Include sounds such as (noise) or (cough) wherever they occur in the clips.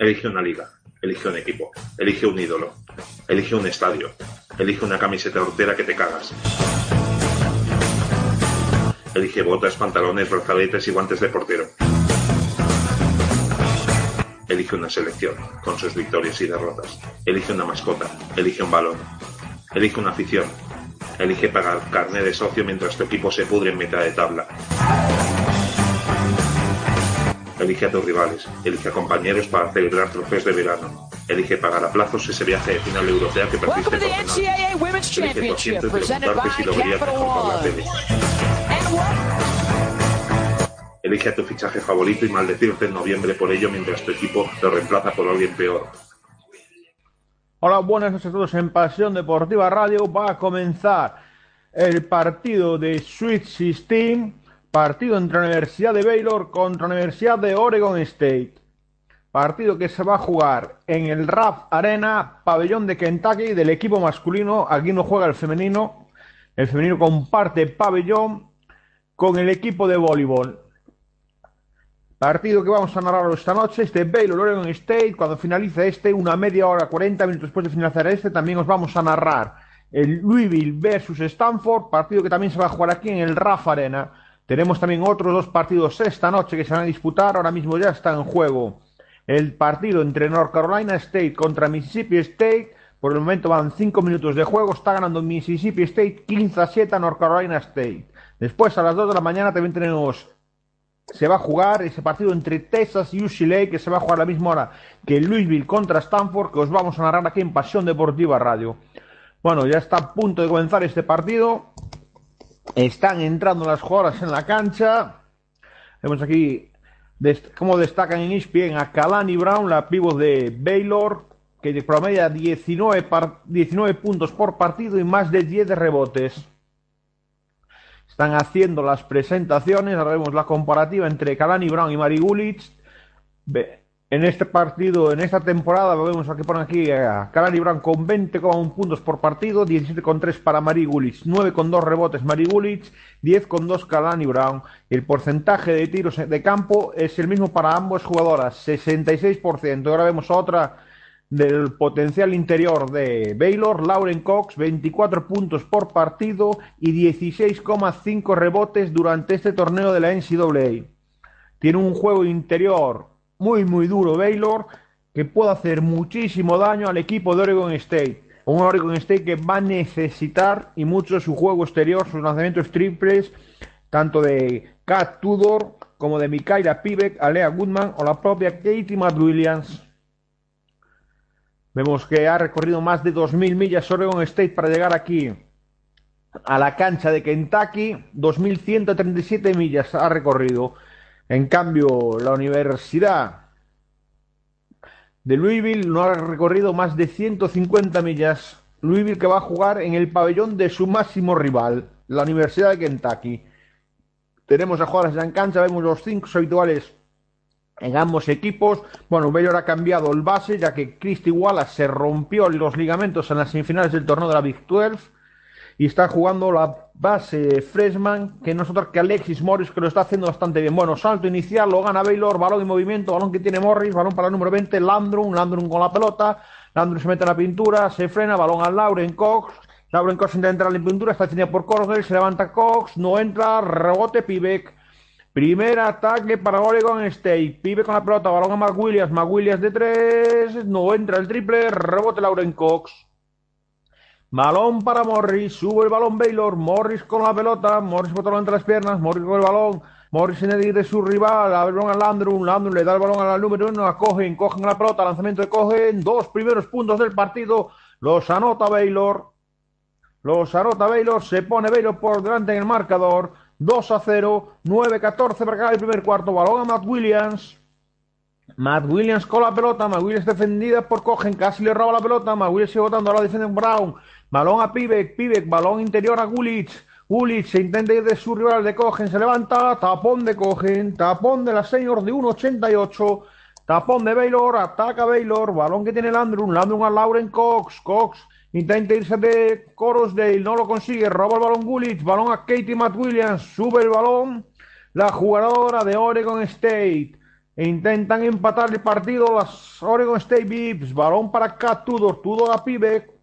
Elige una liga, elige un equipo, elige un ídolo, elige un estadio, elige una camiseta hortera que te cagas. Elige botas, pantalones, brazaletes y guantes de portero. Elige una selección, con sus victorias y derrotas. Elige una mascota, elige un balón. Elige una afición. Elige pagar carne de socio mientras tu equipo se pudre en mitad de tabla. Elige a tus rivales, elige a compañeros para celebrar trofeos de verano. Elige pagar a plazos ese viaje de final europea que perdiste por. Elige los montartes y lo verías mejor por la tele. Elige a tu fichaje favorito y maldecirte en noviembre por ello mientras tu equipo lo reemplaza por alguien peor. Hola, buenas noches a todos en Pasión Deportiva Radio. Va a comenzar el partido de Sweet 16 Partido entre Universidad de Baylor contra Universidad de Oregon State. Partido que se va a jugar en el RAF Arena, pabellón de Kentucky del equipo masculino. Aquí no juega el femenino. El femenino comparte pabellón con el equipo de voleibol. Partido que vamos a narrar esta noche es de Baylor Oregon State. Cuando finalice este, una media hora, 40 minutos después de finalizar este, también os vamos a narrar el Louisville versus Stanford. Partido que también se va a jugar aquí en el RAF Arena. Tenemos también otros dos partidos esta noche que se van a disputar. Ahora mismo ya está en juego el partido entre North Carolina State contra Mississippi State. Por el momento van 5 minutos de juego. Está ganando Mississippi State 15 a 7 a North Carolina State. Después a las 2 de la mañana también tenemos. Se va a jugar ese partido entre Texas y UCLA que se va a jugar a la misma hora que Louisville contra Stanford que os vamos a narrar aquí en Pasión Deportiva Radio. Bueno, ya está a punto de comenzar este partido. Están entrando las jugadoras en la cancha. Vemos aquí cómo destacan en ESPN a Kalani Brown, la pivot de Baylor, que promedia 19, 19 puntos por partido y más de 10 rebotes. Están haciendo las presentaciones. Ahora vemos la comparativa entre Kalani Brown y Mari Gulich en este partido, en esta temporada, vemos aquí ponen aquí a Kalani Brown con 20,1 puntos por partido, 17,3 para Mari Gulich, 9,2 rebotes Mari Gulich, 10,2 Kalani Brown. El porcentaje de tiros de campo es el mismo para ambos jugadoras, 66%. Ahora vemos otra del potencial interior de Baylor, Lauren Cox, 24 puntos por partido y 16,5 rebotes durante este torneo de la NCAA. Tiene un juego interior muy, muy duro Baylor, que puede hacer muchísimo daño al equipo de Oregon State. Un Oregon State que va a necesitar y mucho su juego exterior, sus lanzamientos triples, tanto de Kat Tudor como de Mikaela Pivek, Alea Goodman o la propia Katie Matt Williams. Vemos que ha recorrido más de 2.000 millas Oregon State para llegar aquí a la cancha de Kentucky. 2.137 millas ha recorrido. En cambio, la Universidad de Louisville no ha recorrido más de 150 millas. Louisville que va a jugar en el pabellón de su máximo rival, la Universidad de Kentucky. Tenemos a jugadores en cancha, vemos los cinco habituales en ambos equipos. Bueno, Baylor ha cambiado el base, ya que Christy Wallace se rompió los ligamentos en las semifinales del torneo de la Big 12 y está jugando la base Freshman, que no es otra que Alexis Morris, que lo está haciendo bastante bien. Bueno, salto inicial, lo gana Baylor, balón en movimiento, balón que tiene Morris, balón para el número 20, Landrum, Landrum con la pelota, Landrum se mete en la pintura, se frena, balón al Lauren Cox, Lauren Cox intenta entrar en la pintura, está detenida por Corgel, se levanta Cox, no entra, rebote Pivek. Primer ataque para Oregon State. Pibe con la pelota, balón a McWilliams, McWilliams de tres, no entra el triple, rebote Lauren Cox. Balón para Morris, sube el balón Baylor, Morris con la pelota, Morris botó entre las piernas, Morris con el balón, Morris en el de su rival, el balón a Landrum, Landrum le da el balón al número uno, a Cogen, cogen la pelota, lanzamiento de Cogen, dos primeros puntos del partido, los anota Baylor, los anota Baylor, se pone Baylor por delante en el marcador, 2 a 0, 9-14 para acabar el primer cuarto, balón a Matt Williams, Matt Williams con la pelota, Matt Williams defendida por Cogen, casi le roba la pelota, Matt Williams sigue votando, ahora defiende Brown, Balón a Pivek, Pivek, balón interior a Gulich. Gulich se intenta ir de su rival de Cogen, se levanta, tapón de Cogen, tapón de la señor de 1.88, tapón de Baylor, ataca Baylor, balón que tiene Landrum, Landrum a Lauren Cox, Cox intenta irse de Corosdale, no lo consigue, roba el balón Gulich, balón a Katie Matt Williams, sube el balón, la jugadora de Oregon State, Intentan empatar el partido las Oregon State Beeps. Balón para Cat Tudor. Tudor a Pibe.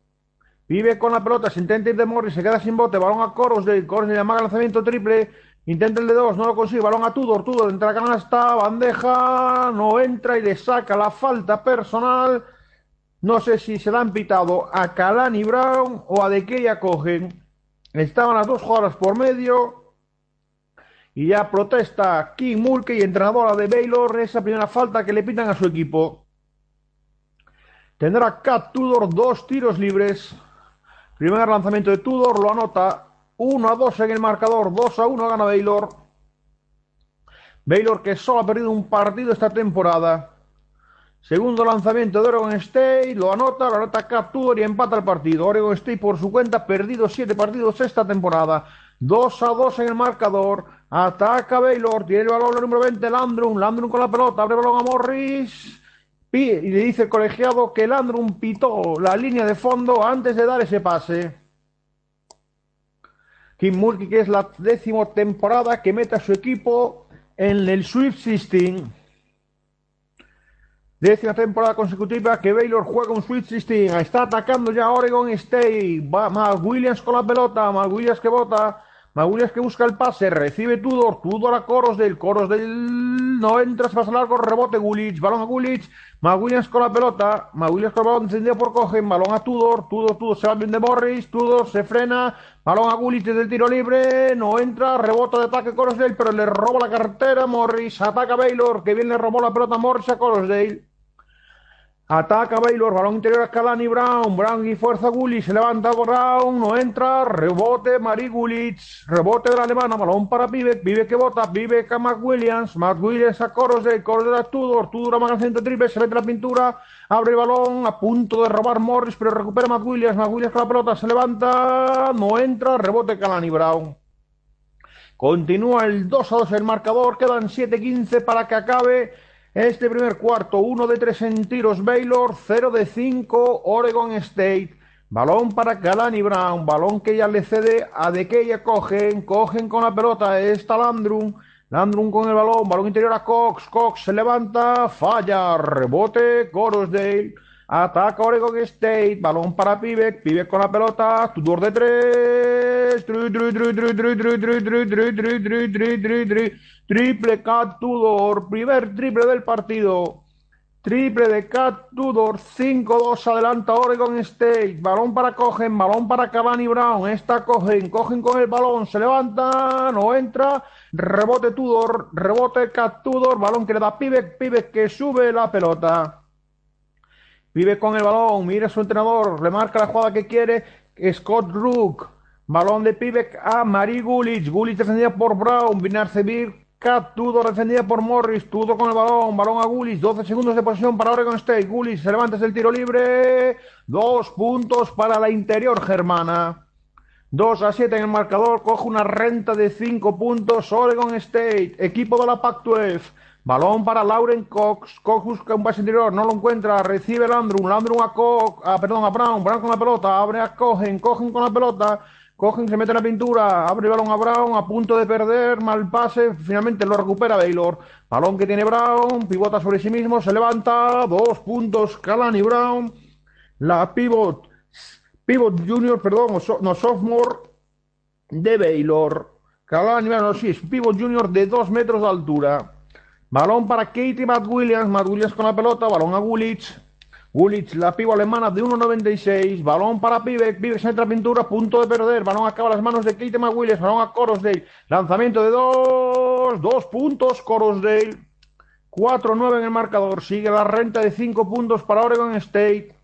Pibe con la pelota. Se intenta ir de Morris. Se queda sin bote. Balón a Coros de Coros de amaga lanzamiento triple. Intenta el de dos. No lo consigue. Balón a Tudor. Tudor entra a canasta. Bandeja. No entra y le saca la falta personal. No sé si se la han pitado a Kalani Brown o a De Keya cogen. Estaban las dos jugadoras por medio. Y ya protesta Kim Mulkey, entrenadora de Baylor, esa primera falta que le pitan a su equipo. Tendrá Cat Tudor dos tiros libres. Primer lanzamiento de Tudor, lo anota 1 a 2 en el marcador, 2 a 1 gana Baylor. Baylor que solo ha perdido un partido esta temporada. Segundo lanzamiento de Oregon State, lo anota, lo anota Cat Tudor y empata el partido. Oregon State por su cuenta perdido 7 partidos esta temporada. 2 a 2 en el marcador. Ataca Baylor, tiene el balón el número 20, Landrum, Landrum con la pelota, abre balón a Morris. Y le dice el colegiado que Landrum pitó la línea de fondo antes de dar ese pase. Kim Mulkey, que es la décima temporada que mete a su equipo en el Swift System. Décima temporada consecutiva que Baylor juega un Swift System. Está atacando ya Oregon State. Va Williams con la pelota. Mal Williams que bota. Magulias que busca el pase, recibe Tudor, Tudor a Coros del, Coros del no entra, se pasa largo, rebote Gulich, balón a Gulich, Magulias con la pelota, Magulias con el balón encendido por Cogen, balón a Tudor, Tudor, Tudor se va bien de Morris, Tudor se frena, balón a Gulich desde el tiro libre, no entra, rebota de ataque Corosdale, pero le roba la cartera Morris, ataca Baylor, que bien le robó la pelota Morris a Corosdale. Ataca Baylor, balón interior a Kalani Brown, Brown y fuerza Gullich, se levanta Brown, no entra, rebote Mari Gullich, rebote de la alemana, balón para Pibe, Pibe que bota, Pibe a Mac Williams, Mac Williams a Coros de Coros de Tudor, Tudor a Mac centro triple, se mete la pintura, abre el balón, a punto de robar Morris, pero recupera Mac Williams, Mac Williams la pelota, se levanta, no entra, rebote Kalani Brown. Continúa el 2 a 2 el marcador, quedan 7-15 para que acabe este primer cuarto, 1 de 3 en tiros. Baylor, 0 de 5 Oregon State. Balón para Kalani Brown, balón que ya le cede a De que cogen, cogen con la pelota, está Landrum, Landrum con el balón, balón interior a Cox, Cox se levanta, falla, rebote, Corosdale. Ataca Oregon State. Balón para Pivek. Pivek con la pelota. Tudor de tres. Triple Cat Tudor. Primer triple del partido. Triple de Cat Tudor. 5-2 adelanta Oregon State. Balón para Cogen. Balón para Cavani Brown. Esta Cogen. Cogen con el balón. Se levanta. No entra. Rebote Tudor. Rebote Cat Tudor. Balón que le da Pivek. Pivek que sube la pelota. Vive con el balón, mira a su entrenador, le marca la jugada que quiere. Scott Rook. Balón de Pivek a Marie Gulich. Gulich defendida por Brown. Vinarcevir. Cat Tudor defendida por Morris. Tudor con el balón. Balón a Gulich. 12 segundos de posición para Oregon State. Gulich se levanta el tiro libre. Dos puntos para la interior germana. 2 a 7 en el marcador. Coge una renta de 5 puntos. Oregon State. Equipo de la Pac-12. Balón para Lauren Cox. Cox busca un pase interior, no lo encuentra. Recibe Landrum. Landrum a Cox. Perdón, a Brown. Brown con la pelota. Abre a Cogen. Cogen con la pelota. Cogen, se mete en la pintura. Abre el balón a Brown. A punto de perder. Mal pase. Finalmente lo recupera Baylor. Balón que tiene Brown. Pivota sobre sí mismo. Se levanta. Dos puntos. Calani Brown. La pivot. Pivot Junior, perdón. no, sophomore de Baylor. Calani Brown, no, sí, es pivot junior de dos metros de altura. Balón para Katie Matt Williams. Matt Williams con la pelota. Balón a Gulich. Gulich, la pivo alemana de 1.96. Balón para Pivek. Pivek entra pintura. Punto de perder. Balón acaba las manos de Katie Matt Williams. Balón a Corosdale. Lanzamiento de dos. Dos puntos. Corosdale. 4-9 en el marcador. Sigue la renta de 5 puntos para Oregon State.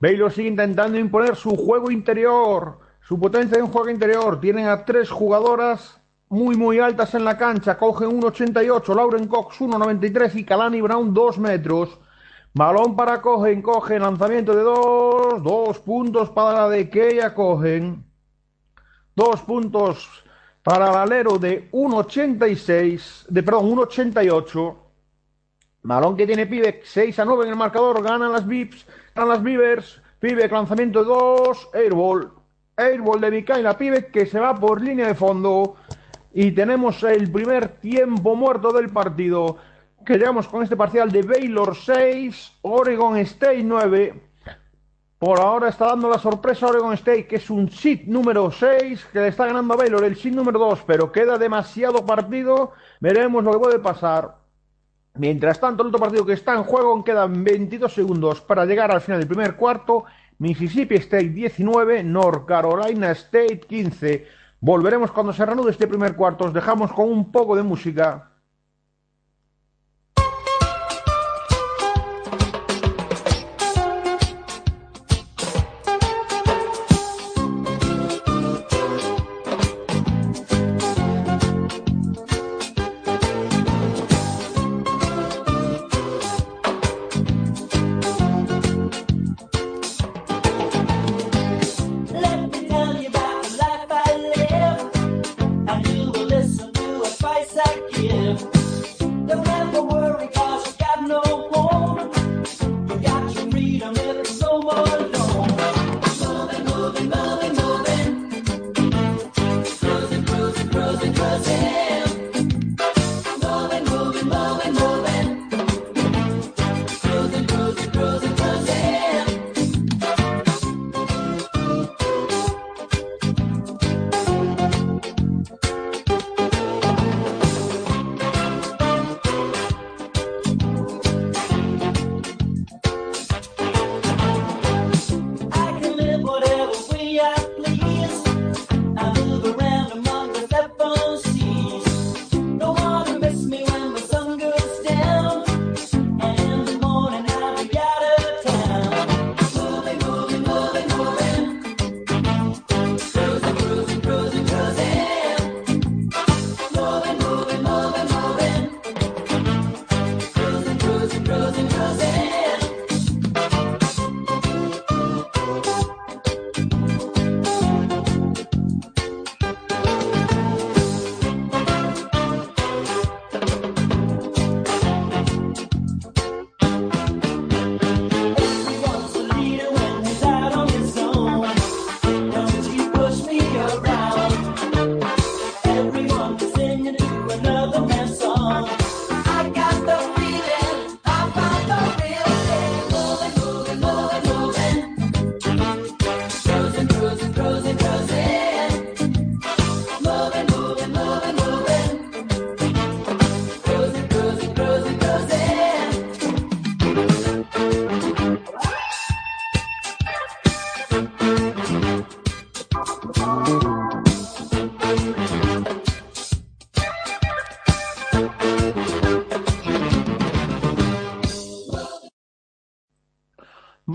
Baylor sigue intentando imponer su juego interior. Su potencia en juego interior. Tienen a tres jugadoras muy muy altas en la cancha, cogen 1,88, Lauren Cox 1,93 y Kalani Brown 2 metros. Balón para Cogen, cogen, lanzamiento de 2, 2 puntos para la de Keya Cogen, 2 puntos para el alero de 1,86, de perdón, 1,88. Balón que tiene Pibe 6 a 9 en el marcador, ganan las Vips, ganan las Beavers, Pibe lanzamiento de 2, airball, airball de Mikaela Pibe que se va por línea de fondo. Y tenemos el primer tiempo muerto del partido. Que llegamos con este parcial de Baylor 6, Oregon State 9. Por ahora está dando la sorpresa Oregon State, que es un sit número 6, que le está ganando a Baylor el sit número 2, pero queda demasiado partido. Veremos lo que puede pasar. Mientras tanto, el otro partido que está en juego, quedan 22 segundos para llegar al final del primer cuarto. Mississippi State 19, North Carolina State 15. Volveremos cuando se reanude este primer cuarto. Os dejamos con un poco de música.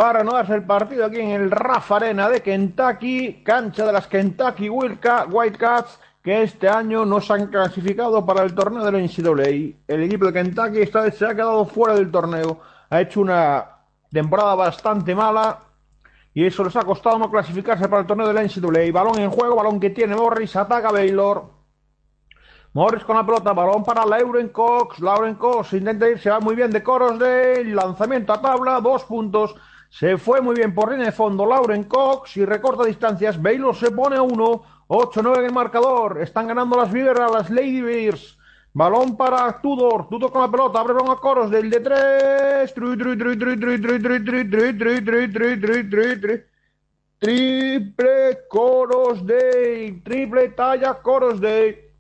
Va a renovarse el partido aquí en el Rafa Arena de Kentucky, cancha de las Kentucky Whitecats, que este año no se han clasificado para el torneo de la NCAA. El equipo de Kentucky esta vez se ha quedado fuera del torneo, ha hecho una temporada bastante mala y eso les ha costado no clasificarse para el torneo de la NCAA. Balón en juego, balón que tiene Morris, ataca Baylor. Morris con la pelota, balón para Lauren Cox. Lauren Cox intenta ir, se va muy bien de coros de lanzamiento a tabla, dos puntos. Se fue muy bien por línea de fondo Lauren Cox y recorta distancias. Baylor se pone a 1. 8-9 en el marcador. Están ganando las Beavers las Lady Bears. Balón para Tudor. Tudor con la pelota. Abre a Coros del de 3. Triple Coros de Triple talla Coros de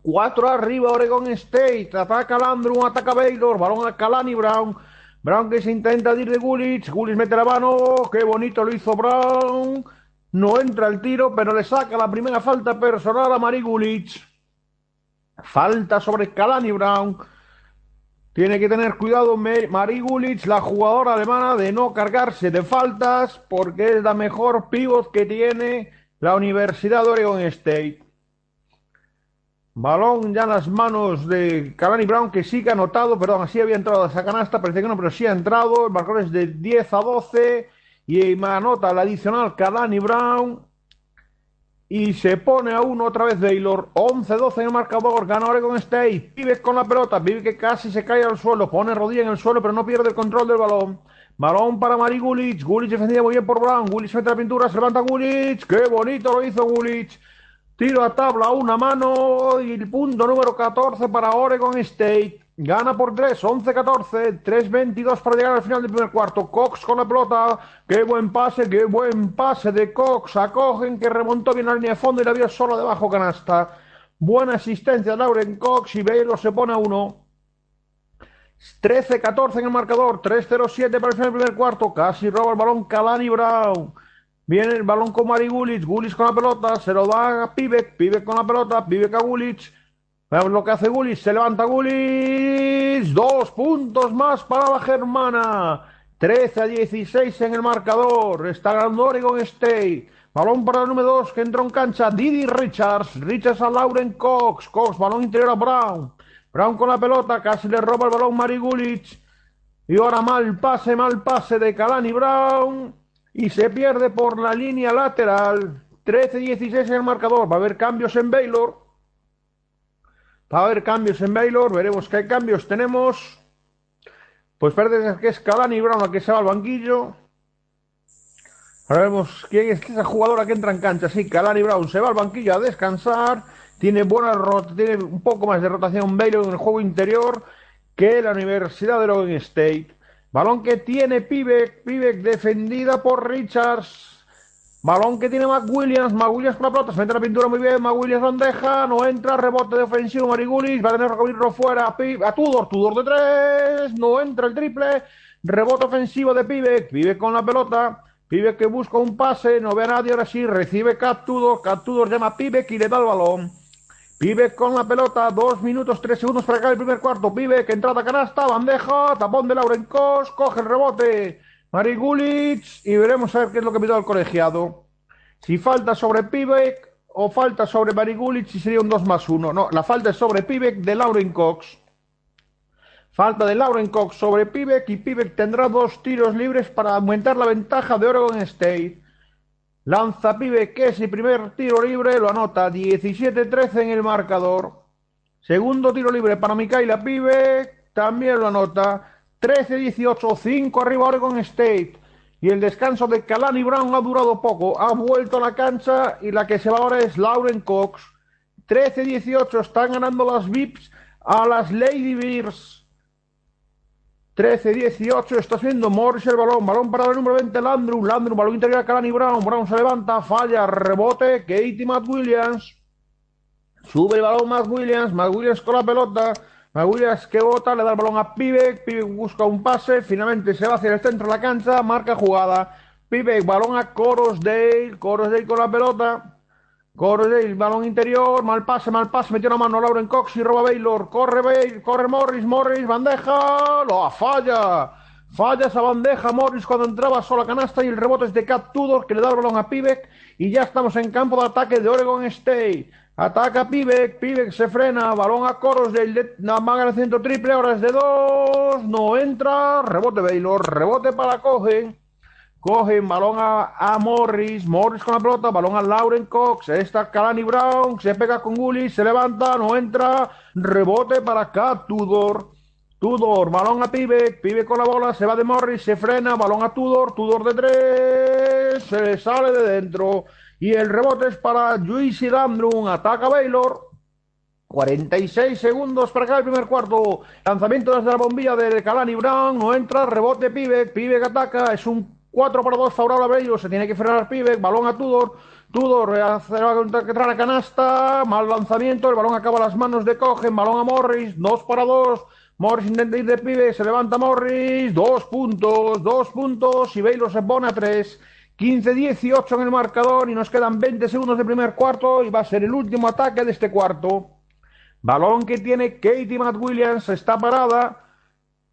4 arriba Oregon State. Ataca Landrum. Ataca Baylor. Balón a Kalani Brown. Brown que se intenta ir de Gulich. Gulich mete la mano. Qué bonito lo hizo Brown. No entra el tiro, pero le saca la primera falta personal a Mari Gulich. Falta sobre Kalani Brown. Tiene que tener cuidado Mari Gulich, la jugadora alemana, de no cargarse de faltas porque es la mejor pivot que tiene la Universidad de Oregon State. Balón ya en las manos de Cavani Brown, que sí que ha anotado, perdón, así había entrado esa canasta, parece que no, pero sí ha entrado. El marcador es de 10 a 12 y anota la adicional Cavani Brown. Y se pone a uno otra vez Baylor. 11-12 en el marcador. Gana Oregon State. Vive con la pelota. Vive que casi se cae al suelo. Pone rodilla en el suelo, pero no pierde el control del balón. Balón para Mari Gulich. Gulich defendía muy bien por Brown. Gulich mete la pintura. Se levanta Gulich. Qué bonito lo hizo Gulich. Tiro a tabla una mano y el punto número 14 para Oregon State. Gana por 3, 11-14, 3-22 para llegar al final del primer cuarto. Cox con la pelota. Qué buen pase, qué buen pase de Cox. Acogen que remontó bien la línea de fondo y la vio solo debajo canasta. Buena asistencia de Lauren Cox y Baylor se pone a 1. 13-14 en el marcador. 3-0-7 para el final del primer cuarto. Casi roba el balón Kalani Brown. Viene el balón con Mari Gulich. Gulich con la pelota. Se lo da a Pivek. Pivek con la pelota. Pivek a Gulich. Veamos lo que hace Gulich. Se levanta Gulich. Dos puntos más para la germana. 13 a 16 en el marcador. Está ganando Oregon State. Balón para el número 2 que entra en cancha. Didi Richards. Richards a Lauren Cox. Cox, balón interior a Brown. Brown con la pelota. Casi le roba el balón Mari Gulich. Y ahora mal pase, mal pase de Kalani Brown y se pierde por la línea lateral. 13-16 en el marcador. Va a haber cambios en Baylor. Va a haber cambios en Baylor. Veremos qué cambios tenemos. Pues parece que es Calani Brown la que se va al banquillo. Ahora vemos quién es esa jugadora que entra en cancha. Sí, Calani Brown se va al banquillo a descansar. Tiene buena tiene un poco más de rotación Baylor en el juego interior que la Universidad de Oregon State. Balón que tiene Pivek, Pivek defendida por Richards. Balón que tiene McWilliams, McWilliams con la pelota, se mete la pintura muy bien, McWilliams bandeja, no entra, rebote de ofensivo, Marigulis, va a tener que abrirlo fuera a, Tudor, Tudor de tres, no entra el triple, rebote ofensivo de Pivek, Pivek con la pelota, Pivek que busca un pase, no ve a nadie, ahora sí, recibe Cat Tudor llama a Pivek y le da el balón. Pibe con la pelota, dos minutos, tres segundos para acabar el primer cuarto. Pibe que entrada canasta, bandeja, tapón de Lauren Kos, coge el rebote. Mari Gulich y veremos a ver qué es lo que pidió el colegiado. Si falta sobre Pivek o falta sobre Mari Gulich, sería un 2 más 1. No, la falta es sobre Pivek de Lauren Cox. Falta de Lauren Cox sobre Pivek y Pivek tendrá dos tiros libres para aumentar la ventaja de Oregon State. Lanza Pibe que el primer tiro libre lo anota 17-13 en el marcador. Segundo tiro libre para Mikaela Pibe también lo anota 13-18, 5 arriba Oregon State. Y el descanso de Kalani Brown ha durado poco. Ha vuelto a la cancha y la que se va ahora es Lauren Cox. 13-18 están ganando las VIPs a las Lady Bears. 13-18, está haciendo Morris el balón, balón para el número 20, Landrum, Landrum, balón interior a Kalani Brown, Brown se levanta, falla, rebote, Katie Matt Williams, sube el balón Matt Williams, Matt Williams con la pelota, Matt Williams que bota, le da el balón a Pivek, Pivek busca un pase, finalmente se va hacia el centro de la cancha, marca jugada, Pivek, balón a Coros Dale, Coros Dale con la pelota, Corre el balón interior, mal pase, mal pase, metió la mano Lauren Cox y roba Baylor. Corre Baylor, corre Morris, Morris, bandeja, lo falla. Falla esa bandeja Morris cuando entraba sola canasta y el rebote es de Cat Tudor que le da el balón a Pivek y ya estamos en campo de ataque de Oregon State. Ataca Pivek, Pivek se frena, balón a coros del Maga el centro triple, ahora es de dos, no entra, rebote Baylor, rebote para Cogen. Cogen balón a, Morris, Morris con la pelota, balón a Lauren Cox, está Kalani Brown, se pega con Gully, se levanta, no entra, rebote para acá, Tudor, Tudor, balón a Pibe, Pibe con la bola, se va de Morris, se frena, balón a Tudor, Tudor de tres, se sale de dentro, y el rebote es para Juicy Landrum, ataca Baylor, 46 segundos para acá el primer cuarto. Lanzamiento desde la bombilla de Kalani Brown. No entra. Rebote Pibe. Pibe que ataca. Es un 4 para 2 favorable a Baylor, se tiene que frenar Pivek, balón a Tudor, Tudor hace la canasta, mal lanzamiento, el balón acaba las manos de Cogen, balón a Morris, 2 para 2, Morris intenta ir de Pivek, se levanta Morris, 2 puntos, 2 puntos y Baylor se pone a 3. 15-18 en el marcador y nos quedan 20 segundos de primer cuarto y va a ser el último ataque de este cuarto. Balón que tiene Katie Matt Williams, está parada.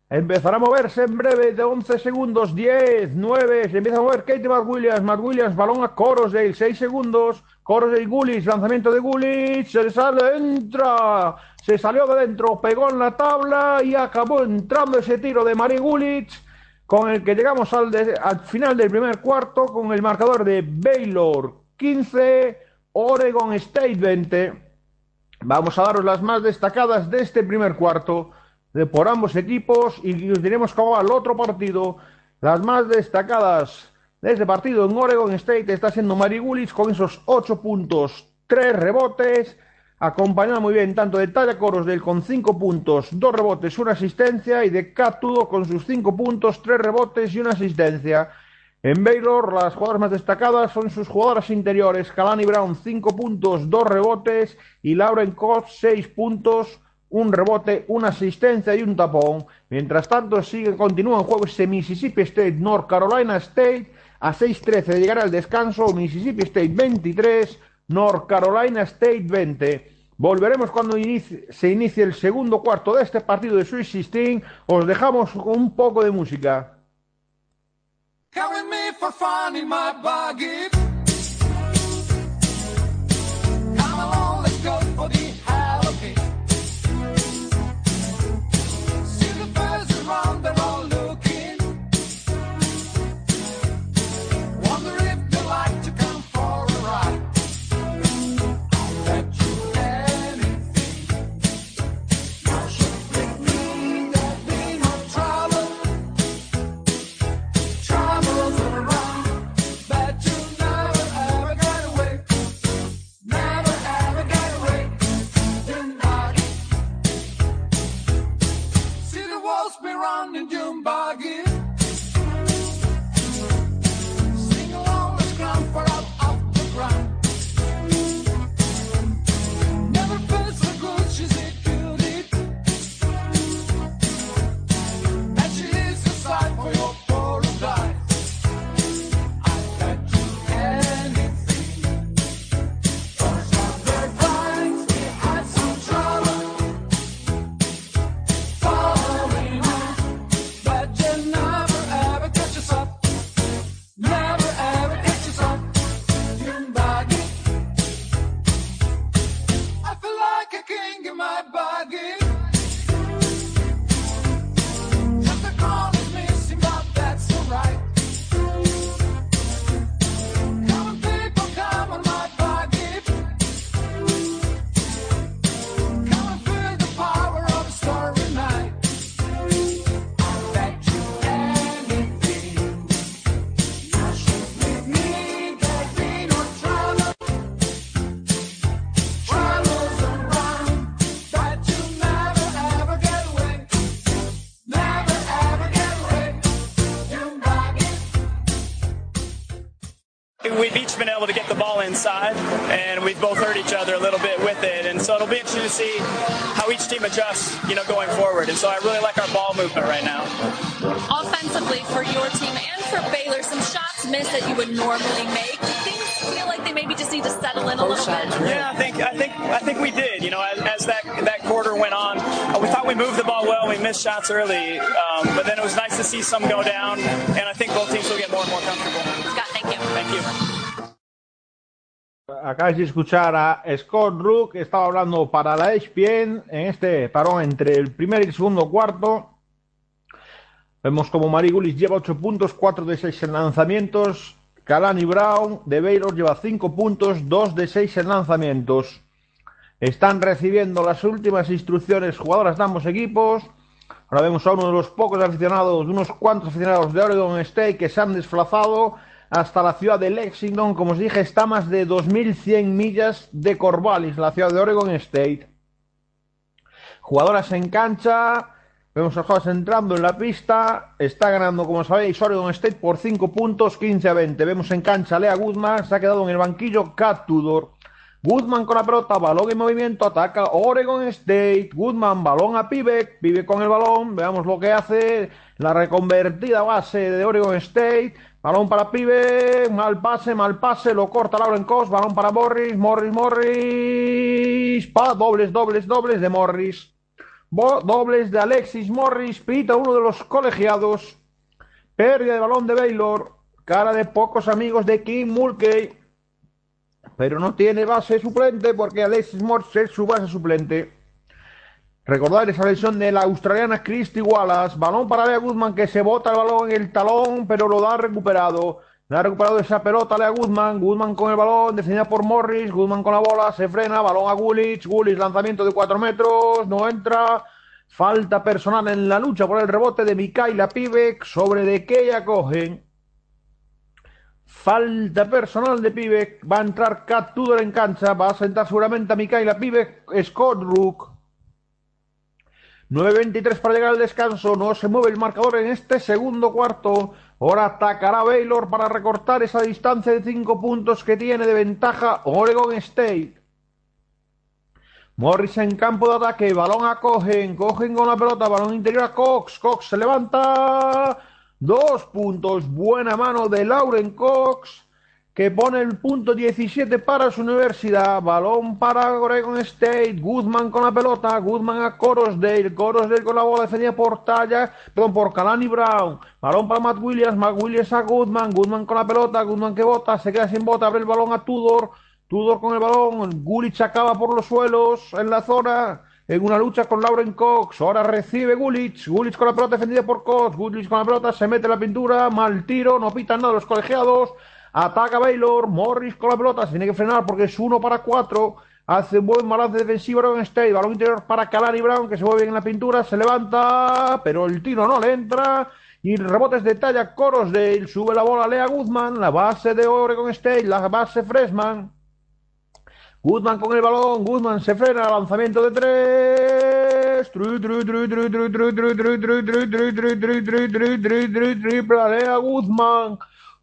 Empezará a moverse en breve de 11 segundos, 10, 9, se empieza a mover Katie Matt Williams, Williams, balón a Corosdale, 6 segundos, Corosdale Gullis, lanzamiento de Gullis, se sale, entra, se salió de dentro, pegó en la tabla y acabó entrando ese tiro de Mari Gullich, con el que llegamos al, al final del primer cuarto, con el marcador de Baylor 15, Oregon State 20. Vamos a daros las más destacadas de este primer cuarto por ambos equipos y os diremos cómo va el otro partido. Las más destacadas de este partido en Oregon State está siendo Mari Gullis con esos 8 puntos, tres rebotes, acompañado muy bien tanto de Talla Coros con cinco puntos, dos rebotes, una asistencia, y de Catudo con sus cinco puntos, tres rebotes y una asistencia. En Baylor, las jugadoras más destacadas son sus jugadoras interiores, Kalani Brown, cinco puntos, dos rebotes, y Lauren Koch, seis puntos, un rebote, una asistencia y un tapón. Mientras tanto, sigue, continúa en juego Mississippi State, North Carolina State, a 6-13 de llegar al descanso, Mississippi State 23, North Carolina State 20. Volveremos cuando se inicie el segundo cuarto de este partido de Swiss 16. Os dejamos con un poco de música. Inside, and we've both hurt each other a little bit with it. And so it'll be interesting to see how each team adjusts, you know, going forward. And so I really like our ball movement right now. Offensively, for your team and for Baylor, some shots missed that you would normally make. Things feel like they maybe just need to settle in a little bit. Yeah, I think I think I think we did. You know, as, as that that quarter went on, uh, we thought we moved the ball well. We missed shots early, um, but then it was nice to see some go down. And I think both teams will get more and more comfortable. Scott, thank you. Thank you. Acabáis de escuchar a Scott Rook, que estaba hablando para la ESPN en este parón entre el primer y el segundo cuarto. Vemos como Marigulis lleva 8 puntos, 4 de 6 en lanzamientos. Kalani Brown de Baylor lleva 5 puntos, 2 de 6 en lanzamientos. Están recibiendo las últimas instrucciones jugadoras de ambos equipos. Ahora vemos a uno de los pocos aficionados, unos cuantos aficionados de Oregon State que se han desplazado hasta la ciudad de Lexington. Como os dije, está a más de 2.100 millas de Corvallis, la ciudad de Oregon State. Jugadoras en cancha. Vemos a jugadores entrando en la pista. Está ganando, como sabéis, Oregon State por 5 puntos, 15 a 20. Vemos en cancha Lea Guzmán. Se ha quedado en el banquillo Cat Tudor. Goodman con la pelota, balón en movimiento, ataca Oregon State. Goodman, balón a Pibe, Pibe con el balón. Veamos lo que hace la reconvertida base de Oregon State. Balón para Pibe, mal pase, mal pase, lo corta Lauren Cos, balón para Morris, Morris, Morris, pa, dobles, dobles, dobles de Morris, dobles de Alexis Morris, pita uno de los colegiados, pérdida de balón de Baylor, cara de pocos amigos de Kim Mulkey, pero no tiene base suplente porque Alexis Morris es su base suplente. Recordar esa lesión de la australiana Christy Wallace. Balón para Lea Guzmán que se bota el balón en el talón, pero lo da recuperado. Le ha recuperado esa pelota Lea Guzmán. Guzmán con el balón, defendida por Morris. Guzmán con la bola, se frena. Balón a Gulich. Gulich, lanzamiento de 4 metros. No entra. Falta personal en la lucha por el rebote de Mikaela Pivek sobre de que ella cogen. Falta personal de Pibe. Va a entrar Cat Tudor en cancha. Va a sentar seguramente a Mikaela Pibe. Scott Rook. 9.23 para llegar al descanso. No se mueve el marcador en este segundo cuarto. Ahora atacará Baylor para recortar esa distancia de 5 puntos que tiene de ventaja Oregon State. Morris en campo de ataque, balón a Cogen, Cogen con la pelota, balón interior a Cox, Cox se levanta, dos puntos, buena mano de Lauren Cox, que pone el punto 17 para su universidad, balón para Oregon State, Guzmán con la pelota, Guzmán a Corosdale, Corosdale con la bola defendida por Talla, perdón, por Kalani Brown, balón para Matt Williams, Matt Williams a Guzmán, Guzmán con la pelota, Guzmán que bota, se queda sin bota, abre el balón a Tudor, Tudor con el balón, Gulich acaba por los suelos en la zona, en una lucha con Lauren Cox, ahora recibe Gulich, Gulich con la pelota defendida por Cox, Gulich con la pelota, se mete en la pintura, mal tiro, no pitan nada los colegiados, ataca Baylor, Morris con la pelota, se tiene que frenar porque es uno para cuatro, hace un buen balance defensivo Oregon State, balón interior para Kalani Brown, que se mueve bien en la pintura, se levanta, pero el tiro no le entra, y rebotes de talla Corosdale, sube la bola Lea Guzmán, la base de Oregon State, la base Freshman, Guzmán con el balón, Guzmán se frena, lanzamiento de tres. Triple a Guzmán.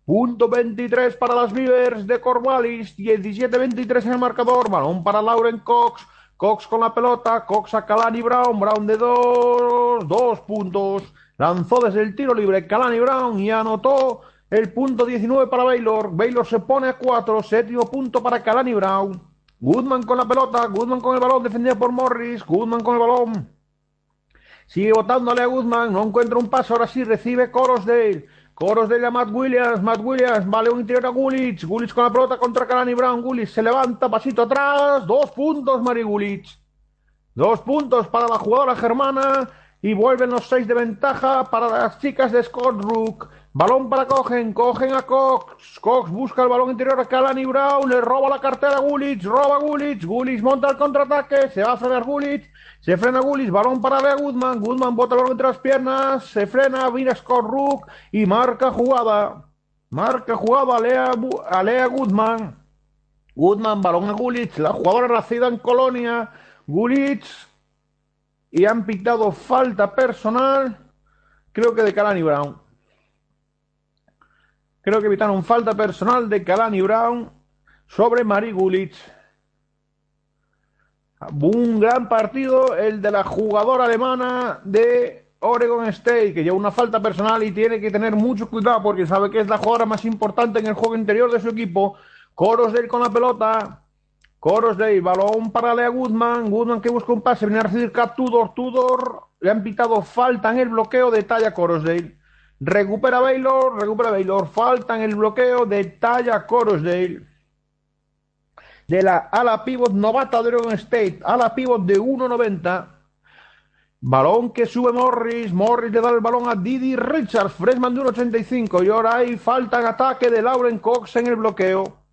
Punto 23 para las Beavers de Corvallis. 17-23 en el marcador. Balón para Lauren Cox. Cox con la pelota. Cox a Kalani Brown. Brown de dos. Dos puntos. Lanzó desde el tiro libre Kalani Brown y anotó el punto 19 para Baylor. Baylor se pone a 4. Séptimo punto para Kalani Brown. Goodman con la pelota, Goodman con el balón, defendido por Morris, Goodman con el balón. Sigue botándole a Goodman, no encuentra un paso, ahora sí recibe Corosdale. Corosdale a Matt Williams, Matt Williams, vale un interior a Gulich, Gulich con la pelota contra Kalani Brown, Gulich se levanta, pasito atrás, dos puntos Mari Gulich. Dos puntos para la jugadora germana y vuelven los seis de ventaja para las chicas de Scott Rook. Balón para Cogen, cogen a Cox. Cox busca el balón interior a Kalani Brown, le roba la cartera a Gulich, roba Gulich, Gulich monta el contraataque, se va a frenar Gulich, se frena Gulich, balón para Goodman, Goodman bota el balón entre las piernas, se frena, mira Scott Rook y marca jugada. Marca jugada a Lea, a Lea Goodman. Goodman, balón a Gulich, la jugadora nacida en Colonia, Gulich, y han pictado falta personal, creo que de Kalani Brown. Creo que evitaron falta personal de Kalani Brown sobre Mari Gulich. Un gran partido el de la jugadora alemana de Oregon State, que lleva una falta personal y tiene que tener mucho cuidado porque sabe que es la jugadora más importante en el juego interior de su equipo. Coros de con la pelota. Coros de balón para Lea Goodman. Goodman que busca un pase, viene a recibir Cat Tudor. Tudor le han pitado falta en el bloqueo de talla Corosdale. Recupera Baylor, recupera Baylor. Falta en el bloqueo de Talla Corosdale. De la ala pivot novata de Oregon State. Ala pivot de 1.90. Balón que sube Morris. Morris le da el balón a Didi Richards. Freshman de 1.85. Y ahora hay falta en ataque de Lauren Cox en el bloqueo.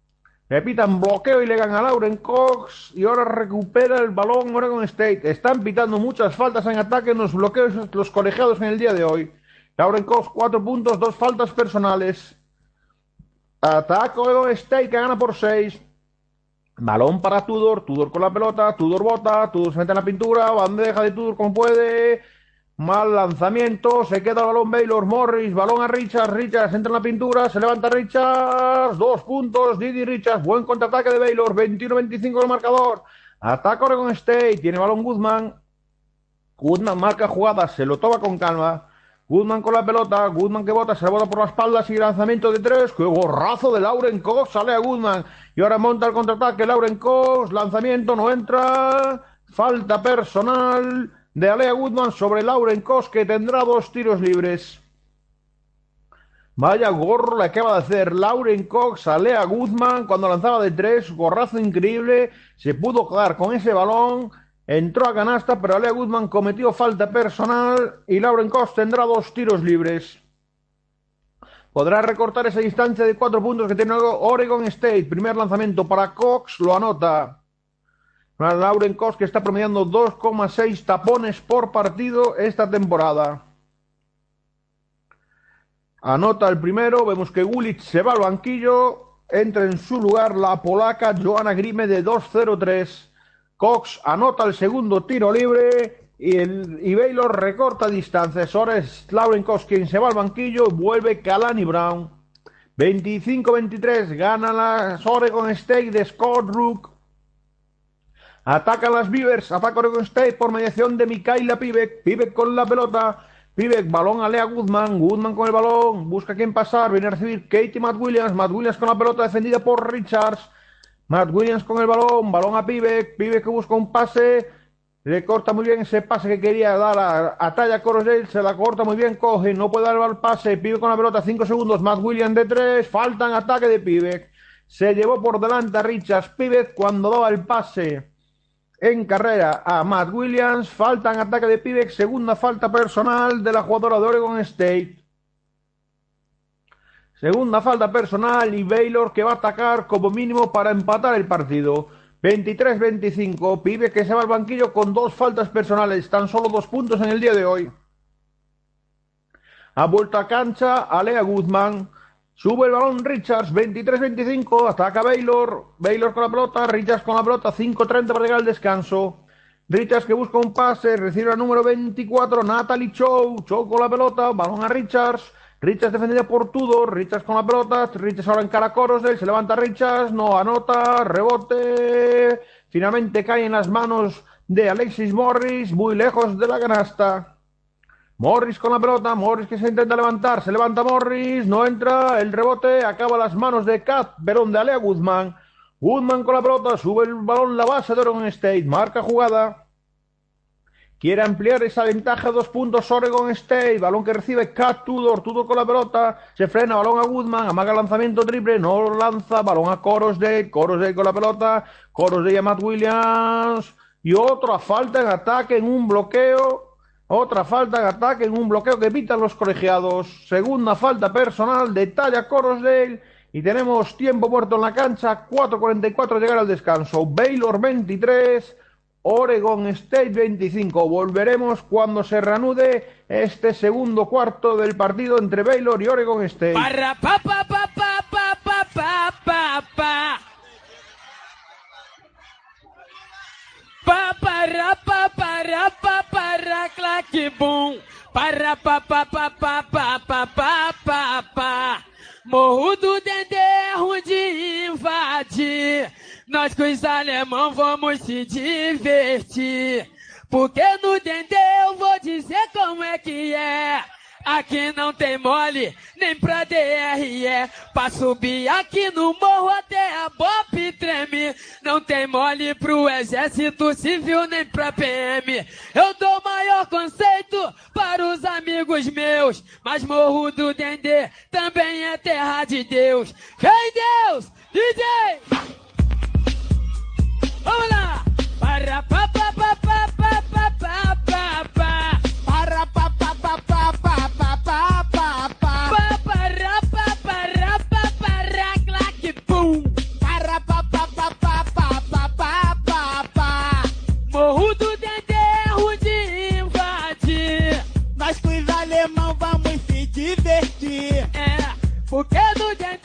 Repitan bloqueo y le ganan a Lauren Cox. Y ahora recupera el balón Oregon State. Están pitando muchas faltas en ataque en los bloqueos los colegiados en el día de hoy. Lauren Cox, cuatro puntos, dos faltas personales. Ataco de State que gana por seis. Balón para Tudor, Tudor con la pelota, Tudor bota, Tudor se mete en la pintura, bandeja de Tudor como puede. Mal lanzamiento, se queda el balón Baylor, Morris, balón a Richards, Richards entra en la pintura, se levanta Richards, dos puntos, Didi Richards, buen contraataque de Baylor, 21-25 el marcador. Ataca Oregon State, tiene balón Guzmán. Guzmán marca jugada, se lo toma con calma. Goodman con la pelota, Goodman que bota, se la bota por la espalda, sigue lanzamiento de tres, ¡qué gorrazo de Lauren Cox! Sale a Goodman y ahora monta el contraataque Lauren Cox, lanzamiento no entra, falta personal de Alea Goodman sobre Lauren Cox que tendrá dos tiros libres. Vaya gorro le acaba de hacer Lauren Cox a Lea Goodman cuando lanzaba de tres, gorrazo increíble, se pudo quedar con ese balón Entró a canasta, pero Alea Guzmán cometió falta personal y Lauren Cox tendrá dos tiros libres. Podrá recortar esa distancia de cuatro puntos que tiene Oregon State. Primer lanzamiento para Cox, lo anota. Lauren Cox que está promediando 2,6 tapones por partido esta temporada. Anota el primero, vemos que Gulic se va al banquillo, entra en su lugar la polaca Joana Grime de 2-0-3. Cox anota el segundo tiro libre y, el, y Baylor recorta distancias. Ahora es Lauren Cox quien se va al banquillo, vuelve Kalani Brown. 25-23, gana la Oregon State de Scott Rook. Atacan las Beavers, ataca Oregon State por mediación de Mikaela Pivek. Pivek con la pelota. Pivek, balón a Lea Goodman. Goodman con el balón. Busca quién pasar. Viene a recibir Katie Matt Williams. Matt Williams con la pelota defendida por Richards. Matt Williams con el balón. Balón a Pivek. Pivek que busca un pase. Le corta muy bien ese pase que quería dar a, a Talla. Se la corta muy bien. Coge. No puede dar el pase. Pivek con la pelota. 5 segundos. Matt Williams de 3. Faltan ataque de Pivek. Se llevó por delante a Richards. Pivek cuando daba el pase en carrera a Matt Williams. Falta en ataque de Pibex. Segunda falta personal de la jugadora de Oregon State. Segunda falta personal y Baylor que va a atacar como mínimo para empatar el partido. 23-25. Pibe que se va al banquillo con dos faltas personales. Tan solo dos puntos en el día de hoy. Ha vuelto a cancha Alea Guzmán. Sube el balón Richards, 23-25, ataca Baylor, Baylor con la pelota, Richards con la pelota, 5-30 para llegar al descanso. Richards que busca un pase, recibe al número 24, Natalie Chow, Chow con la pelota, balón a Richards, Richards defendida por Tudor, Richards con la pelota, Richards ahora en cara a se levanta Richards, no anota, rebote, finalmente cae en las manos de Alexis Morris, muy lejos de la canasta. Morris con la pelota, Morris que se intenta levantar, se levanta Morris, no entra, el rebote acaba las manos de Kat, Verón de Alea Guzmán. Guzmán con la pelota, sube el balón la base de Oregon State, marca jugada. Quiere ampliar esa ventaja, dos puntos Oregon State, balón que recibe Kat Tudor, Tudor con la pelota, se frena, balón a Guzmán, amaga lanzamiento triple, no lanza, balón a Coros de, Coros de con la pelota, Coros de Matt Williams, y otra falta en ataque en un bloqueo otra falta de ataque en un bloqueo que evitan los colegiados. Segunda falta personal de Talla Corosdale. Y tenemos tiempo muerto en la cancha. 4.44 llegar al descanso. Baylor 23. Oregon State 25. Volveremos cuando se reanude este segundo cuarto del partido entre Baylor y Oregon State. Pa, pa, pa, Papará, papará, papará, claquibum. Pará, papá, papá, papá, papá, papá. Morro. Nós com os alemão vamos se divertir. Porque no Dendê eu vou dizer como é que é. Aqui não tem mole, nem pra DRE. Pra subir aqui no morro até a BOP treme. Não tem mole pro exército civil, nem pra PM. Eu dou maior conceito para os amigos meus. Mas morro do Dendê também é terra de Deus. Vem Deus, DJ! Vamos lá! Para pa pa pa pa pa pa pa pa pa para pa pa pa pa pa pa pa pa pa para pa para pa para para pa pa pa pa pa pa pa pa Morro do de invadir alemão vamos se divertir É, porque no Dendê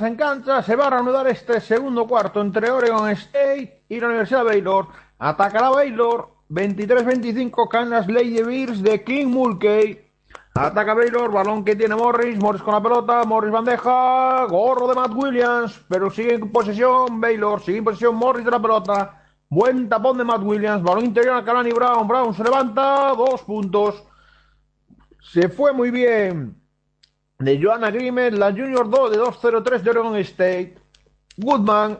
Jugadoras en cancha, se va a reanudar este segundo cuarto entre Oregon State y la Universidad de Baylor. Atacará Baylor, 23-25, Canas Lady Bears de King Mulkey. Ataca Baylor, balón que tiene Morris, Morris con la pelota, Morris bandeja, gorro de Matt Williams, pero sigue en posesión Baylor, sigue en posesión Morris de la pelota. Buen tapón de Matt Williams, balón interior a Kalani Brown, Brown se levanta, dos puntos. Se fue muy bien de Joanna Grimes, la Junior 2 de 2-0-3 de Oregon State. Goodman.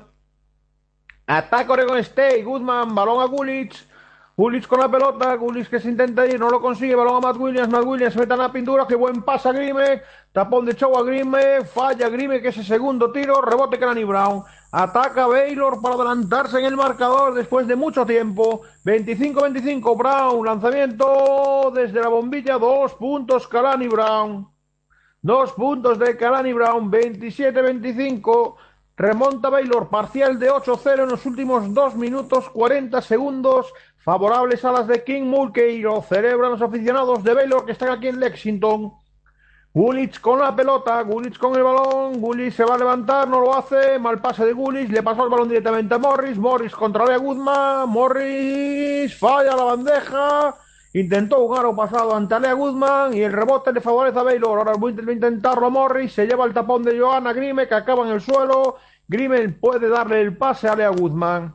Ataca Oregon State. Goodman, balón a Gulich. Gulich con la pelota. Gulich que se intenta ir, no lo consigue. Balón a Matt Williams. Matt Williams se mete en la pintura. Qué buen pasa a Grime. Tapón de show a Grime. Falla Grime, que es el segundo tiro. Rebote Cranny Brown. Ataca Baylor para adelantarse en el marcador después de mucho tiempo. 25-25 Brown. Lanzamiento desde la bombilla. Dos puntos Calani Brown. Dos puntos de Kalani Brown, 27-25. Remonta Baylor, parcial de 8-0 en los últimos 2 minutos 40 segundos. Favorables a las de King Mulkey. Lo celebran los aficionados de Baylor que están aquí en Lexington. Gulich con la pelota, Gulich con el balón, Gulich se va a levantar, no lo hace, mal pase de Gulich, le pasó el balón directamente a Morris, Morris contra Lea Guzmán, Morris falla la bandeja, Intentó un aro pasado ante Alea Guzmán y el rebote le favorece a Baylor. Ahora voy a intentarlo a Morris. Se lleva el tapón de Johanna Grime que acaba en el suelo. Grime puede darle el pase a Alea Guzmán.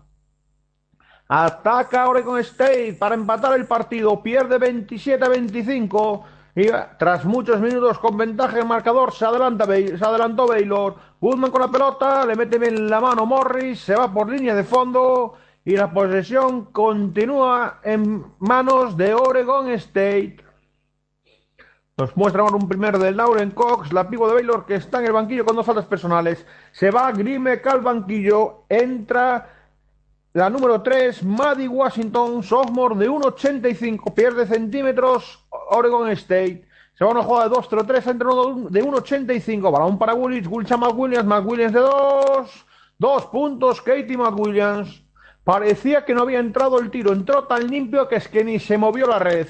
Ataca Oregon State para empatar el partido. Pierde 27-25. Y tras muchos minutos con ventaja en marcador, se, adelanta, se adelantó Baylor. Guzmán con la pelota, le mete bien la mano Morris, se va por línea de fondo y la posesión continúa en manos de Oregon State. Nos muestra ahora un primero del Lauren Cox, la pivo de Baylor, que está en el banquillo con dos faltas personales. Se va Grime al banquillo, entra la número 3, Maddie Washington, sophomore de 1,85, pierde centímetros Oregon State. Se va una jugada de 2-0-3, entra de 1,85, balón para Willis, Williams, McWilliams, McWilliams de 2, dos puntos, Katie McWilliams. Parecía que no había entrado el tiro. Entró tan limpio que es que ni se movió la red.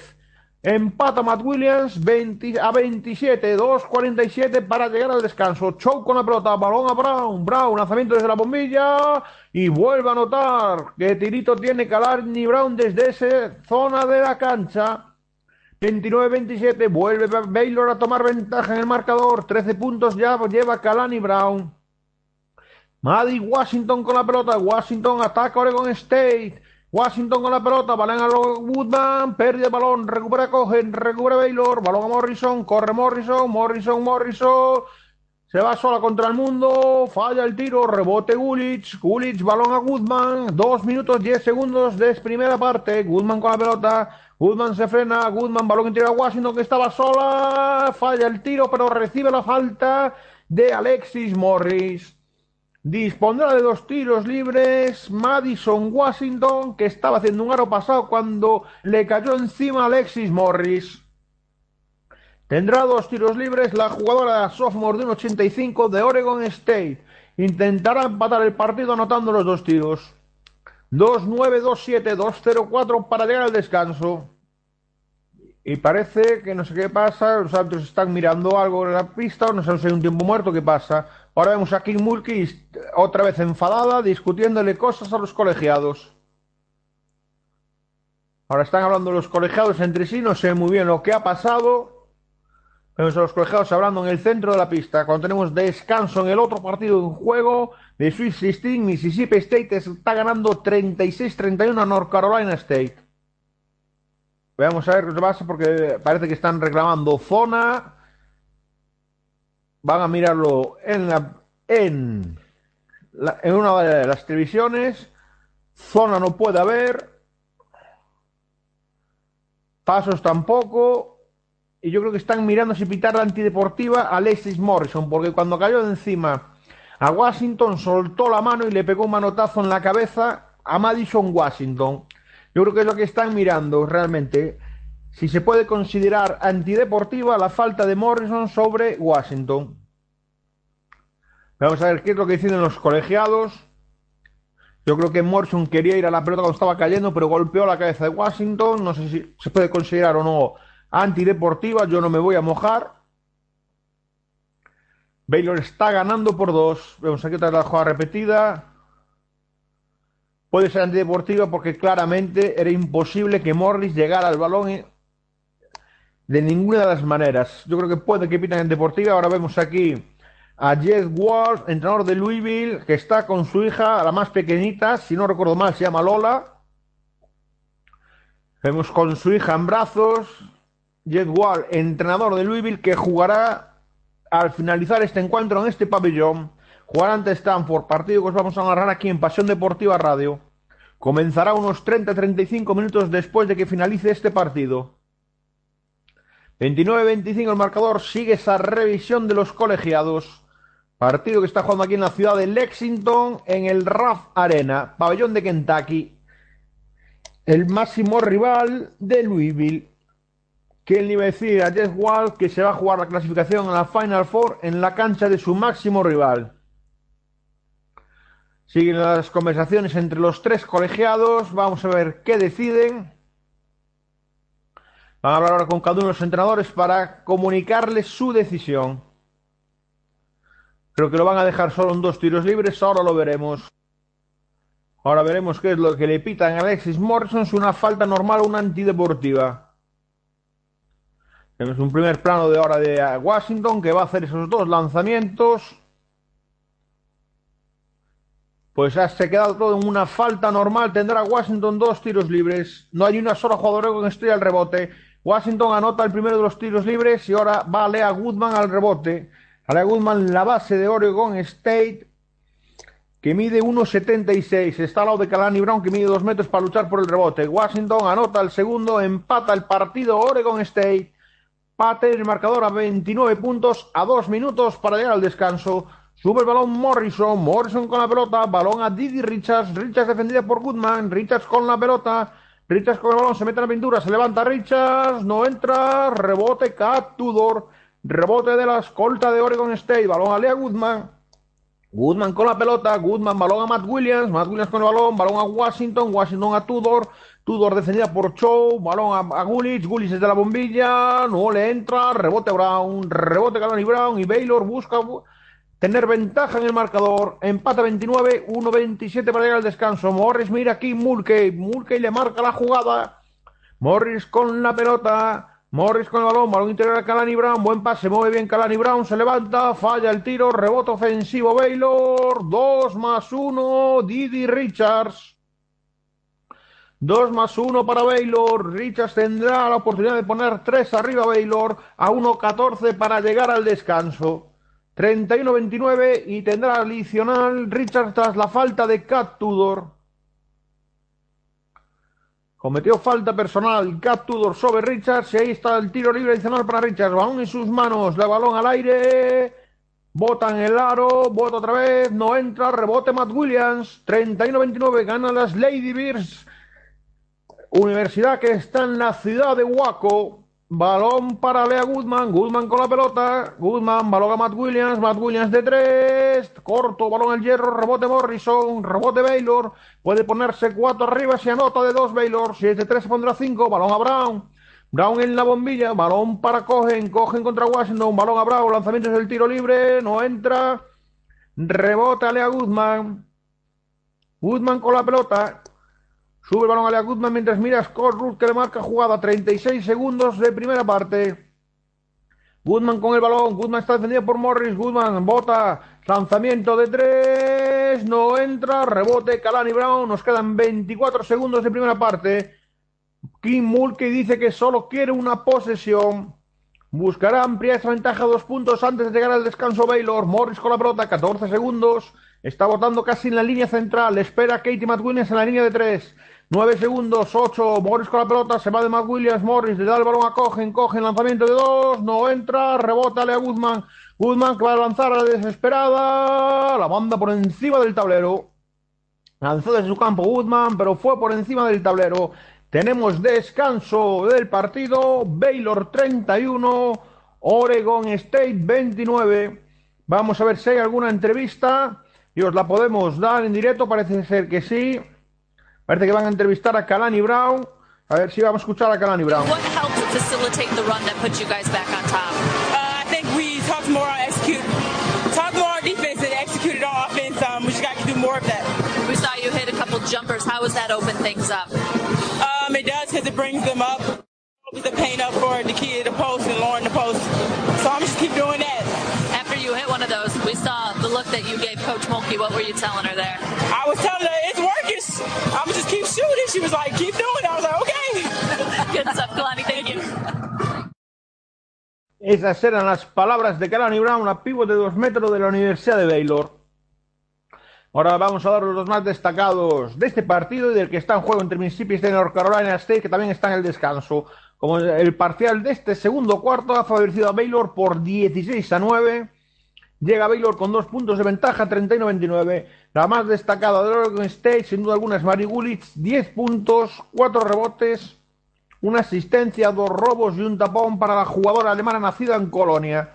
Empata Matt Williams 20 a 27, 2.47 para llegar al descanso. Chow con la pelota, balón a Brown. Brown, lanzamiento desde la bombilla y vuelve a anotar que tirito tiene Calarni Brown desde esa zona de la cancha. 29-27, vuelve Baylor a tomar ventaja en el marcador. 13 puntos ya lleva Calani Brown. Maddie Washington con la pelota. Washington ataca Oregon State. Washington con la pelota. Balón a Woodman. Pérdida de balón. Recupera Cogen. Recupera Baylor. Balón a Morrison. Corre Morrison. Morrison. Morrison. Se va sola contra el mundo. Falla el tiro. Rebote Gulich. Gulich. Balón a Goodman. Dos minutos diez segundos de primera parte. Goodman con la pelota. Goodman se frena. Goodman. Balón interior a Washington que estaba sola. Falla el tiro pero recibe la falta de Alexis Morris. Dispondrá de dos tiros libres Madison Washington, que estaba haciendo un aro pasado cuando le cayó encima Alexis Morris. Tendrá dos tiros libres la jugadora sophomore de 1.85 de Oregon State. Intentará empatar el partido anotando los dos tiros. 2-9, 2-7, 2-0-4 para llegar al descanso. Y parece que no sé qué pasa, los árbitros están mirando algo en la pista, o no sé si hay un tiempo muerto, ¿qué pasa? Ahora vemos a King Mulkey otra vez enfadada, discutiéndole cosas a los colegiados. Ahora están hablando los colegiados entre sí, no sé muy bien lo que ha pasado. Vemos a los colegiados hablando en el centro de la pista. Cuando tenemos descanso en el otro partido en juego de Swiss 16, Mississippi State está ganando 36-31 a North Carolina State. Vamos a ver qué pasa porque parece que están reclamando zona. Van a mirarlo en la, en, en una de las televisiones. Zona no puede haber. Pasos tampoco. Y yo creo que están mirando si pitar la antideportiva a Alexis Morrison, porque cuando cayó de encima a Washington soltó la mano y le pegó un manotazo en la cabeza a Madison Washington. Yo creo que es lo que están mirando realmente. Si se puede considerar antideportiva la falta de Morrison sobre Washington. Vamos a ver qué es lo que dicen los colegiados. Yo creo que Morrison quería ir a la pelota cuando estaba cayendo, pero golpeó la cabeza de Washington. No sé si se puede considerar o no antideportiva. Yo no me voy a mojar. Baylor está ganando por dos. Vemos aquí otra la jugada repetida. Puede ser antideportiva porque claramente era imposible que Morris llegara al balón de ninguna de las maneras. Yo creo que puede que pitan en deportiva. Ahora vemos aquí a Jed Wall, entrenador de Louisville, que está con su hija, la más pequeñita, si no recuerdo mal, se llama Lola. Vemos con su hija en brazos. Jed Wall, entrenador de Louisville, que jugará al finalizar este encuentro en este pabellón. Jugará ante Stanford, partido que os vamos a narrar aquí en Pasión Deportiva Radio. Comenzará unos 30-35 minutos después de que finalice este partido. 29-25 el marcador, sigue esa revisión de los colegiados. Partido que está jugando aquí en la ciudad de Lexington, en el RAF Arena, pabellón de Kentucky. El máximo rival de Louisville. Que le iba a decir a Jeff Wall que se va a jugar la clasificación a la Final Four en la cancha de su máximo rival. Siguen las conversaciones entre los tres colegiados. Vamos a ver qué deciden. Van a hablar ahora con cada uno de los entrenadores para comunicarles su decisión. Creo que lo van a dejar solo en dos tiros libres, ahora lo veremos. Ahora veremos qué es lo que le pitan a Alexis Morrison, es una falta normal o una antideportiva. Tenemos un primer plano de ahora de Washington que va a hacer esos dos lanzamientos. Pues ha se quedado todo en una falta normal. Tendrá Washington dos tiros libres. No hay una sola jugadora con estrella al rebote. Washington anota el primero de los tiros libres y ahora va Lea Goodman al rebote. Lea Goodman, la base de Oregon State, que mide 1,76. Está al lado de Kalani Brown, que mide 2 metros para luchar por el rebote. Washington anota el segundo, empata el partido Oregon State. Pate el marcador a 29 puntos, a 2 minutos para llegar al descanso. Sube el balón Morrison, Morrison con la pelota, balón a Didi Richards, Richards defendida por Goodman, Richards con la pelota, Richards con el balón, se mete en la pintura, se levanta Richards, no entra, rebote Cat Tudor, rebote de la escolta de Oregon State, balón a Lea Goodman, Goodman con la pelota, Goodman balón a Matt Williams, Matt Williams con el balón, balón a Washington, Washington a Tudor, Tudor defendida por Chow, balón a, a Gulich, Gulich desde la bombilla, no le entra, rebote Brown, rebote Galani Brown y Baylor busca tener ventaja en el marcador. Empata 29, 1-27 para llegar al descanso. Morris mira aquí Mulkey. Mulkey le marca la jugada. Morris con la pelota. Morris con el balón, balón interior a Calani Brown, buen pase, mueve bien Calani Brown, se levanta, falla el tiro, rebote ofensivo Baylor, 2 más 1, Didi Richards. 2 más 1 para Baylor, Richards tendrá la oportunidad de poner 3 arriba Baylor, a 1-14 para llegar al descanso. 31-29 y tendrá adicional Richard tras la falta de Cat Tudor. Cometió falta personal Cat Tudor sobre Richards y ahí está el tiro libre adicional para Richards. Balón en sus manos, la balón al aire. Bota en el aro, bota otra vez, no entra, rebote Matt Williams. 31-29 gana las Lady Bears. Universidad que está en la ciudad de Waco. Balón para Lea Goodman, Goodman con la pelota, Goodman, balón a Matt Williams, Matt Williams de tres, corto, balón al hierro, rebote Morrison, rebote Baylor, puede ponerse cuatro arriba si anota de dos Baylor, si es de tres se pondrá cinco, balón a Brown, Brown en la bombilla, balón para Cogen, Cogen contra Washington, balón a Brown, lanzamiento del tiro libre, no entra, rebote a Lea Goodman, Goodman con la pelota, Sube el balón a Lea Goodman mientras mira a Scott Ruth que le marca jugada 36 segundos de primera parte. Goodman con el balón. Goodman está defendido por Morris. Goodman bota. Lanzamiento de tres. No entra. Rebote. Kalani Brown. Nos quedan 24 segundos de primera parte. Kim Mulkey dice que solo quiere una posesión. Buscará ampliar esa ventaja dos puntos antes de llegar al descanso Baylor. Morris con la pelota. 14 segundos. Está botando casi en la línea central. Espera Katie Williams en la línea de tres. 9 segundos, 8, Morris con la pelota, se va de Matt Williams, Morris, le da el balón a Cogen, Cogen, lanzamiento de 2, no entra, rebota a Guzmán, Guzmán que va a lanzar a la desesperada, la banda por encima del tablero, lanzó desde su campo Guzmán, pero fue por encima del tablero, tenemos descanso del partido, Baylor 31, Oregon State 29, vamos a ver si hay alguna entrevista, y os la podemos dar en directo, parece ser que sí, Parece que van a entrevistar a Kalani Brown. A ver si vamos a escuchar a Kalani Brown. What helped facilitate the run that put you guys back on top? Uh, I think we talked more on execute, talked more on defense and executed our offense. Um, we just got to do more of that. We saw you hit a couple jumpers. How does that open things up? Um, it does because it brings them up, opens the paint up for the kid, the post, and Lauren the post. So I'm just keep doing that. After you hit one of those, we saw the look that you gave Coach Mulkey. What were you telling her there? I was telling her it's working. I'm just keep shooting. She was like, keep doing it. I was like, okay. Good stuff, Kalani. Thank you. Esas eran las palabras de Kalani Brown, a pívot de dos metros de la Universidad de Baylor. Ahora vamos a dar los más destacados de este partido y del que está en juego entre Mississippi State y North Carolina State, que también está en el descanso. Como el parcial de este segundo cuarto ha favorecido a Baylor por 16 a 9. Llega Baylor con dos puntos de ventaja, 31-29. La más destacada de Oregon State, sin duda alguna, es Mari Gulich, 10 puntos, 4 rebotes, una asistencia, dos robos y un tapón para la jugadora alemana nacida en Colonia.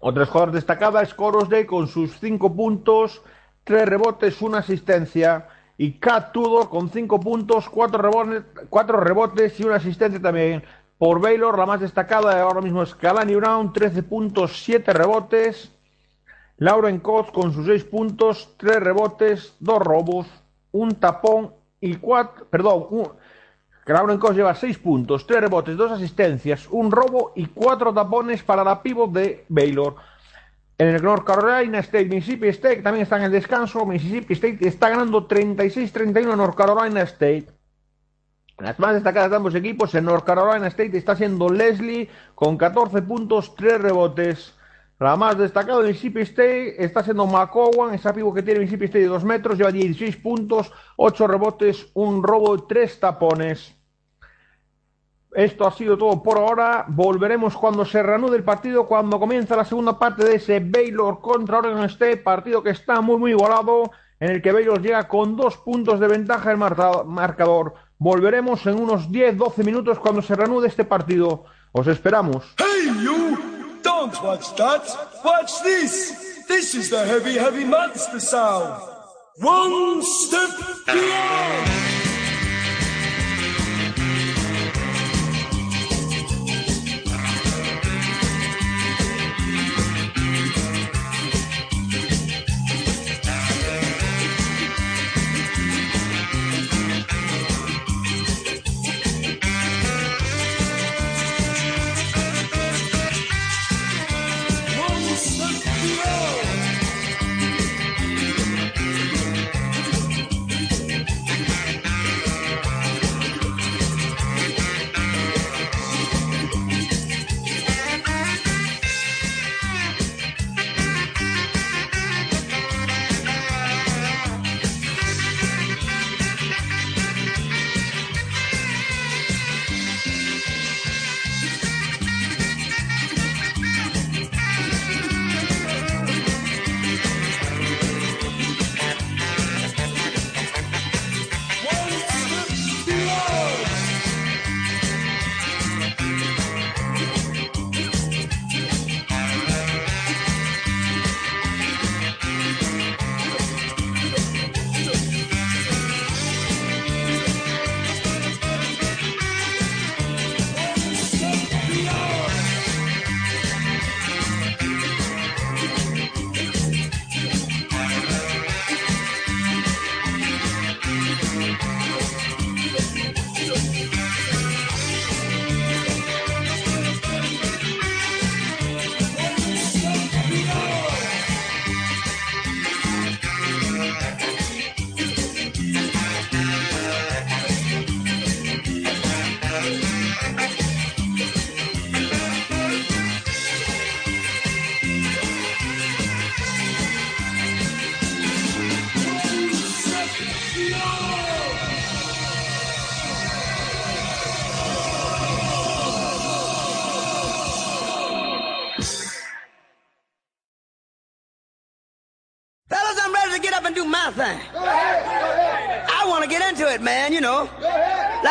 Otra jugadora destacada es Corosday con sus 5 puntos, 3 rebotes, una asistencia. Y Kat Tudor con 5 puntos, 4 rebotes, cuatro rebotes y una asistencia también. Por Baylor, la más destacada ahora mismo es Kalani Brown, 13 puntos, 7 rebotes. Lauren Cox con sus 6 puntos, 3 rebotes, 2 robos, un tapón y 4. Perdón, un, Lauren Cox lleva 6 puntos, 3 rebotes, 2 asistencias, un robo y 4 tapones para la pivot de Baylor. En el North Carolina State, Mississippi State también está en el descanso. Mississippi State está ganando 36-31 a North Carolina State. Las más destacadas de ambos equipos en North Carolina State está siendo Leslie con 14 puntos, 3 rebotes. La más destacada de Mississippi State está siendo McCowan, esa pivo que tiene Mississippi State de 2 metros, lleva 16 puntos, 8 rebotes, un robo, 3 tapones. Esto ha sido todo por ahora. Volveremos cuando se reanude el partido, cuando comienza la segunda parte de ese Baylor contra Oregon State, partido que está muy muy igualado, en el que Baylor llega con dos puntos de ventaja el marcador. Volveremos en unos 10-12 minutos cuando se reanude este partido. Os esperamos. Hey you! Don't watch that! Watch this! This is the heavy heavy monster sound! One step beyond!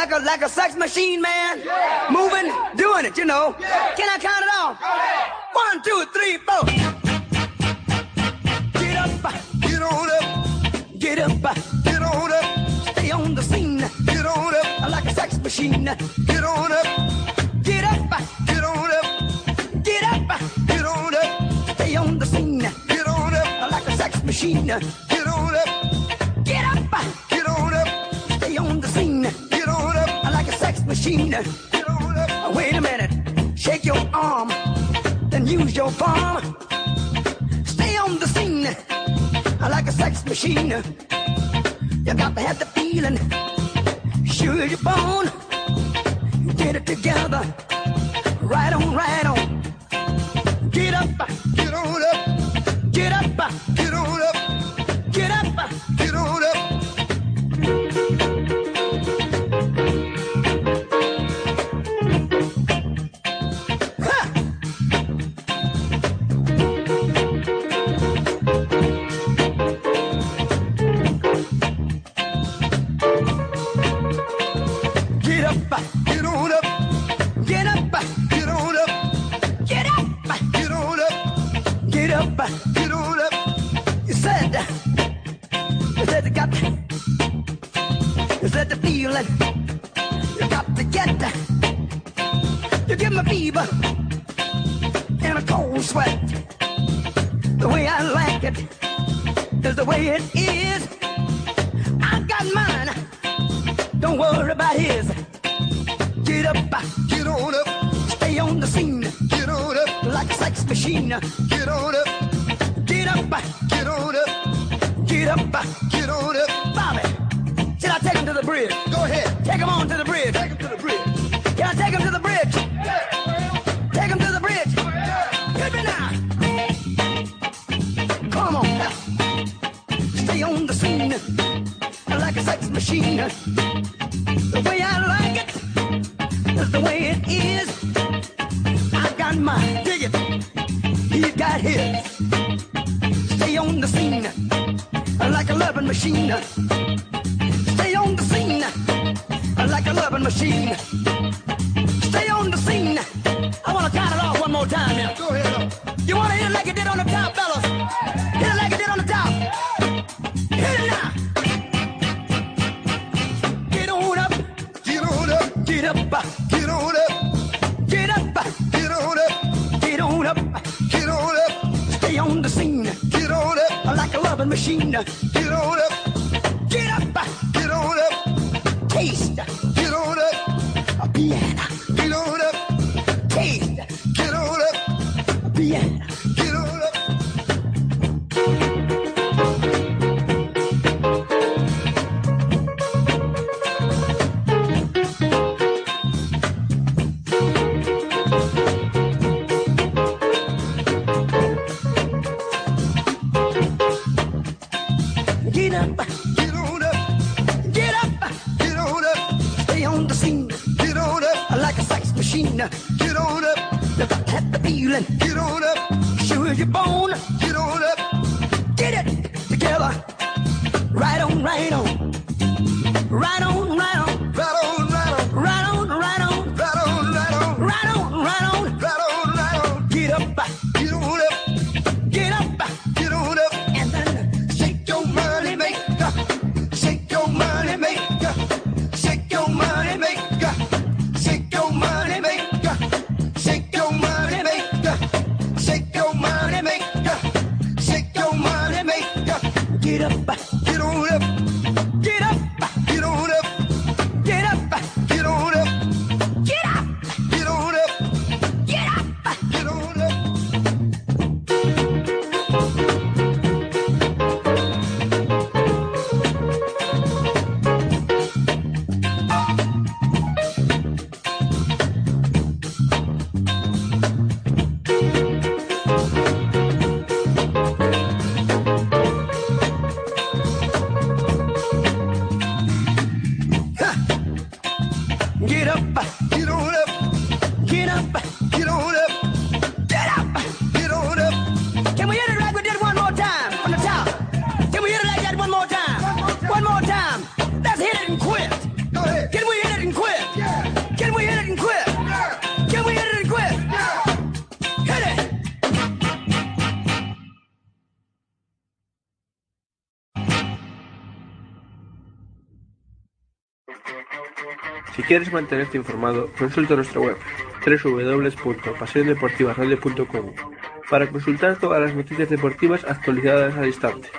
Like a like a sex machine, man. Moving, doing it, you know. Can I count it off? One, two, three, four. Get up, get on up, get up, get on up. Stay on the scene. Get on up like a sex machine. Get on up. Get up, get on up. Get up, get on up. Stay on the scene. Get on up like a sex machine. minute. (laughs) Wait a minute. Shake your arm, then use your palm. Stay on the scene like a sex machine. You got to have the feeling. Sure your bone. Get it together. Right on, right on. Get up. Yeah. quieres mantenerte informado, consulta nuestra web www.pasionedeportivaradio.com para consultar todas las noticias deportivas actualizadas al instante.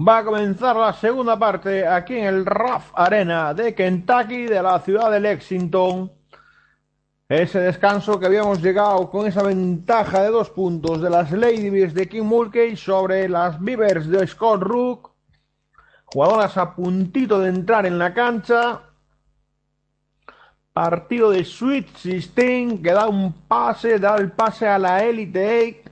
Va a comenzar la segunda parte aquí en el RAF Arena de Kentucky, de la ciudad de Lexington. Ese descanso que habíamos llegado con esa ventaja de dos puntos de las Lady Bears de King Mulkey sobre las Beavers de Scott Rook. Jugadoras a puntito de entrar en la cancha. Partido de Sweet 16 que da un pase, da el pase a la Elite 8.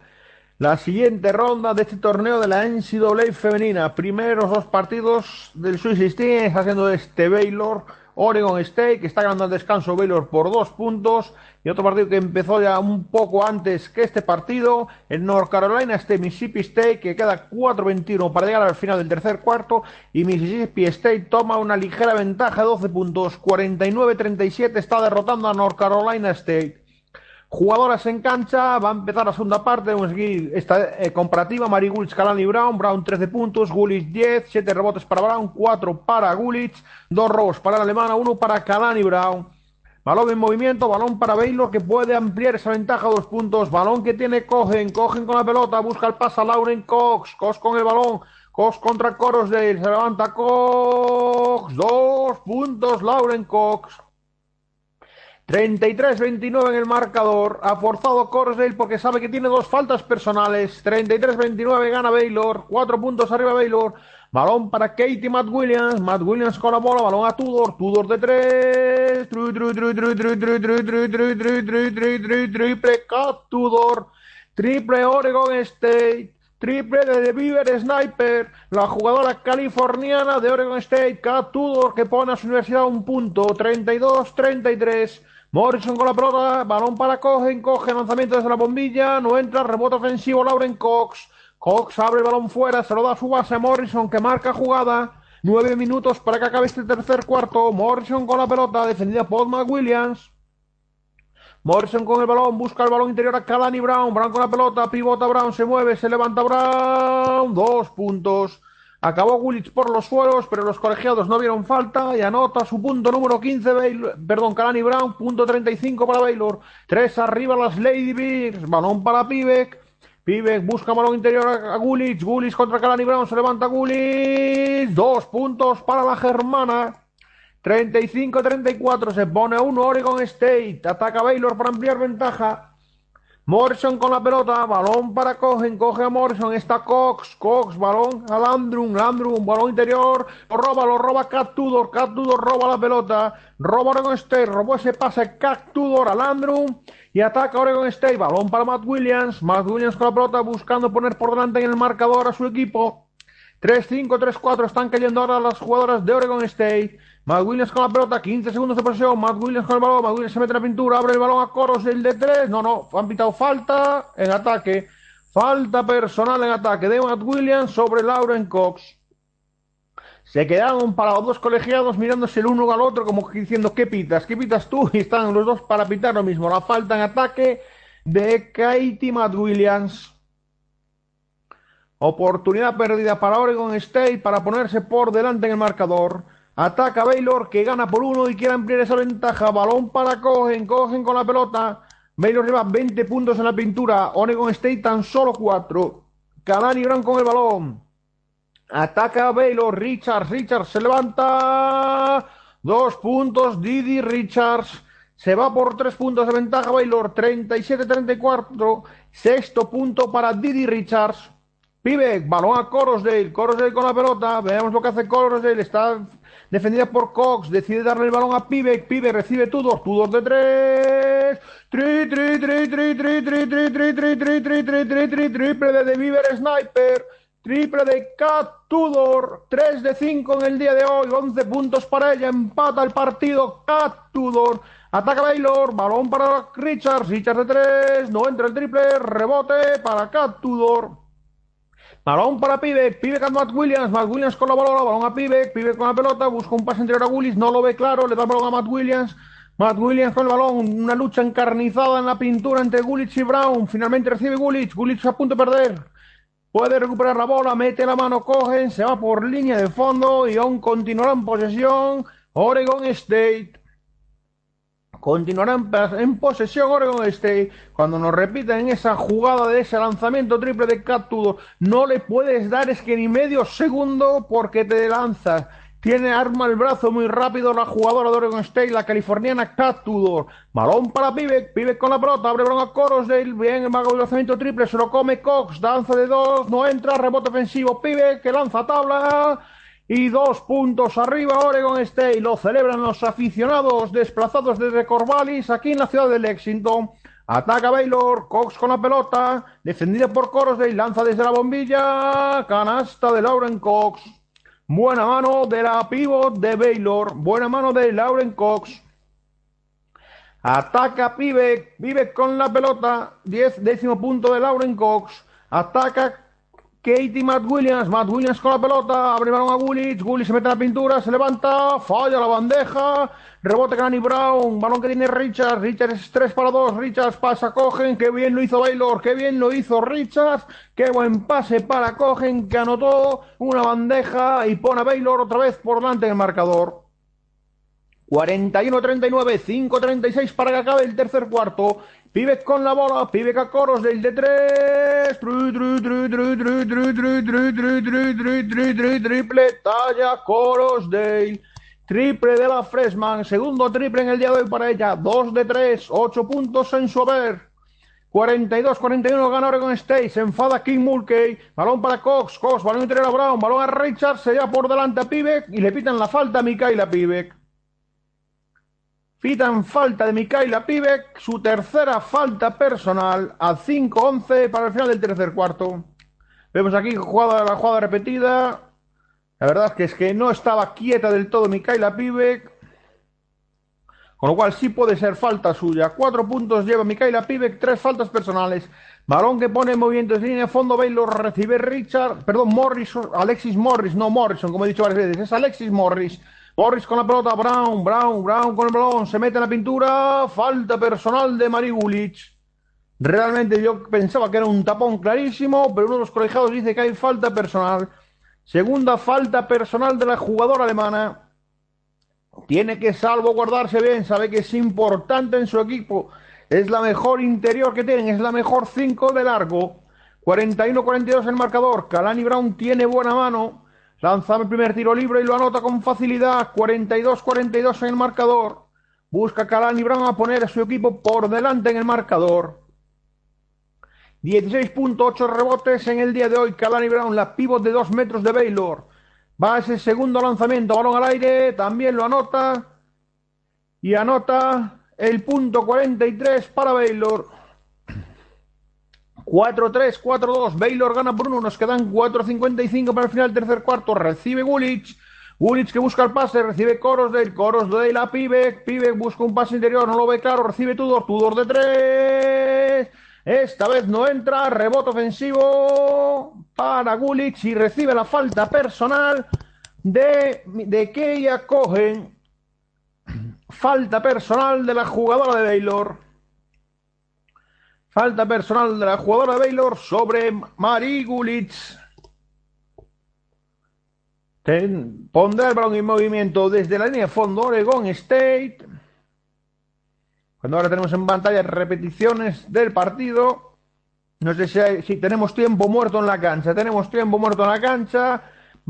La siguiente ronda de este torneo de la NCAA femenina. Primeros dos partidos del Sweet 16 está haciendo este Baylor, Oregon State, que está ganando al descanso Baylor por dos puntos. Y otro partido que empezó ya un poco antes que este partido, el North Carolina State, Mississippi State, que queda 4-21 para llegar al final del tercer cuarto. Y Mississippi State toma una ligera ventaja de 12 puntos, 49-37, está derrotando a North Carolina State. Jugadoras en cancha, va a empezar la segunda parte, vamos a seguir esta eh, comparativa, Mari Gullich, Kalani Brown, Brown 13 puntos, Gullich 10, 7 rebotes para Brown, 4 para Gullich, 2 robos para la alemana, 1 para Kalani Brown. Balón en movimiento, balón para Baylor que puede ampliar esa ventaja a dos puntos. Balón que tiene Cogen, Cogen con la pelota, busca el pase a Lauren Cox, Cox con el balón, Cox contra Corosdale, se levanta Cox, dos puntos Lauren Cox. 33-29 en el marcador. Ha forzado Corsdale porque sabe que tiene dos faltas personales. 33-29 gana Baylor. Cuatro puntos arriba Baylor. Balón para Katie Matt Williams. Matt Williams con la bola. Balón a Tudor. Tudor de tres. Triple Cat Tudor. Triple Oregon State. Triple de Beaver Sniper, la jugadora californiana de Oregon State, Kat Tudor, que pone a su universidad un punto, 32-33. Morrison con la pelota, balón para Cogen, coge lanzamiento desde la bombilla, no entra, rebote ofensivo Lauren Cox. Cox abre el balón fuera, se lo da a su base Morrison que marca jugada. Nueve minutos para que acabe este tercer cuarto. Morrison con la pelota, defendida por Matt Williams. Morrison con el balón, busca el balón interior a Kalani Brown. Brown con la pelota, pivota Brown, se mueve, se levanta Brown. Dos puntos. Acabó Willich por los suelos, pero los colegiados no vieron falta y anota su punto número 15, Baylor, perdón, Kalani Brown, punto 35 para Baylor. Tres arriba las Lady Bears, balón para Pivek. Pivek busca balón interior a Gulich. Gulich contra Kalani Brown. Se levanta Gulich. Dos puntos para la germana. 35-34. Se pone a uno Oregon State. Ataca Baylor para ampliar ventaja. Morrison con la pelota, balón para Cogen, coge a Morrison, está Cox, Cox, balón a Landrum, Landrum, balón interior, lo roba, lo roba Cat Tudor, roba la pelota, roba Oregon State, robó ese pase Cat Tudor a Landrum y ataca Oregon State, balón para Matt Williams, Matt Williams con la pelota buscando poner por delante en el marcador a su equipo. 3-5, 3-4 están cayendo ahora las jugadoras de Oregon State. Matt Williams con la pelota, 15 segundos de posesión. Matt Williams con el balón, Matt Williams se mete la pintura, abre el balón a Coros, el de 3. No, no, han pitado falta en ataque. Falta personal en ataque de Matt Williams sobre Lauren Cox. Se quedaron para los dos colegiados mirándose el uno al otro como diciendo, ¿qué pitas? ¿Qué pitas tú? (laughs) Y están los dos para pitar lo mismo. La falta en ataque de Katie Matt Williams. Oportunidad perdida para Oregon State para ponerse por delante en el marcador. Ataca Baylor que gana por uno y quiere ampliar esa ventaja. Balón para Cogen, Cogen con la pelota. Baylor lleva 20 puntos en la pintura. Oregon State tan solo 4. Kalani Brown con el balón. Ataca Baylor. Richards, Richards se levanta. Dos puntos. Didi Richards. Se va por tres puntos de ventaja Baylor. 37-34. Sexto punto para Didi Richards. Pivek, balón a Corosdale. Corosdale con la pelota. Veamos lo que hace Corosdale. Está defendida por Cox, decide darle el balón a Pivek, Pivek recibe Tudor, Tudor de tres, tri, tri, tri, tri, tri, tri, tri, tri, tri, tri, tri, tri, tri, tri, triple de Beaver Sniper, triple de Cat Tudor, 3 de 5 en el día de hoy, 11 puntos para ella, empata el partido Cat Tudor, ataca Baylor, balón para Richards, Richards de 3, no entra el triple, rebote para Cat Tudor. Balón para Pivek, Pivek a Matt Williams, Matt Williams con la bola, balón a Pivek, Pivek con la pelota, busca un pase interior a Willis, no lo ve claro, le da el balón a Matt Williams, Matt Williams con el balón, una lucha encarnizada en la pintura entre Gulich y Brown, finalmente recibe Gulich, Gulich a punto de perder, puede recuperar la bola, mete la mano, cogen, se va por línea de fondo y aún continuará en posesión Oregon State. Continuará en, posesión Oregon State cuando nos repiten esa jugada de ese lanzamiento triple de Cat Tudor. No le puedes dar es que ni medio segundo porque te lanzas. Tiene arma el brazo muy rápido la jugadora de Oregon State, la californiana Cat Tudor. Balón para Pivek, Pivek con la pelota, abre balón a Corosdale, bien el mago del lanzamiento triple, se lo come Cox, danza de dos, no entra, rebote ofensivo, Pivek que lanza tabla y dos puntos arriba Oregon State. Lo celebran los aficionados desplazados desde Corvallis aquí en la ciudad de Lexington. Ataca Baylor, Cox con la pelota, defendida por Corosdale, lanza desde la bombilla, canasta de Lauren Cox. Buena mano de la pivot de Baylor, buena mano de Lauren Cox. Ataca Pivek, Pivek con la pelota, 10 décimo punto de Lauren Cox. Ataca Katie Matt Williams, Matt Williams con la pelota, abre el balón a Gullich, Gullich se mete en la pintura, se levanta, falla la bandeja, rebote Granny Brown, balón que tiene Richards, Richards es 3 para 2, Richards pasa Cogen, qué bien lo hizo Baylor, qué bien lo hizo Richards, qué buen pase para Cogen que anotó una bandeja y pone a Baylor otra vez por delante del marcador. 41-39, 5-36 para que acabe el tercer cuarto. Pivek con la bola, Pivek a coros del de tres. Triple talla coros del triple de la Freshman. Segundo triple en el día de hoy para ella. 2 de 3, 8 puntos en su haber. 42-41 gana Oregon State. Se enfada King Mulkey. Balón para Cox. Cox, balón interior a Brown. Balón a Richards. Se lleva por delante a Pivek. Y le pitan la falta a Mikaela Pivek. Pitan falta de Mikaela Pivek, su tercera falta personal a 5-11 para el final del tercer cuarto. Vemos aquí jugada, la jugada repetida. La verdad es que es que no estaba quieta del todo Mikaela Pivek. Con lo cual sí puede ser falta suya. Cuatro puntos lleva Mikaela Pivek, tres faltas personales. Balón que pone en línea de fondo, Baylor recibe Richard, perdón, Morris, Alexis Morris, no Morrison, como he dicho varias veces, es Alexis Morris. Morris con la pelota, Brown, Brown, Brown con el balón, se mete en la pintura, falta personal de Mari Gulich. Realmente yo pensaba que era un tapón clarísimo, pero uno de los colegiados dice que hay falta personal. Segunda falta personal de la jugadora alemana. Tiene que salvaguardarse bien, sabe que es importante en su equipo. Es la mejor interior que tienen, es la mejor 5 de largo. 41-42 el marcador. Kalani Brown tiene buena mano. Lanza el primer tiro libre y lo anota con facilidad. 42-42 en el marcador. Busca Kalani Brown a poner a su equipo por delante en el marcador. 16.8 rebotes en el día de hoy. Kalani Brown, la pivot de 2 metros de Baylor. Va ese segundo lanzamiento, balón al aire, también lo anota. Y anota el punto 43 para Baylor. 4-3, 4-2. Baylor gana por uno. Nos quedan 4-55 para el final tercer cuarto. Recibe Gulich. Gulich que busca el pase, recibe Coros del Coros de la Pibe. Pibe busca un pase interior, no lo ve claro. Recibe Tudor, Tudor de 3. Esta vez no entra. Rebote ofensivo para Gulich y recibe la falta personal de, de Keia Cohen. Falta personal de la jugadora de Baylor. Falta personal de la jugadora Baylor sobre Mari Gulitz. pondrá el balón en movimiento desde la línea de fondo Oregon State. Cuando ahora tenemos en pantalla repeticiones del partido. No sé si, si tenemos tiempo muerto en la cancha. Tenemos tiempo muerto en la cancha.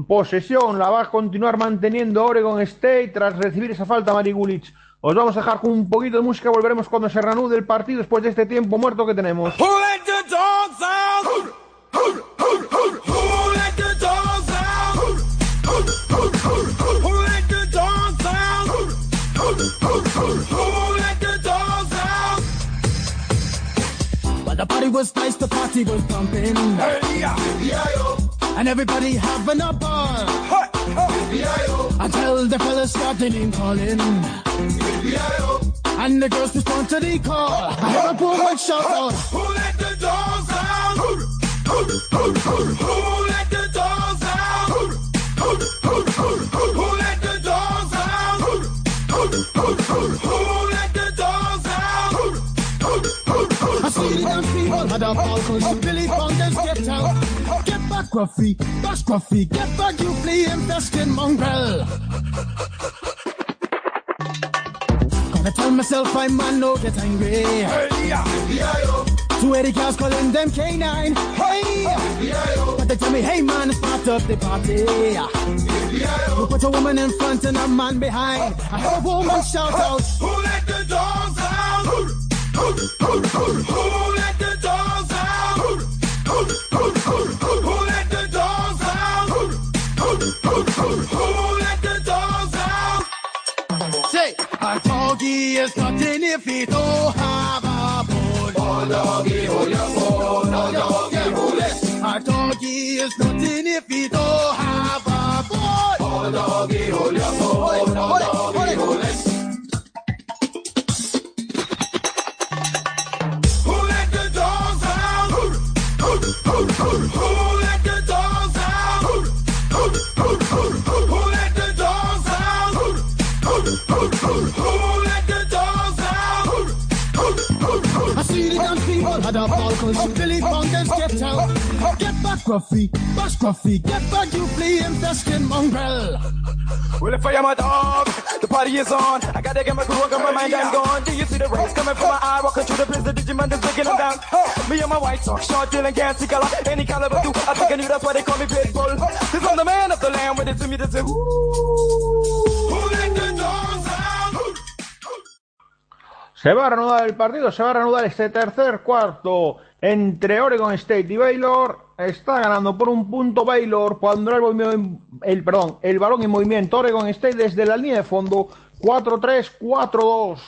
Posesión la va a continuar manteniendo Oregon State tras recibir esa falta Mari Gulitz. Os vamos a dejar con un poquito de música, volveremos cuando se reanude el partido después de este tiempo muerto que tenemos. the party was nice, the party was pumping. Hey, yeah. And everybody having a ball. Hey, Until the fellas started name calling. And the girls respond to the call. I heard a woman shout out. Who let the dogs out? Who let the dogs out? Who let the dogs out? Who let the dogs out? I see the dance people had a ball cause you Billy Fountains get out. Oh, get back, Gruffy. Bash Gruffy. Get back, you flea infested mongrel. I gotta tell myself I'm man, no get angry. Hey, yeah. Two eighty cars calling them K9. Hey, but they tell me, hey man, start up the party. You put a woman in front and a man behind. I heard a woman shout out, Who let the dogs out? Who let the a doggy is nothing if he don't have a bone. Oh, doggy, hold your bone. Oh, doggy, hold it. A doggy is nothing if he don't have a bone. Oh, doggy, Who let the dogs out? I see the dance people had a cause Billy Fountains get out. Get back, Gruffy, bash Gruffy, get back, you flea infested mongrel. Well, if I am a dog, the party is on. I gotta get my crew on, my mind, I'm gone. Do you see the rays coming from my eye? Walking through the the Digimon is breaking them down. Me and my white talk, short, dealing, see color. Any caliber, do. I think I knew that's why they call me Pitbull. Cause I'm the man of the land, when they to me, they say, ooh. Who let the dogs? Se va a reanudar el partido, se va a reanudar este tercer cuarto entre Oregon State y Baylor. Está ganando por un punto Baylor cuando el, el, perdón, el balón en movimiento Oregon State desde la línea de fondo 4-3, 4-2.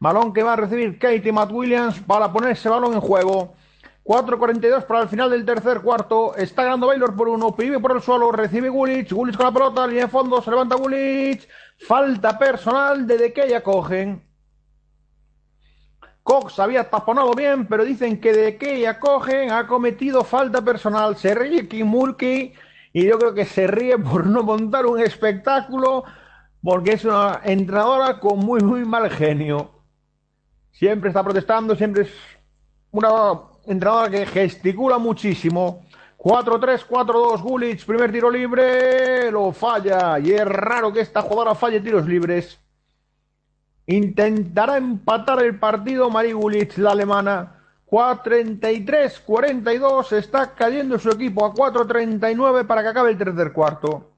Balón que va a recibir Katie Matt Williams para poner ese balón en juego. 4.42 para el final del tercer cuarto. Está ganando Baylor por uno. Pibe por el suelo. Recibe Gulich. Gulich con la pelota. Línea de fondo. Se levanta Gulich. Falta personal de De que ya cogen. Cox había taponado bien, pero dicen que de que ya cogen ha cometido falta personal. Se ríe Kim Mulkey y yo creo que se ríe por no montar un espectáculo porque es una entrenadora con muy, muy mal genio. Siempre está protestando, siempre es una entrenadora que gesticula muchísimo. 4-3, 4-2, Gulich, primer tiro libre, lo falla. Y es raro que esta jugadora falle tiros libres. Intentará empatar el partido Mari Gulich, la alemana. 33-42 está cayendo su equipo a 4-39 para que acabe el tercer cuarto.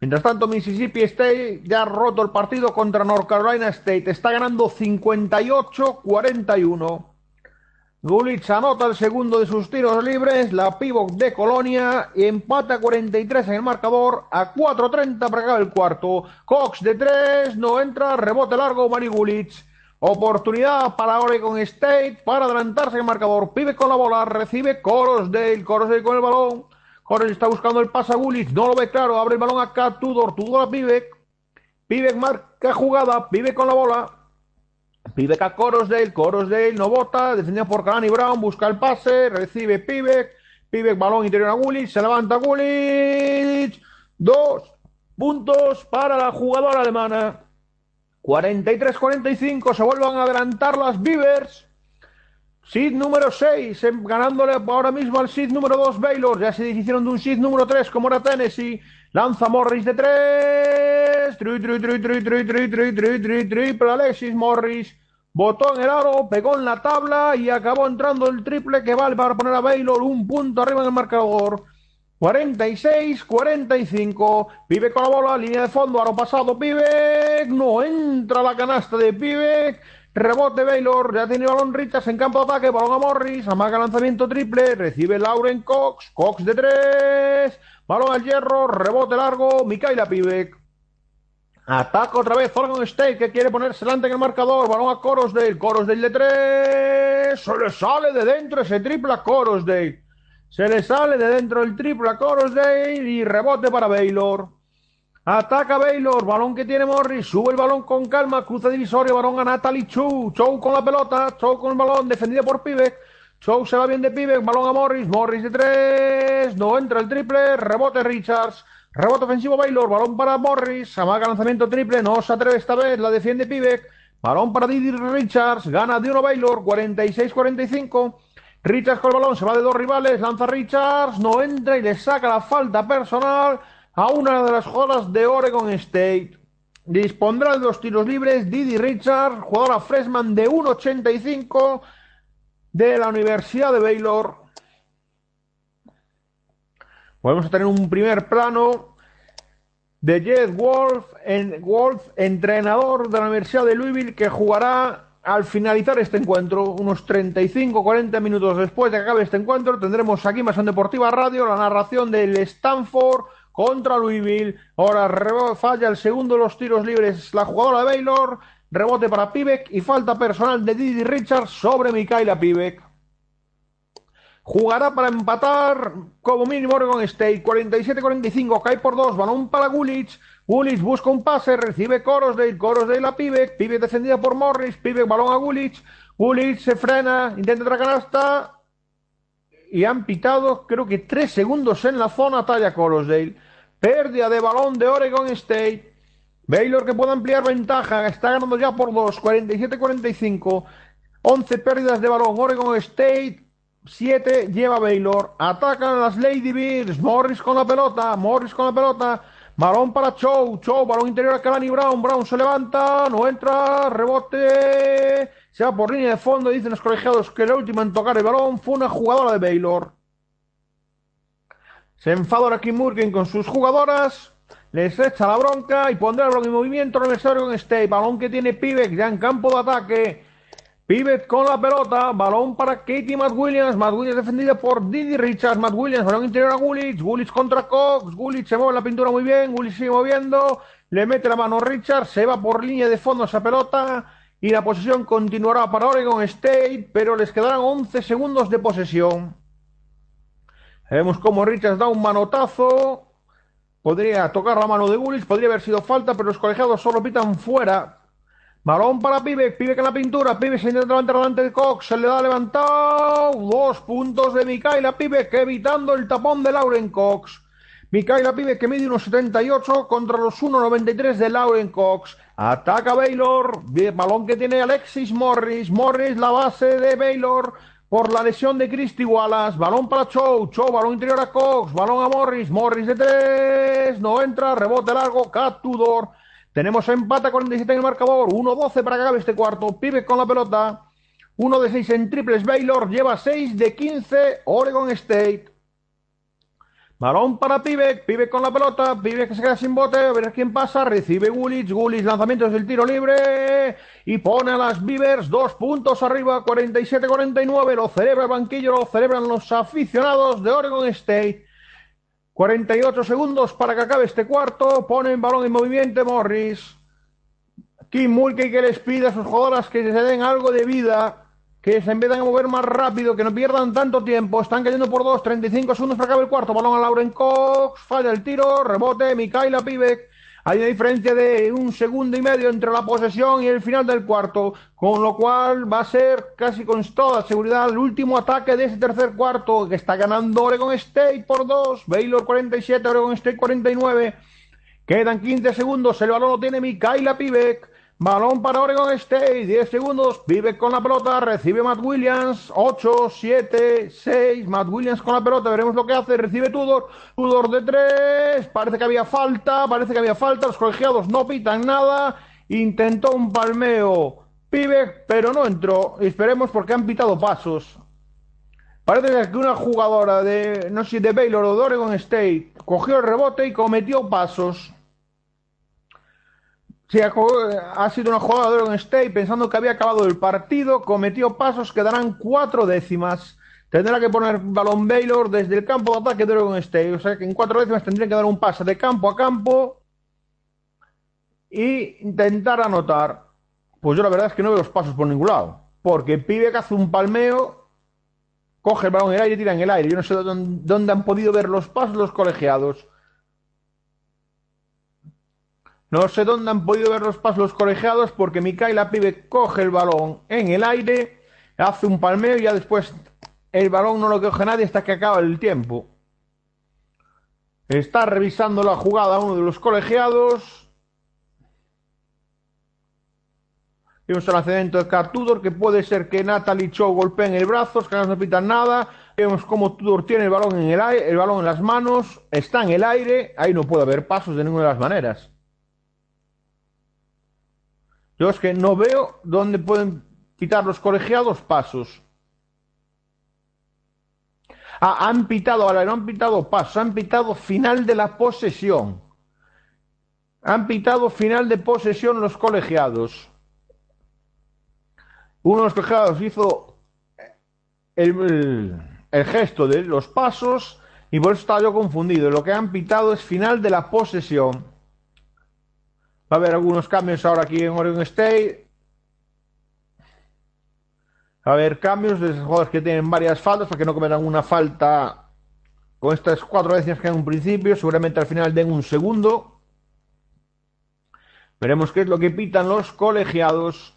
Mientras tanto, Mississippi State ya ha roto el partido contra North Carolina State. Está ganando 58-41. Gulich anota el segundo de sus tiros libres, la pivot de Colonia, empata 43 en el marcador, a 4.30 para acabar el cuarto. Cox de 3, no entra, rebote largo, Mari Gulich. Oportunidad para Oregon State para adelantarse en el marcador. Pibe con la bola, recibe Corosdale, Corosdale con el balón. Corosdale está buscando el pase a Gulich, no lo ve claro, abre el balón acá, Tudor, Tudor a Pivek. Pivek marca jugada, Pivek con la bola, Pivek a Corosdale, Corosdale no bota, defendido por Kalani Brown, busca el pase, recibe Pivek, Pivek balón interior a Gulich, se levanta Gulich, dos puntos para la jugadora alemana. 43-45, se vuelvan a adelantar las Beavers. Seed número 6, ganándole ahora mismo al seed número 2 Baylor. Ya se deshicieron de un seed número 3 como era Tennessee. Lanza Morris de 3. Tri, tri, tri, tri, tri, tri, tri, tri, tri, triple Alexis Morris. Botó en el aro, pegó en la tabla y acabó entrando el triple que vale para poner a Baylor un punto arriba en el marcador. 46-45. Pibe con la bola, línea de fondo, aro pasado, Pibe. No entra la canasta de Pibe. Rebote Baylor, ya tiene balón Richards en campo de ataque, balón a Morris, amaga lanzamiento triple, recibe Lauren Cox, Cox de 3, balón al hierro, rebote largo, Mikaela Pivek. Ataca otra vez Oregon State que quiere ponerse delante en el marcador, balón a Corosdale, Corosdale de 3, se le sale de dentro ese triple a Corosdale. Se le sale de dentro el triple a Corosdale y rebote para Baylor. Ataca Baylor, balón que tiene Morris, sube el balón con calma, cruza divisorio, balón a Natalie Chu, Chu con la pelota, Chu con el balón, defendido por Pivek, Chu se va bien de Pivek, balón a Morris, Morris de tres, no entra el triple, rebote Richards, rebote ofensivo Baylor, balón para Morris, amaga lanzamiento triple, no se atreve esta vez, la defiende Pivek, balón para Didi Richards, gana de uno Baylor, 46-45, Richards con el balón, se va de dos rivales, lanza Richards, no entra y le saca la falta personal a una de las jugadoras de Oregon State. Dispondrá de los tiros libres Didi Richards, jugadora freshman de 1.85 de la Universidad de Baylor. Vamos a tener un primer plano de Jed Wolf, en, Wolf, entrenador de la Universidad de Louisville, que jugará al finalizar este encuentro, unos 35-40 minutos después de que acabe este encuentro, tendremos aquí más en Deportiva Radio la narración del Stanford contra Louisville. Ahora falla el segundo de los tiros libres la jugadora de Baylor. Rebote para Pivek y falta personal de Didi Richards sobre Mikaela Pivek. Jugará para empatar como mínimo Oregon State. 47-45, cae por dos. Balón para Gulich. Gulich busca un pase, recibe Corosdale. Corosdale a Pivek. Pivek defendida por Morris. Pivek balón a Gulich. Gulich se frena, intenta otra canasta. Y han pitado, creo que tres segundos en la zona. Talla Corosdale. Pérdida de balón de Oregon State. Baylor que puede ampliar ventaja. Está ganando ya por dos. 47-45. 11 pérdidas de balón. Oregon State 7 lleva Baylor. Atacan las Lady Bears. Morris con la pelota. Morris con la pelota. Balón para Chow. Chow. Balón interior a Kalani Brown. Brown se levanta. No entra. Rebote. Se va por línea de fondo. Dicen los colegiados que la última en tocar el balón fue una jugadora de Baylor. Se enfada Kim Murkin con sus jugadoras. Les echa la bronca y pondrá el en movimiento necesario con State. Balón que tiene Pivek ya en campo de ataque. Pivek con la pelota, balón para Katie Matt Williams, Matt Williams defendida por Didi Richards, Matt Williams, balón interior a Gulich, Gulich contra Cox, Gulich se mueve la pintura muy bien, Gulich sigue moviendo, le mete la mano Richards, se va por línea de fondo esa pelota. Y la posesión continuará para Oregon State, pero les quedarán 11 segundos de posesión. Vemos cómo Richards da un manotazo, podría tocar la mano de Gulich, podría haber sido falta, pero los colegiados solo pitan fuera. Balón para Pibe, Pibe en la pintura, Pibe se intenta levantar delante de Cox, se le da levantado, dos puntos de Mikaela Pibe que evitando el tapón de Lauren Cox. Mikaela Pibe que mide unos 78 contra los 1.93 de Lauren Cox. Ataca Baylor, balón que tiene Alexis Morris, Morris la base de Baylor por la lesión de Christy Wallace, balón para Chow, Chow, balón interior a Cox, balón a Morris, Morris de tres, no entra, rebote largo, Cat Tudor tenemos empate a 47 en el marcador. 1-12 para que acabe este cuarto. Pibe con la pelota. 1 de 6 en triples Baylor, lleva 6 de 15 Oregon State. Balón para Pivek, Pivek con la pelota, Pivek que se queda sin bote, a ver quién pasa, recibe Gulich, Gulich lanzamientos del tiro libre y pone a las Beavers dos puntos arriba, 47-49, lo celebra el banquillo, lo celebran los aficionados de Oregon State. 48 segundos para que acabe este cuarto, pone el balón en movimiento Morris. Kim Mulkey que les pide a sus jugadoras que se den algo de vida, que se empiezan a mover más rápido, que no pierdan tanto tiempo. Están cayendo por dos, 35 segundos para acabar el cuarto. Balón a Lauren Cox, falla el tiro, rebote, Mikaela Pivek. Hay una diferencia de un segundo y medio entre la posesión y el final del cuarto, con lo cual va a ser casi con toda seguridad el último ataque de ese tercer cuarto que está ganando Oregon State por dos, Baylor 47, Oregon State 49. Quedan 15 segundos, el balón lo tiene Mikaela Pivek. Balón para Oregon State, 10 segundos, vive con la pelota, recibe Matt Williams, 8, 7, 6, Matt Williams con la pelota, veremos lo que hace, recibe Tudor, Tudor de 3, parece que había falta, parece que había falta, los colegiados no pitan nada, intentó un palmeo Pibe, pero no entró, esperemos porque han pitado pasos. Parece que una jugadora de, no sé, de Baylor o de Oregon State cogió el rebote y cometió pasos. Ha sido una jugada de Oregon State pensando que había acabado el partido, cometió pasos que darán cuatro décimas. Tendrá que poner balón Baylor desde el campo de ataque de Oregon State. O sea que en cuatro décimas tendría que dar un pase de campo a campo e intentar anotar. Pues yo la verdad es que no veo los pasos por ningún lado. Porque pibe que hace un palmeo, coge el balón en el aire y tira en el aire. Yo no sé dónde, dónde han podido ver los pasos los colegiados. No sé dónde han podido ver los pasos los colegiados porque Mikaela Pibe coge el balón en el aire, hace un palmeo y ya después el balón no lo coge nadie hasta que acaba el tiempo. Está revisando la jugada uno de los colegiados. Vemos el lanzamiento de Car Tudor, que puede ser que Natalie Cho golpee en el brazo, que no pitan nada. Vemos cómo Tudor tiene el balón en el aire, el balón en las manos, está en el aire, ahí no puede haber pasos de ninguna de las maneras. Yo es que no veo dónde pueden quitar los colegiados pasos. Ah, han pitado, ahora no han pitado pasos, han pitado final de la posesión. Han pitado final de posesión los colegiados. Uno de los colegiados hizo el, el, el gesto de los pasos y por eso estaba yo confundido. Lo que han pitado es final de la posesión. Va a haber algunos cambios ahora aquí en Oregon State. A haber cambios de jugadores que tienen varias faltas para que no cometan una falta con estas cuatro veces que en un principio. Seguramente al final den un segundo. Veremos qué es lo que pitan los colegiados.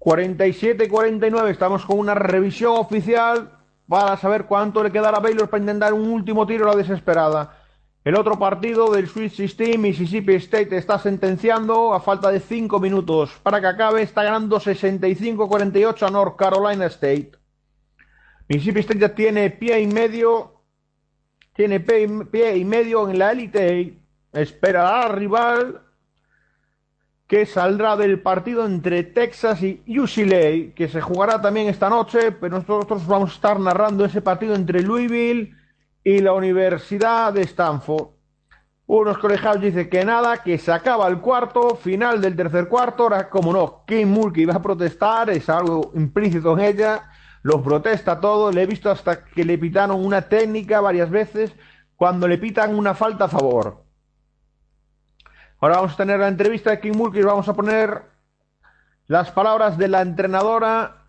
47-49. Estamos con una revisión oficial para saber cuánto le quedará a Baylor para intentar un último tiro a la desesperada. El otro partido del Sweet System, Mississippi State está sentenciando a falta de 5 minutos para que acabe, está ganando 65-48 a North Carolina State. Mississippi State ya tiene pie y medio, tiene pie y medio en la élite, esperará al rival que saldrá del partido entre Texas y UCLA, que se jugará también esta noche, pero nosotros vamos a estar narrando ese partido entre Louisville y la Universidad de Stanford. Unos colegiados dicen que nada, que se acaba el cuarto, final del tercer cuarto. Ahora, como no, Kim Mulkey va a protestar, es algo implícito en ella, lo protesta todo. Le he visto hasta que le pitaron una técnica varias veces cuando le pitan una falta a favor. Ahora vamos a tener la entrevista de Kim Mulkey vamos a poner las palabras de la entrenadora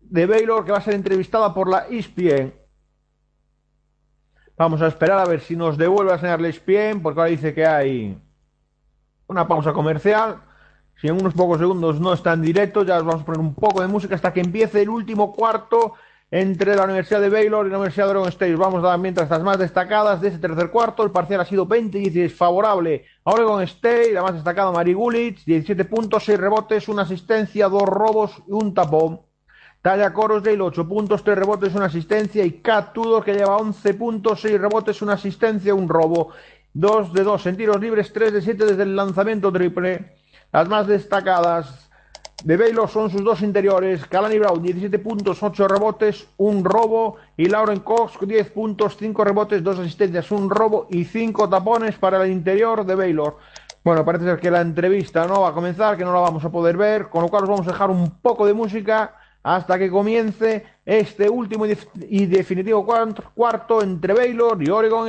de Baylor que va a ser entrevistada por la ESPN. Vamos a esperar a ver si nos devuelve a enseñarles bien, porque ahora dice que hay una pausa comercial. Si en unos pocos segundos no está en directo, ya os vamos a poner un poco de música hasta que empiece el último cuarto entre la Universidad de Baylor y la Universidad de Oregon State. Vamos a dar mientras las más destacadas de ese tercer cuarto. El parcial ha sido 20 y es favorable a Oregon State. La más destacada, Mari Gulich, 17 puntos, 6 rebotes, una asistencia, dos robos y un tapón. Talla Corosdale, 8 puntos, 3 rebotes, una asistencia. Y Kat Tudor, que lleva 11 puntos, 6 rebotes, una asistencia, un robo. 2 de 2 en tiros libres, 3 de 7 desde el lanzamiento triple. Las más destacadas, de Baylor son sus dos interiores. Kalani Brown, 17 puntos, 8 rebotes, un robo. Y Lauren Cox, 10 puntos, 5 rebotes, 2 asistencias, un robo y 5 tapones para el interior de Baylor. Bueno, parece ser que la entrevista no va a comenzar, que no la vamos a poder ver, con lo cual os vamos a dejar un poco de música hasta que comience este último y definitivo cuarto entre Baylor y Oregon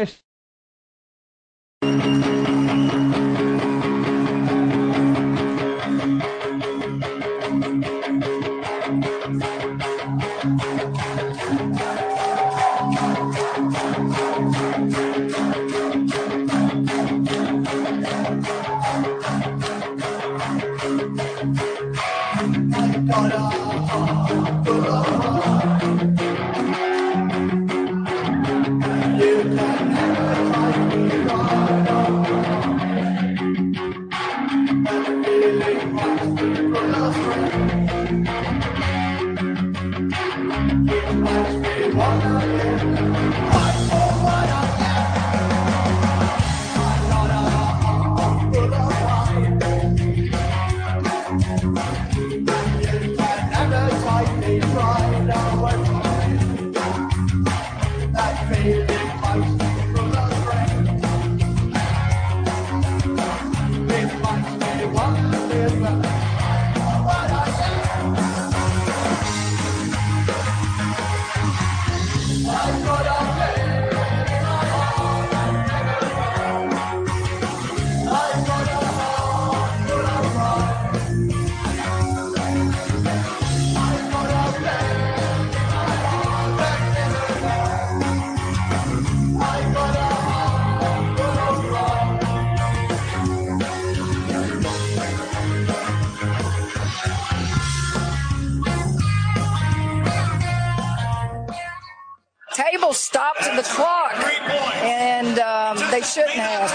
Um, shouldn't have.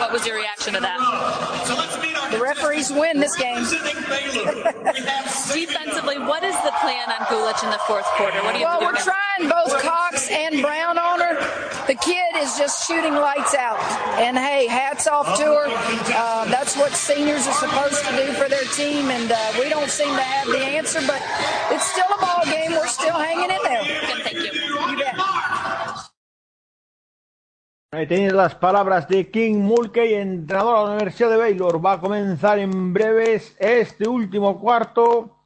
What was your reaction to that? The referees win this game. (laughs) Defensively, what is the plan on Gulich in the fourth quarter? What do you Well, we're trying both Cox and Brown on her. The kid is just shooting lights out. And hey, hats off to her. Uh, that's what seniors are supposed to do for their team. And uh, we don't seem to have the answer, but it's still a ball game. We're still hanging in there. Thank you. You bet. Ahí tenéis las palabras de King Mulkey, entrenador de la Universidad de Baylor. Va a comenzar en breves este último cuarto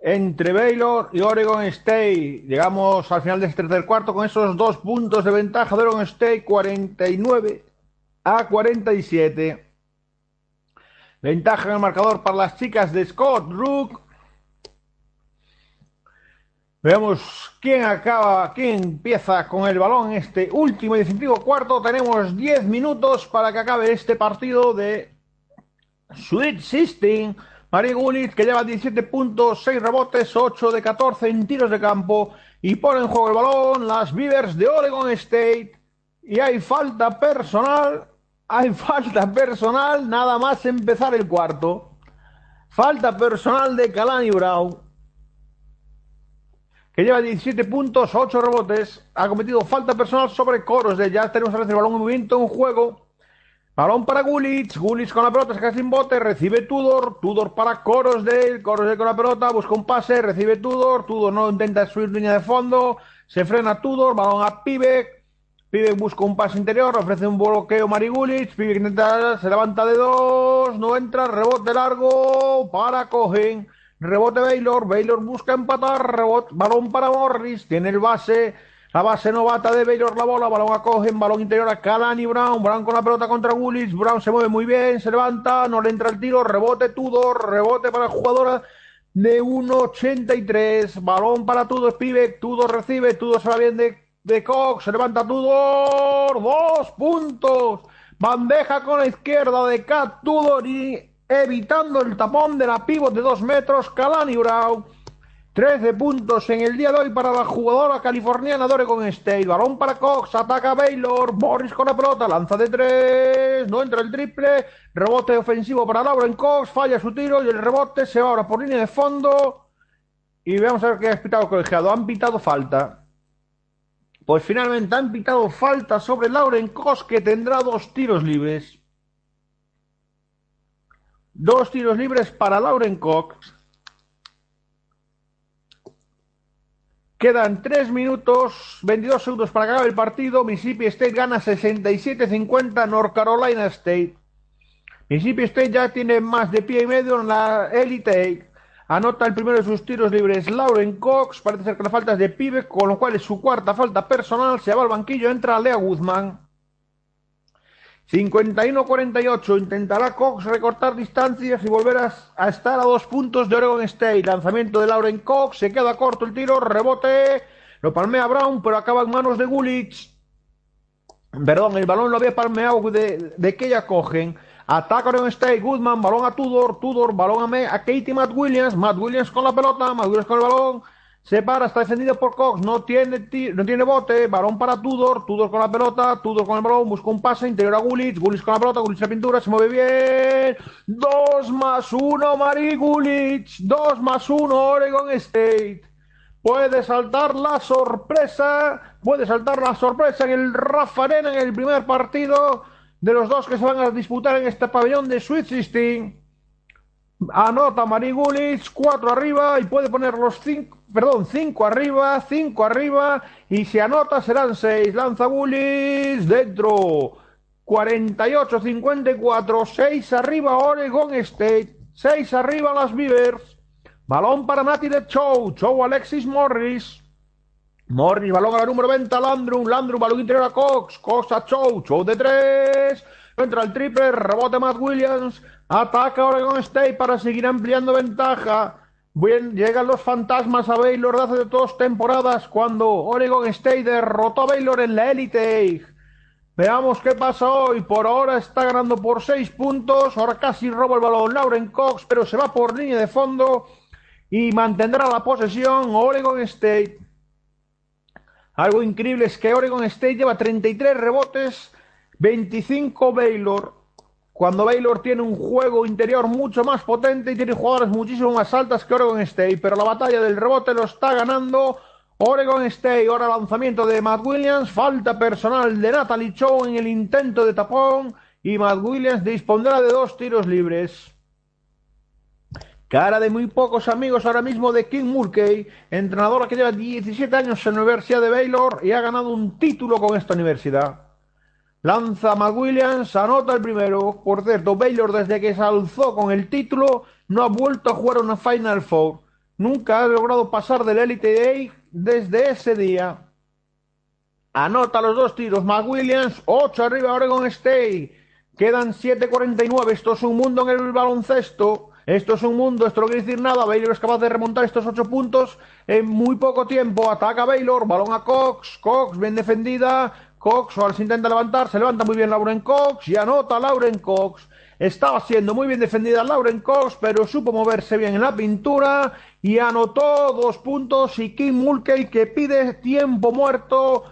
entre Baylor y Oregon State. Llegamos al final de este tercer cuarto con esos dos puntos de ventaja de Oregon State, 49 a 47. Ventaja en el marcador para las chicas de Scott Rook. Veamos quién acaba, quién empieza con el balón en este último y definitivo cuarto. Tenemos 10 minutos para que acabe este partido de Sweet System. Marie Gullit que lleva 17 puntos, 6 rebotes, 8 de 14 en tiros de campo y pone en juego el balón las Beavers de Oregon State. Y hay falta personal, hay falta personal nada más empezar el cuarto. Falta personal de Kalani Brown que lleva 17 puntos, 8 rebotes, ha cometido falta personal sobre Coros de ya tenemos a el balón en movimiento en juego. Balón para Gulitz, Gulitz con la pelota, queda sin bote, recibe Tudor, Tudor para Coros de Coros de con la pelota, busca un pase, recibe Tudor, Tudor no intenta subir línea de fondo, se frena Tudor, balón a Pivek, Pivek busca un pase interior, ofrece un bloqueo Mari Gulitz, Pivek intenta, se levanta de dos, no entra, rebote largo para Cohen. Rebote Baylor, Baylor busca empatar, rebote, balón para Morris, tiene el base, la base novata de Baylor la bola, balón a cogen, balón interior a Calani Brown, Brown con la pelota contra Willis, Brown se mueve muy bien, se levanta, no le entra el tiro, rebote Tudor, rebote para la jugadora de 1.83, balón para Tudor, Pibe, Tudor recibe, Tudor se va bien de, de Cox, se levanta Tudor, dos puntos, bandeja con la izquierda de Cat Tudor y evitando el tapón de la pivot de dos metros, Kalani Brown. 13 puntos en el día de hoy para la jugadora californiana de Oregon State. Balón para Cox, ataca Baylor, Morris con la pelota, lanza de tres, no entra el triple, rebote ofensivo para Lauren Cox, falla su tiro y el rebote se va ahora por línea de fondo. Y vamos a ver qué ha pitado el colegiado. Han pitado falta. Pues finalmente han pitado falta sobre Lauren Cox que tendrá dos tiros libres. Dos tiros libres para Lauren Cox. Quedan 3 minutos, 22 segundos para acabar el partido. Mississippi State gana 67-50 North Carolina State. Mississippi State ya tiene más de pie y medio en la Elite Anota el primero de sus tiros libres Lauren Cox. Parece ser que la falta es de pibe, con lo cual es su cuarta falta personal. Se va al banquillo, entra Lea Guzmán. 51-48. Intentará Cox recortar distancias y volver a, estar a dos puntos de Oregon State. Lanzamiento de Lauren Cox. Se queda corto el tiro. Rebote. Lo palmea Brown, pero acaba en manos de Gulich. Perdón, el balón lo había palmeado de, de que ya cogen. Ataca Oregon State. Goodman. Balón a Tudor. Tudor. Balón a, a Katie Matt Williams. Matt Williams con la pelota. Matt Williams con el balón. Se para, está defendido por Cox, no tiene, no tiene bote, balón para Tudor, Tudor con la pelota, Tudor con el balón, busca un pase, interior a Gullit, Gullit con la pelota, Gullit la pintura, se mueve bien. Dos más uno, Mari Gullit, dos más uno, Oregon State. Puede saltar la sorpresa, puede saltar la sorpresa en el Rafa Arena en el primer partido de los dos que se van a disputar en este pabellón de Sweet 16. Anota Marigulis, cuatro arriba y puede poner los cinco, perdón, cinco arriba, cinco arriba y si anota serán seis. Lanza Gulis dentro. 48-54, 6 arriba Oregon State, 6 arriba las Beavers. Balón para Nati de Chow, Chow Alexis Morris. Morris, balón a la número 20 Landrum, Landrum, balón interior a Cox, Cox a Chow, Chow de 3. Entra el triple, rebote Matt Williams, Ataca Oregon State para seguir ampliando ventaja. Bien, llegan los fantasmas a Baylor de hace dos temporadas cuando Oregon State derrotó a Baylor en la Elite Veamos qué pasa hoy. Por ahora está ganando por seis puntos. Ahora casi roba el balón Lauren Cox, pero se va por línea de fondo y mantendrá la posesión Oregon State. Algo increíble es que Oregon State lleva 33 rebotes, 25 Baylor. Cuando Baylor tiene un juego interior mucho más potente y tiene jugadoras muchísimo más altas que Oregon State, pero la batalla del rebote lo está ganando Oregon State. Ahora lanzamiento de Matt Williams, falta personal de Natalie Chow en el intento de tapón y Matt Williams dispondrá de dos tiros libres. Cara de muy pocos amigos ahora mismo de King Mulkey, entrenadora que lleva 17 años en la Universidad de Baylor y ha ganado un título con esta universidad. Lanza McWilliams, anota el primero. Por cierto, Baylor desde que se alzó con el título no ha vuelto a jugar una Final Four. Nunca ha logrado pasar del Elite Day desde ese día. Anota los dos tiros. McWilliams, 8 arriba Oregon State. Quedan 7.49. Esto es un mundo en el baloncesto. Esto es un mundo, esto no quiere decir nada. Baylor es capaz de remontar estos 8 puntos en muy poco tiempo. Ataca Baylor, balón a Cox. Cox, bien defendida. Cox se intenta levantar, se levanta muy bien Lauren Cox y anota Lauren Cox. Estaba siendo muy bien defendida Lauren Cox, pero supo moverse bien en la pintura y anotó dos puntos. Y Kim Mulkey que pide tiempo muerto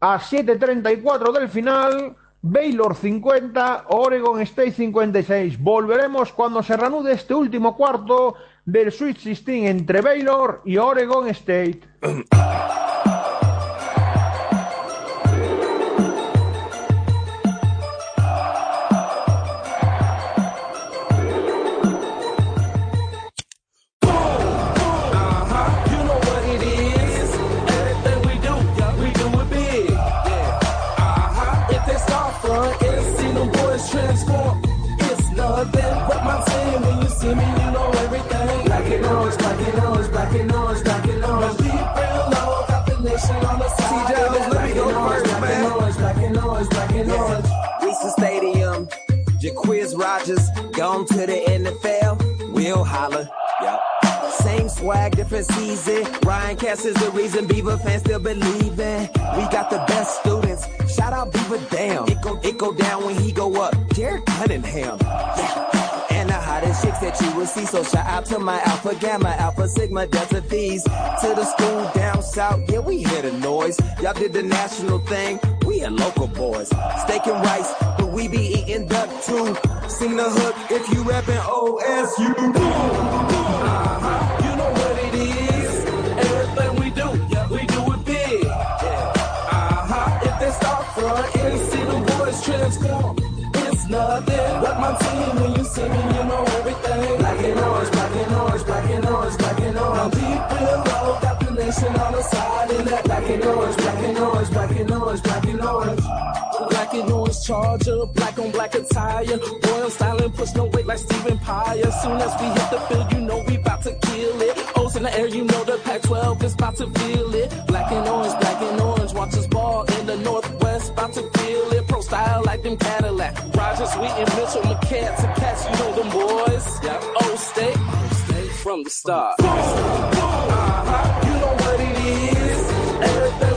a 7.34 del final. Baylor 50, Oregon State 56. Volveremos cuando se reanude este último cuarto del Sweet 16 entre Baylor y Oregon State. (clears throat) Rogers, gone to the NFL, we'll holler. Yep. Same swag, different season. Ryan Cass is the reason Beaver fans still believe in. We got the best students. Shout out Beaver Damn. It go, it go down when he go up. Jared Cunningham. Yeah hottest chicks that you will see. So shout out to my Alpha Gamma, Alpha Sigma, Delta V's. To the school down south, yeah, we hear the noise. Y'all did the national thing, we are local boys. Steak and rice, but we be eating duck too. Sing the hook if you rapping OSU. Uh-huh. My team. When you me, you know everything. Black and orange, black and orange, black and orange, black and orange. I'm deep below, got the nation on the side. In that black and orange, black and orange, black and orange, black and orange. Black and orange charger, black on black attire. Royal styling, push no weight like Stephen Pye. As soon as we hit the field, you know we bout to kill it. In the air, you know the Pac-12 is about to feel it. Black and orange, black and orange, watch us ball in the Northwest, about to feel it. Pro style like them Cadillac. Rogers, Wheaton, Mitchell, McCants, and Cats, you know them boys. O State, from the start. Uh-huh, you know what it is. Everything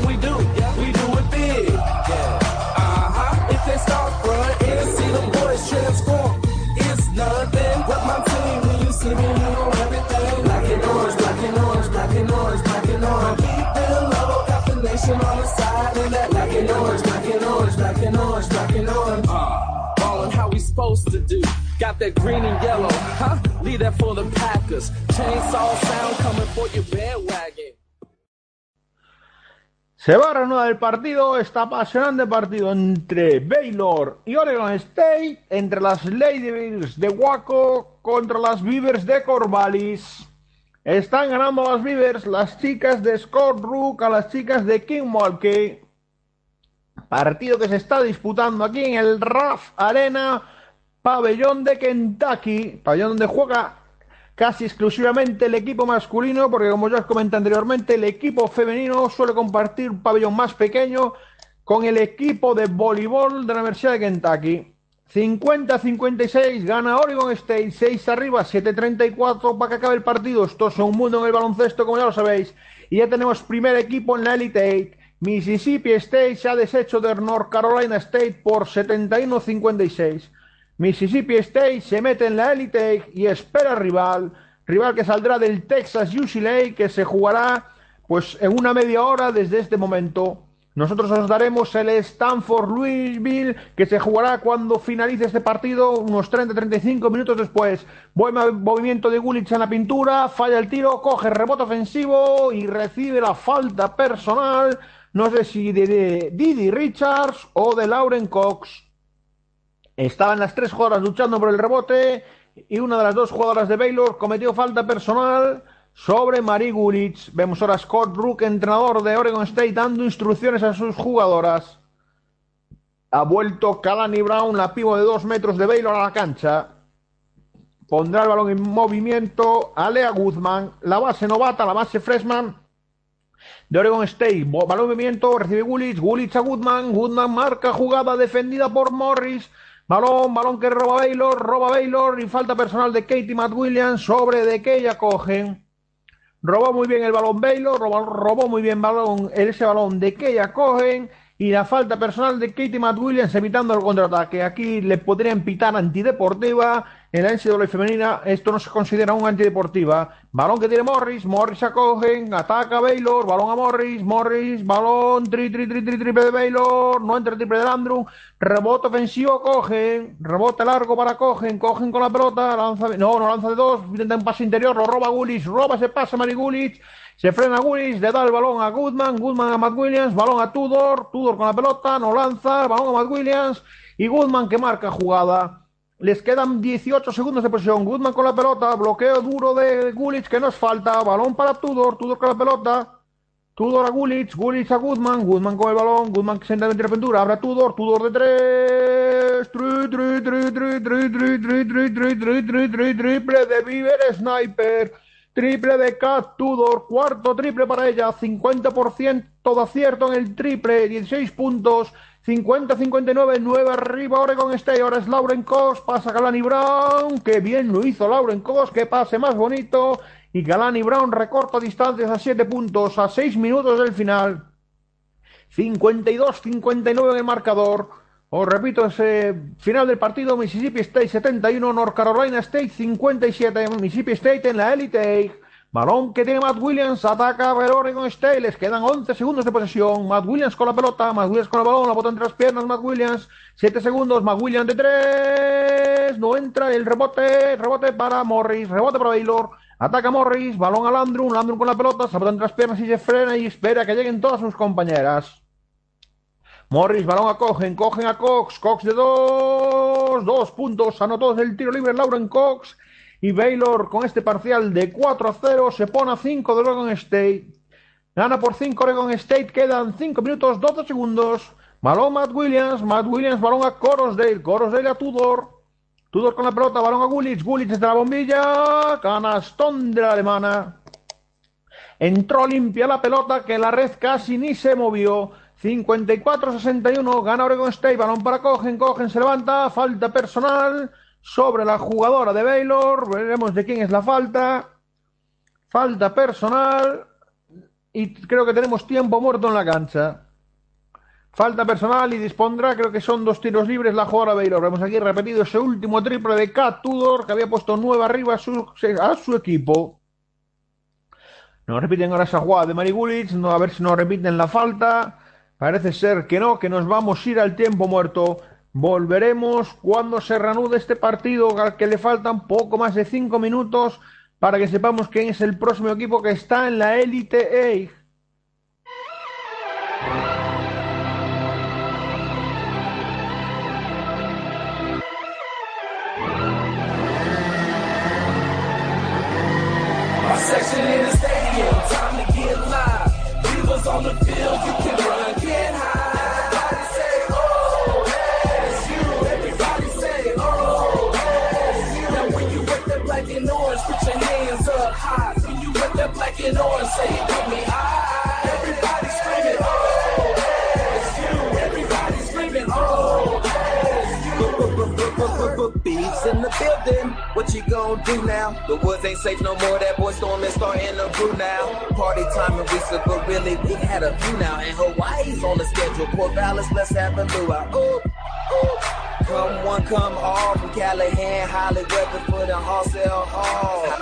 on the side. And that black and orange, black and orange, black and orange, black and orange. Uh, ballin' how we supposed to do. Got that green and yellow, huh? Leave that for the Packers. Chainsaw sound coming for your bandwagon. Se va a reanudar el partido, este apasionante partido entre Baylor y Oregon State, entre las Lady Bears de Waco contra las Beavers de Corvallis. Están ganando las Beavers, las chicas de Scott Rook a las chicas de King Mulkey. Partido que se está disputando aquí en el RAF Arena, pabellón de Kentucky, pabellón donde juega casi exclusivamente el equipo masculino, porque como ya os comenté anteriormente, el equipo femenino suele compartir un pabellón más pequeño con el equipo de voleibol de la Universidad de Kentucky. 50-56 gana Oregon State, 6 arriba, 7-34 para que acabe el partido. Esto es un mundo en el baloncesto, como ya lo sabéis. Y ya tenemos primer equipo en la Elite 8. Mississippi State se ha deshecho de North Carolina State por 71-56. Mississippi State se mete en la Elite y espera rival, rival que saldrá del Texas UCLA que se jugará pues en una media hora desde este momento. Nosotros os daremos el Stanford Louisville que se jugará cuando finalice este partido unos 30-35 minutos después. Buen movimiento de Gulich en la pintura, falla el tiro, coge rebote ofensivo y recibe la falta personal, no sé si de Didi Richards o de Lauren Cox. Estaban las tres jugadoras luchando por el rebote y una de las dos jugadoras de Baylor cometió falta personal sobre Marie Gulich. Vemos ahora a Scott Rook, entrenador de Oregon State, dando instrucciones a sus jugadoras. Ha vuelto Kalani Brown, la pivo de dos metros de Baylor a la cancha. Pondrá el balón en movimiento a Lea Guzmán, la base novata, la base freshman de Oregon State. Balón en movimiento, recibe Gulich, Gulich a Goodman, Goodman marca jugada defendida por Morris. Balón, balón que roba Baylor, roba Baylor y falta personal de Katie Matt Williams sobre de que ella cogen. Robó muy bien el balón Baylor, robó, robó muy bien balón, ese balón de que ella cogen y la falta personal de Katie Matt Williams evitando el contraataque. Aquí le podrían pitar antideportiva. En la NCAA femenina esto no se considera un antideportiva. Balón que tiene Morris, Morris acogen, ataca Baylor, balón a Morris, Morris, balón, tri, tri, tri, tri, triple de Baylor, no entra el triple de Landrum, rebote ofensivo, cogen, rebote largo para cogen, cogen con la pelota, lanza, no, no lanza de dos, intenta un pase interior, lo roba Gulich, roba ese pase Mari Gulich, se frena Willis, le da el balón a Goodman, Goodman a Matt Williams, balón a Tudor, Tudor con la pelota, no lanza, balón a Matt Williams y Goodman que marca jugada. Les quedan 18 segundos de posición. Goodman con la pelota, bloqueo duro de Gulich que nos falta, balón para Tudor, Tudor con la pelota. Tudor a Gulich, Gulich a Goodman, Goodman con el balón, Goodman que se entra en la pintura, abre a Tudor, Tudor de tres, tri, tri, tri, tri, tri, tri, tri, tri, tri, tri, tri, tri, triple de Beaver Sniper. Triple de Cat Tudor, cuarto triple para ella, 50% de acierto en el triple, 16 puntos, 50-59, 9 arriba Oregon State, ahora es Lauren Cos, pasa Galani Brown, que bien lo hizo Lauren Cos, que pase más bonito, y Galani Brown recorta distancias a 7 puntos, a 6 minutos del final, 52-59 en el marcador, os repito, ese final del partido, Mississippi State 71, North Carolina State 57, Mississippi State en la Elite. Balón que tiene Matt Williams, ataca a Oregon State, les quedan 11 segundos de posesión, Matt Williams con la pelota, Matt Williams con el balón, la bota entre las piernas, Matt Williams, 7 segundos, Matt Williams de 3, no entra el rebote, rebote para Morris, rebote para Baylor, ataca Morris, balón a Landrum, Landrum con la pelota, se bota entre las piernas y se frena y espera que lleguen todas sus compañeras. Morris, balón a Cogen, Cogen a Cox, Cox de dos, dos puntos, anotó desde el tiro libre Lauren Cox y Baylor con este parcial de 4 a 0 se pone a 5 de Oregon State. Gana por 5 Oregon State, quedan 5 minutos 12 segundos. Balón Matt Williams, Matt Williams, balón a Corosdale, Corosdale a Tudor. Tudor con la pelota, balón a Gulich, Gulich desde la bombilla, canastón de la alemana. Entró limpia la pelota que la red casi ni se movió. 54-61, gana Oregon State, balón para Cogen, Cogen se levanta, falta personal sobre la jugadora de Baylor, veremos de quién es la falta. Falta personal y creo que tenemos tiempo muerto en la cancha. Falta personal y dispondrá, creo que son dos tiros libres la jugadora Baylor. Vemos aquí repetido ese último triple de Kat Tudor que había puesto nueve arriba a su, a su equipo. Nos repiten ahora esa jugada de Mari Gulich, no, a ver si nos repiten la falta. Parece ser que no, que nos vamos a ir al tiempo muerto. Volveremos cuando se reanude este partido, al que le faltan poco más de 5 minutos para que sepamos quién es el próximo equipo que está en la Elite Eight. With that black and orange, say, give me I. Everybody screaming, oh, you. Everybody screaming, oh. Beats in the building. What you gonna do now? The woods ain't safe no more. That boy storm is starting to brew now. Party time in Risa, but really we had a few now. And Hawaii's on the schedule. Port Vallis, let's have a luau. Ooh, ooh. Come one, come all from Callahan, Hollywood, Weatherford, and Hallsell Hall. Hop,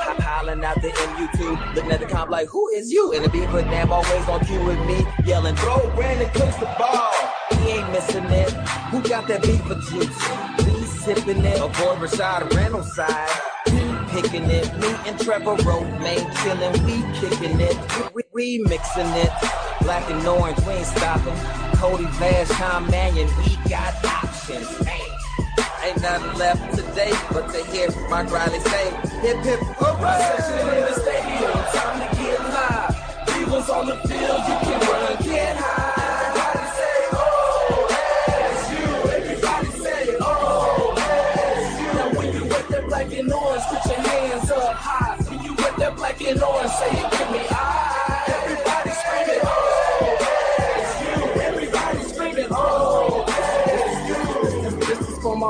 hollering out the MU2, looking at the comp like, who is you? And the beat damn always on cue with me, yelling, throw Brandon Cooks the ball. He ain't missing it. Who got that beat for juice? We sipping it. Avoid Rashad Reynolds side. He picking it. Me and Trevor Romaine chilling. We kicking it. We, we, it. Black and orange, we ain't stopping. Cody Vash, Tom Mannion, we got options. Man. Ain't nothing left today but to hear Mark Riley say, hip hip hooray! Section in the stadium, time to get live. Divas on the field, you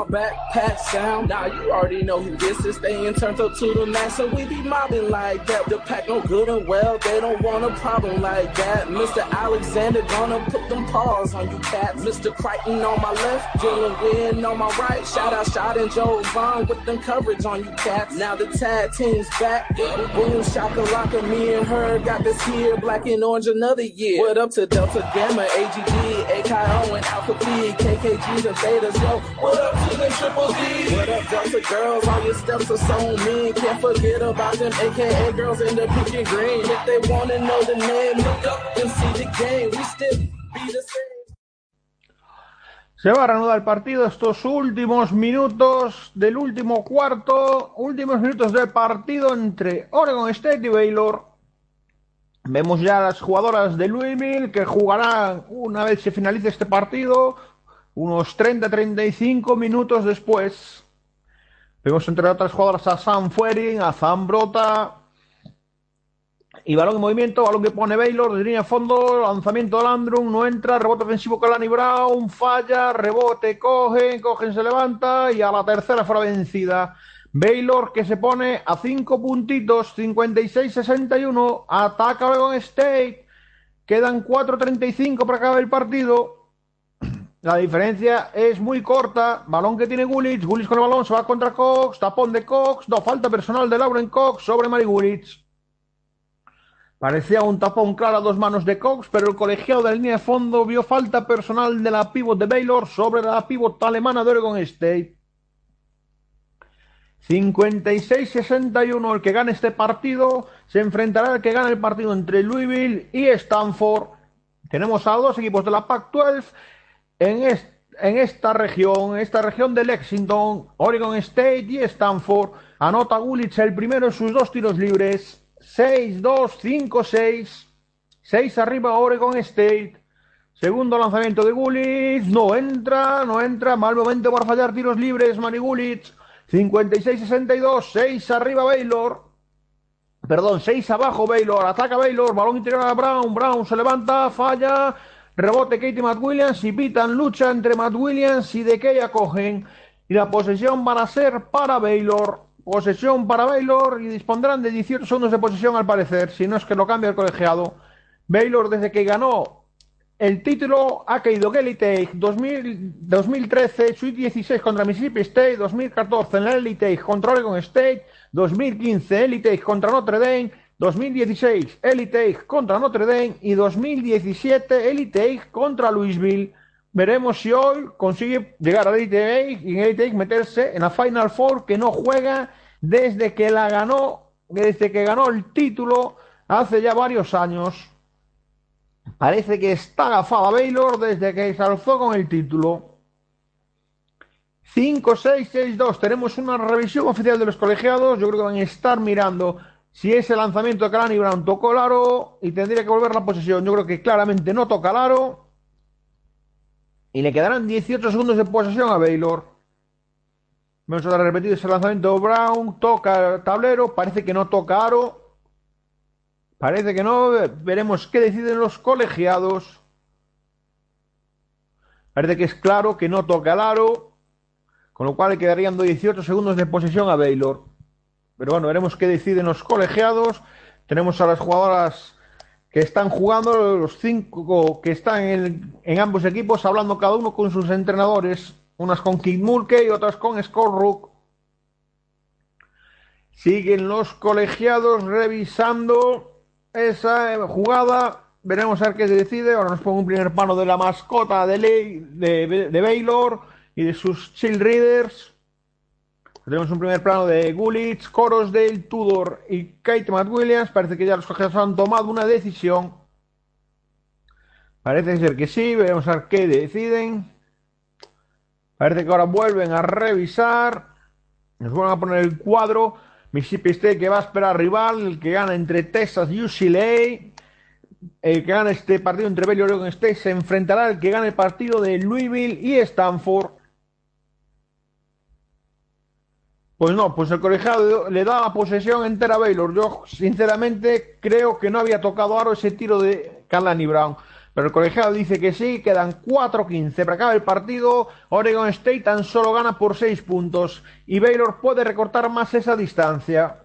backpack sound. Now you already know who this is. Staying turned up to the max, so we be mobbing like that. The pack no good and well, they don't want a problem like that. Mr. Alexander gonna put them paws on you cats. Mr. Crichton on my left, Dylan Wynn on my right. Shout out Shot and Joe Vaughn with them coverage on you cats. Now the tag team's back. Boom, shakalaka, me and her got this here. Black and orange another year. What up to Delta Gamma, AGD, AKO, and Alpha P, KKGs and Betas, yo. What up to up, girls? All your steps are so mean. Can't forget about them AKA girls in the pink and green. If they know the name, look up and see the game. We still be the same. Se va a reanudar el partido estos últimos minutos del último cuarto, últimos minutos del partido entre Oregon State y Baylor. Vemos ya a las jugadoras de Louisville que jugarán una vez se finalice este partido, unos 30-35 minutos después. Vemos entre otras jugadoras a Sam Fuering, a Zambrota. Y balón en movimiento, balón que pone Baylor, de línea a fondo, lanzamiento de Landrum, no entra, rebote ofensivo con Brown, falla, rebote, cogen, cogen, se levanta y a la tercera fuera vencida. Baylor que se pone a 5 puntitos, 56-61, ataca Oregon State, quedan 4.35 para acabar el partido. La diferencia es muy corta. Balón que tiene Gulich. Gulich con el balón se va contra Cox. Tapón de Cox. No falta personal de Lauren Cox sobre Mari Gulich. Parecía un tapón claro a dos manos de Cox, pero el colegiado de la línea de fondo vio falta personal de la pivot de Baylor sobre la pivot alemana de Oregon State. 56-61 el que gane este partido se enfrentará al que gane el partido entre Louisville y Stanford. Tenemos a dos equipos de la Pac-12 en, en esta región, esta región de Lexington, Oregon State y Stanford. Anota Gulich el primero en sus dos tiros libres. 6-2, 5-6. 6 arriba Oregon State. Segundo lanzamiento de Gulich. No entra, no entra. Mal momento para fallar tiros libres, Mari Gulich. 56-62. 6 arriba Baylor. Perdón, 6 abajo Baylor. Ataca Baylor. Balón interior a Brown. Brown se levanta, falla. Rebote Katie Matt Williams y pitan lucha entre Matt Williams y de que acogen. Y la posesión van a ser para Baylor. Posesión para Baylor y dispondrán de 18 segundos de posesión al parecer, si no es que lo cambia el colegiado. Baylor desde que ganó el título ha caído Elite 2013, Sweet 16 contra Mississippi State, 2014 en la Elite contra Oregon State, 2015 Elite contra Notre Dame, 2016 Elite contra Notre Dame y 2017 Elite contra Louisville. Veremos si hoy consigue llegar a Elite y en Elite meterse en la Final Four que no juega desde que la ganó, desde que ganó el título hace ya varios años. Parece que está agafada Baylor desde que se alzó con el título. 5-6-6-2. Tenemos una revisión oficial de los colegiados. Yo creo que van a estar mirando si ese lanzamiento de Kalani Brown tocó el aro y tendría que volver la posesión. Yo creo que claramente no toca el aro. Y le quedarán 18 segundos de posesión a Baylor. Vamos a repetir ese lanzamiento Brown. Toca el tablero. Parece que no toca aro. Parece que no. Veremos qué deciden los colegiados. Parece que es claro que no toca el aro. Con lo cual le quedarían 18 segundos de posesión a Baylor. Pero bueno, veremos qué deciden los colegiados. Tenemos a las jugadoras que están jugando, los cinco que están en, ambos equipos, hablando cada uno con sus entrenadores. Unas con Kid Mulkey y otras con Scott. Siguen los colegiados revisando esa jugada. Veremos a ver qué se decide. Ahora nos pongo un primer plano de la mascota de, Ley, de, de Baylor y de sus chill readers. Tenemos un primer plano de Gulich, Corosdale, Tudor y Kate Matt Williams. Parece que ya los colegiados han tomado una decisión. Parece ser que sí. Veremos a ver qué deciden. Parece que ahora vuelven a revisar. Nos vuelven a poner el cuadro. Mississippi State que va a esperar rival. El que gana entre Texas y UCLA. El que gana este partido entre Baylor y Oregon State se enfrentará al que gane el partido de Louisville y Stanford. Pues no, pues el colegiado le da la posesión entera a Baylor. Yo, sinceramente, creo que no había tocado aro ese tiro de Kalani Brown. Pero el colegiado dice que sí, quedan 4-15 para acabar el partido. Oregon State tan solo gana por 6 puntos y Baylor puede recortar más esa distancia.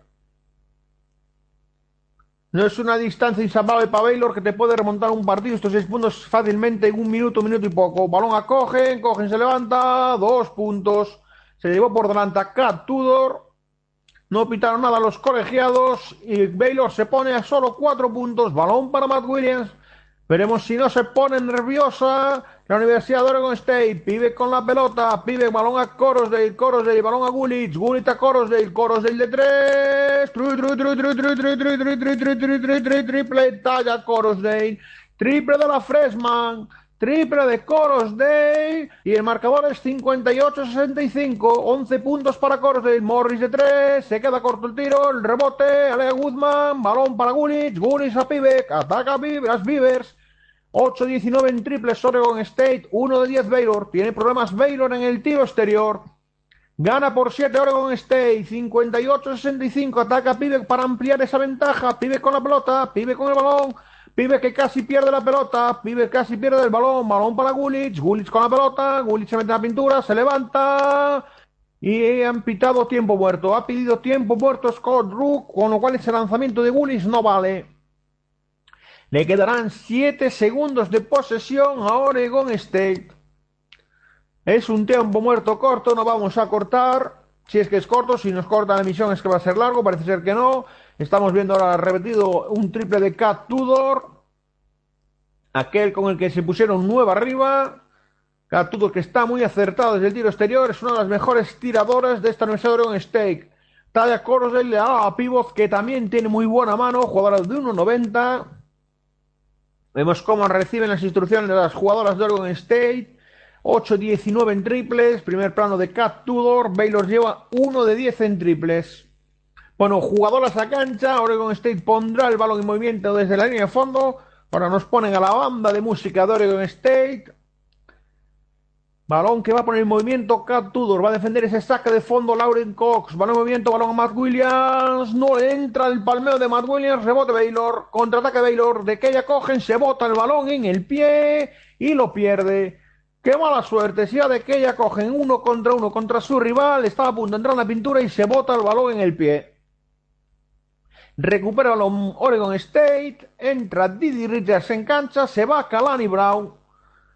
No es una distancia insalvable para Baylor que te puede remontar un partido estos 6 puntos fácilmente en un minuto, minuto y poco. Balón a Cogen, se levanta, 2 puntos. Se llevó por delante a Cat Tudor. No pitaron nada los colegiados y Baylor se pone a solo cuatro puntos. Balón para Matt Williams. Veremos si no se pone nerviosa la Universidad de Oregon State. Pibe con la pelota. Pibe balón a Corosdale. Corosdale. Balón a Gulich. Gulich a Corosdale. Corosdale de tres. Triple talla Corosdale. Triple de la Freshman. Triple de Corosdale y el marcador es 58-65. 11 puntos para Corosdale. Morris de 3. Se queda corto el tiro. El rebote. Alea Guzmán. Balón para Gulich. Gulich a Pivek. Ataca a las Beavers. 8-19 en triples Oregon State. 1 de 10 Baylor. Tiene problemas Baylor en el tiro exterior. Gana por 7 Oregon State. 58-65. Ataca a Pivek para ampliar esa ventaja. Pivek con la pelota. Pivek con el balón. Pibe que casi pierde la pelota, Pibe casi pierde el balón, balón para Gulich, Gulich con la pelota, Gulich se mete en la pintura, se levanta y han pitado tiempo muerto. Ha pedido tiempo muerto Scott Rook, con lo cual ese lanzamiento de Gulich no vale. Le quedarán 7 segundos de posesión a Oregon State. Es un tiempo muerto corto, no vamos a cortar. Si es que es corto, si nos corta la emisión es que va a ser largo, parece ser que no. Estamos viendo ahora repetido un triple de Cat Tudor. Aquel con el que se pusieron nueva arriba. Cat Tudor que está muy acertado desde el tiro exterior. Es una de las mejores tiradoras de esta Universidad de Oregon State. Talla Corosel le da a Pivot que también tiene muy buena mano. Jugadora de 1.90. Vemos cómo reciben las instrucciones de las jugadoras de Oregon State. 8-19 en triples. Primer plano de Cat Tudor. Baylor lleva 1 de 10 en triples. Bueno, jugadoras a cancha. Oregon State pondrá el balón en movimiento desde la línea de fondo. Ahora nos ponen a la banda de música de Oregon State. Balón que va a poner en movimiento Cat Tudor. Va a defender ese saque de fondo Lauren Cox. Balón en movimiento, balón a Matt Williams. No entra el palmeo de Matt Williams. Rebote Baylor. Contraataque Baylor. De que ella cogen, se bota el balón en el pie y lo pierde. Qué mala suerte. Si de que ella cogen uno contra uno contra su rival. Está a punto de entrar en la pintura y se bota el balón en el pie. Recupera Oregon State. Entra Didi Richards en cancha. Se va Kalani Brown.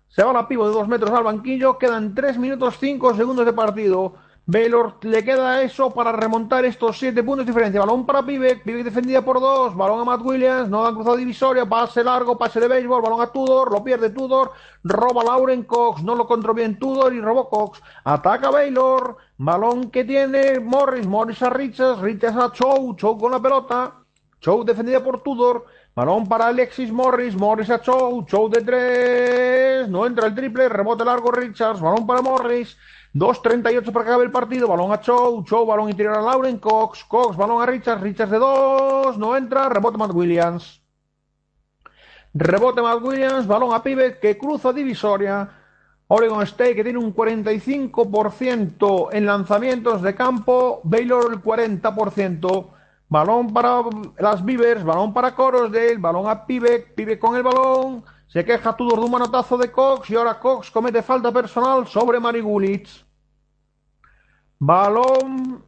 Se va la pivo de dos metros al banquillo. Quedan 3 minutos 5 segundos de partido. Baylor le queda eso para remontar estos 7 puntos de diferencia. Balón para Pivek. Pivek defendida por dos. Balón a Matt Williams. No dan cruzado divisoria. Pase largo. Pase de béisbol. Balón a Tudor. Lo pierde Tudor. Roba Lauren Cox. No lo controló bien Tudor y robó Cox. Ataca Baylor. Balón que tiene Morris. Morris a Richards. Richards a Chow. Chow con la pelota. Chow defendida por Tudor. Balón para Alexis Morris. Morris a Chow. Chow de tres. No entra el triple. Rebote largo Richards. Balón para Morris. 2.38 para que acabe el partido. Balón a Chow. Chow. Balón interior a Lauren Cox. Cox. Balón a Richards. Richards de dos. No entra. Rebote Matt Williams. Rebote Matt Williams. Balón a Pivot que cruza divisoria. Oregon State que tiene un 45% en lanzamientos de campo. Baylor el 40%. Balón para las Beavers, balón para Corosdale, balón a Pivek, Pivek con el balón, se queja Tudor de un manotazo de Cox y ahora Cox comete falta personal sobre Mari Gulitz. Balón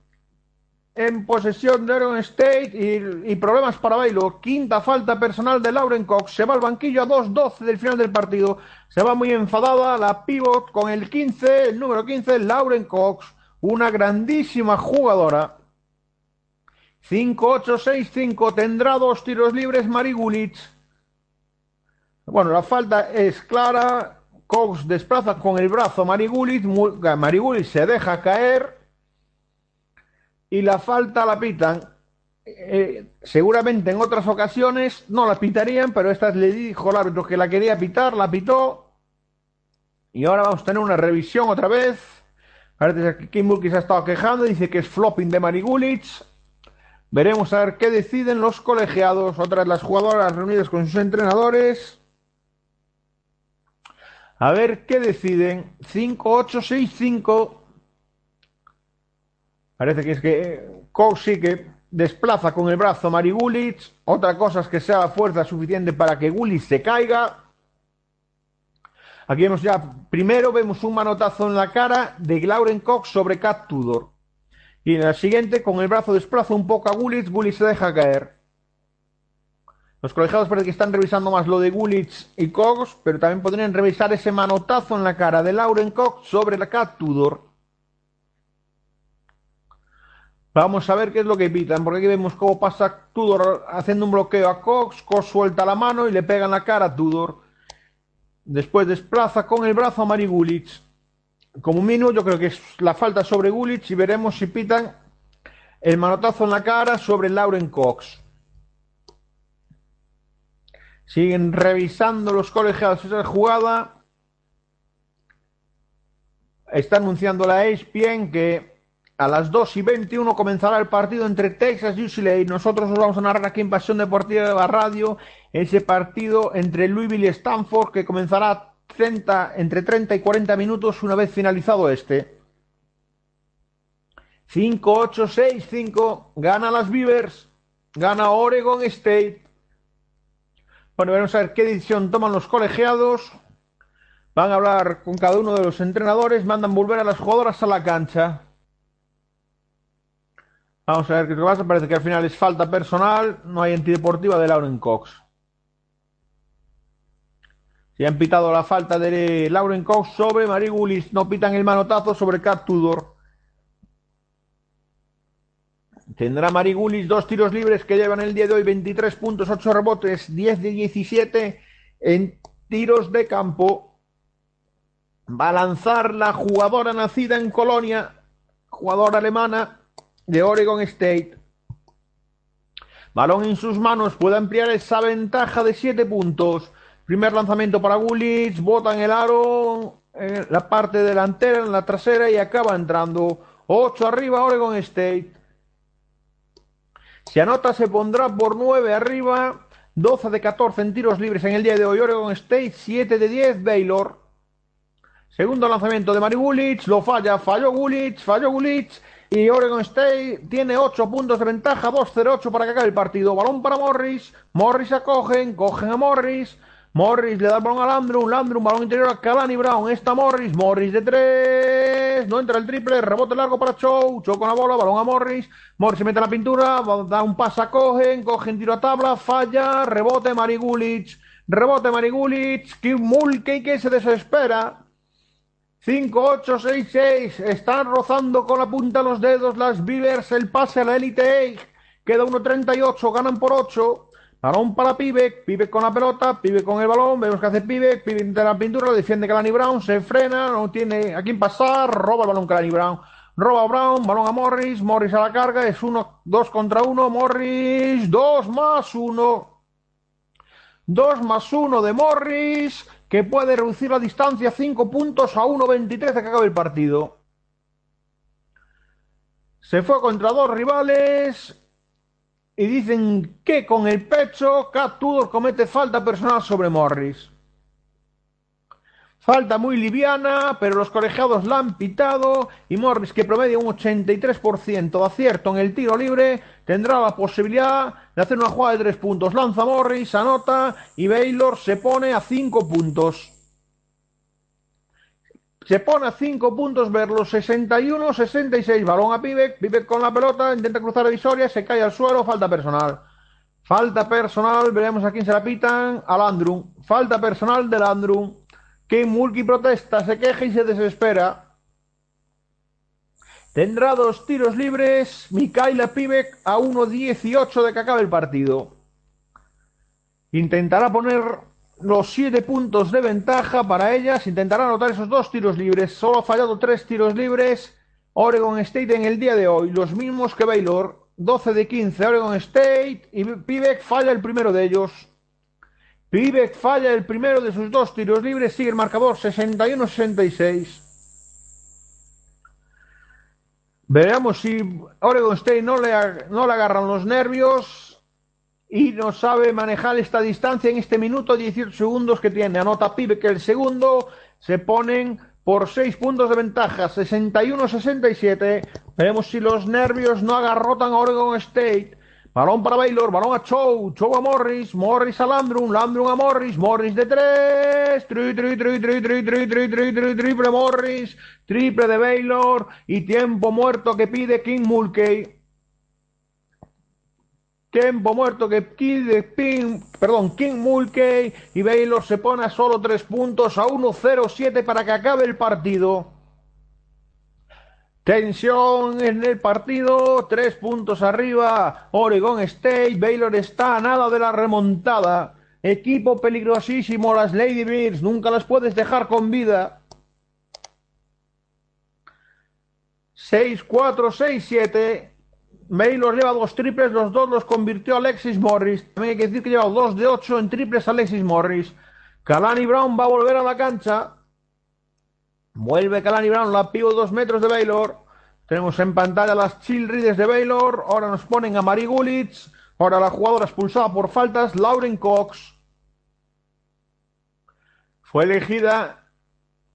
en posesión de Oregon State y, problemas para Baylor. Quinta falta personal de Lauren Cox. Se va al banquillo a 2-12 del final del partido. Se va muy enfadada la pivot con el 15, el número 15, Lauren Cox. Una grandísima jugadora. 5-8-6-5 tendrá dos tiros libres Marigulich. Bueno, la falta es clara. Cox desplaza con el brazo a Marigulich. Marigulich se deja caer. Y la falta la pitan. Eh, seguramente en otras ocasiones no la pitarían, pero esta le dijo el árbitro que la quería pitar, la pitó. Y ahora vamos a tener una revisión otra vez. Parece que se ha estado quejando, dice que es flopping de Marigulich. Veremos a ver qué deciden los colegiados, otras las jugadoras reunidas con sus entrenadores. A ver qué deciden. 5-8-6-5. Parece que es que Cox sí que desplaza con el brazo a Mari Gulich. Otra cosa es que sea la fuerza suficiente para que Gulich se caiga. Aquí vemos ya, primero vemos un manotazo en la cara de Lauren Cox sobre Cat Tudor. Y en la siguiente, con el brazo desplaza un poco a Gulitz, Gulitz se deja caer. Los colegiados parece que están revisando más lo de Gulitz y Cox, pero también podrían revisar ese manotazo en la cara de Lauren Cox sobre la Cat Tudor. Vamos a ver qué es lo que pitan, porque aquí vemos cómo pasa Tudor haciendo un bloqueo a Cox, Cox suelta la mano y le pega en la cara a Tudor. Después desplaza con el brazo a Mari Gulitz como mínimo yo creo que es la falta sobre Gulich y veremos si pitan el manotazo en la cara sobre Lauren Cox. Siguen revisando los colegiados esa jugada. Está anunciando la ESPN que a las 2 y 21 comenzará el partido entre Texas y UCLA. Nosotros os vamos a narrar aquí en Pasión Deportiva de la Radio ese partido entre Louisville y Stanford que comenzará 30, entre 30 y 40 minutos una vez finalizado este. 5, 8, 6, 5. Gana las Beavers. Gana Oregon State. Bueno, vamos a ver qué decisión toman los colegiados. Van a hablar con cada uno de los entrenadores. Mandan volver a las jugadoras a la cancha. Vamos a ver qué pasa. Parece que al final es falta personal. No hay antideportiva de Lauren Cox. Se han pitado la falta de Lauren Cox sobre Marie Gullis. No pitan el manotazo sobre Cat Tudor. Tendrá Marie Gullis dos tiros libres que llevan el día de hoy 23 puntos, 8 rebotes, 10 de 17 en tiros de campo. Va a lanzar la jugadora nacida en Colonia, jugadora alemana de Oregon State. Balón en sus manos, puede ampliar esa ventaja de 7 puntos. Primer lanzamiento para Gulich, bota en el aro, en la parte delantera, en la trasera y acaba entrando. 8 arriba Oregon State. Si anota se pondrá por 9 arriba. 12 de 14 en tiros libres en el día de hoy Oregon State. 7 de 10 Baylor. Segundo lanzamiento de Mari Gulich. Lo falla. Falló Gulich. Falló Gulich. Y Oregon State tiene 8 puntos de ventaja. 2-0-8 para que acabe el partido. Balón para Morris. Morris acogen. Cogen a Morris. Morris le da el balón a Landrum, Landrum, balón interior a Kalani Brown, está Morris, Morris de tres, no entra el triple, rebote largo para Chow, Chow con la bola, balón a Morris, Morris se mete en la pintura, da un pase a Cogen, Cogen tiro a tabla, falla, rebote Marigulich, rebote Marigulich, Kim Mulkey que se desespera, 5, 8, 6, 6. Están rozando con la punta los dedos las Beavers. El pase a la Elite Queda 1.38. Ganan por 8. Balón para Pibe, Pibe con la pelota, Pibe con el balón, vemos que hace Pibe, Pibe de la pintura, defiende Kalani Brown, se frena, no tiene a quién pasar, roba el balón Kalani Brown, roba Brown, balón a Morris, Morris a la carga, es uno, dos contra uno, Morris, dos más uno, dos más uno de Morris, que puede reducir la distancia cinco puntos a 1.23 de que acabe el partido. Se fue contra dos rivales, y dicen que con el pecho Cat Tudor comete falta personal sobre Morris. Falta muy liviana, pero los colegiados la han pitado y Morris, que promedia un 83% de acierto en el tiro libre, tendrá la posibilidad de hacer una jugada de tres puntos. Lanza Morris, anota y Baylor se pone a cinco puntos. Se pone a 5 puntos verlos, 61-66. Balón a Pivek, Pivek con la pelota, intenta cruzar a Visoria, se cae al suelo, falta personal. Falta personal, veremos a quién se la pitan. A Landrum. Falta personal de Landrum. Que Mulky protesta, se queja y se desespera. Tendrá dos tiros libres. Mikaela Pivek a 1-18 de que acabe el partido. Intentará poner los siete puntos de ventaja para ellas. Intentará anotar esos dos tiros libres. Solo ha fallado tres tiros libres. Oregon State en el día de hoy. Los mismos que Baylor. 12 de 15 Oregon State. Y Pivek falla el primero de ellos. Pivek falla el primero de sus dos tiros libres. Sigue el marcador 61-66. Veremos si Oregon State no le, no le agarran los nervios y no sabe manejar esta distancia en este minuto 18 segundos que tiene. Anota Pibe que el segundo se ponen por 6 puntos de ventaja, 61-67. Veremos si los nervios no agarrotan a Oregon State. Balón para Baylor, balón a Chow, Chow a Morris, Morris a Landrum, Landrum a Morris, Morris de 3, tri, tri, tri, tri, tri, tri, tri, tri, tri, triple Morris, triple de Baylor y tiempo muerto que pide King Mulkey. Tiempo muerto que King, perdón, King Mulkey y Baylor se pone a solo tres puntos, a 1-0-7 para que acabe el partido. Tensión en el partido, tres puntos arriba, Oregon State, Baylor está a nada de la remontada. Equipo peligrosísimo, las Lady Bears, nunca las puedes dejar con vida. 6-4, 6-7. Baylor lleva dos triples, los dos los convirtió Alexis Morris. También hay que decir que lleva dos de ocho en triples Alexis Morris. Kalani Brown va a volver a la cancha. Vuelve Kalani Brown, la pivo dos metros de Baylor. Tenemos en pantalla las chill de Baylor. Ahora nos ponen a Mari Gulitz. Ahora la jugadora expulsada por faltas, Lauren Cox. Fue elegida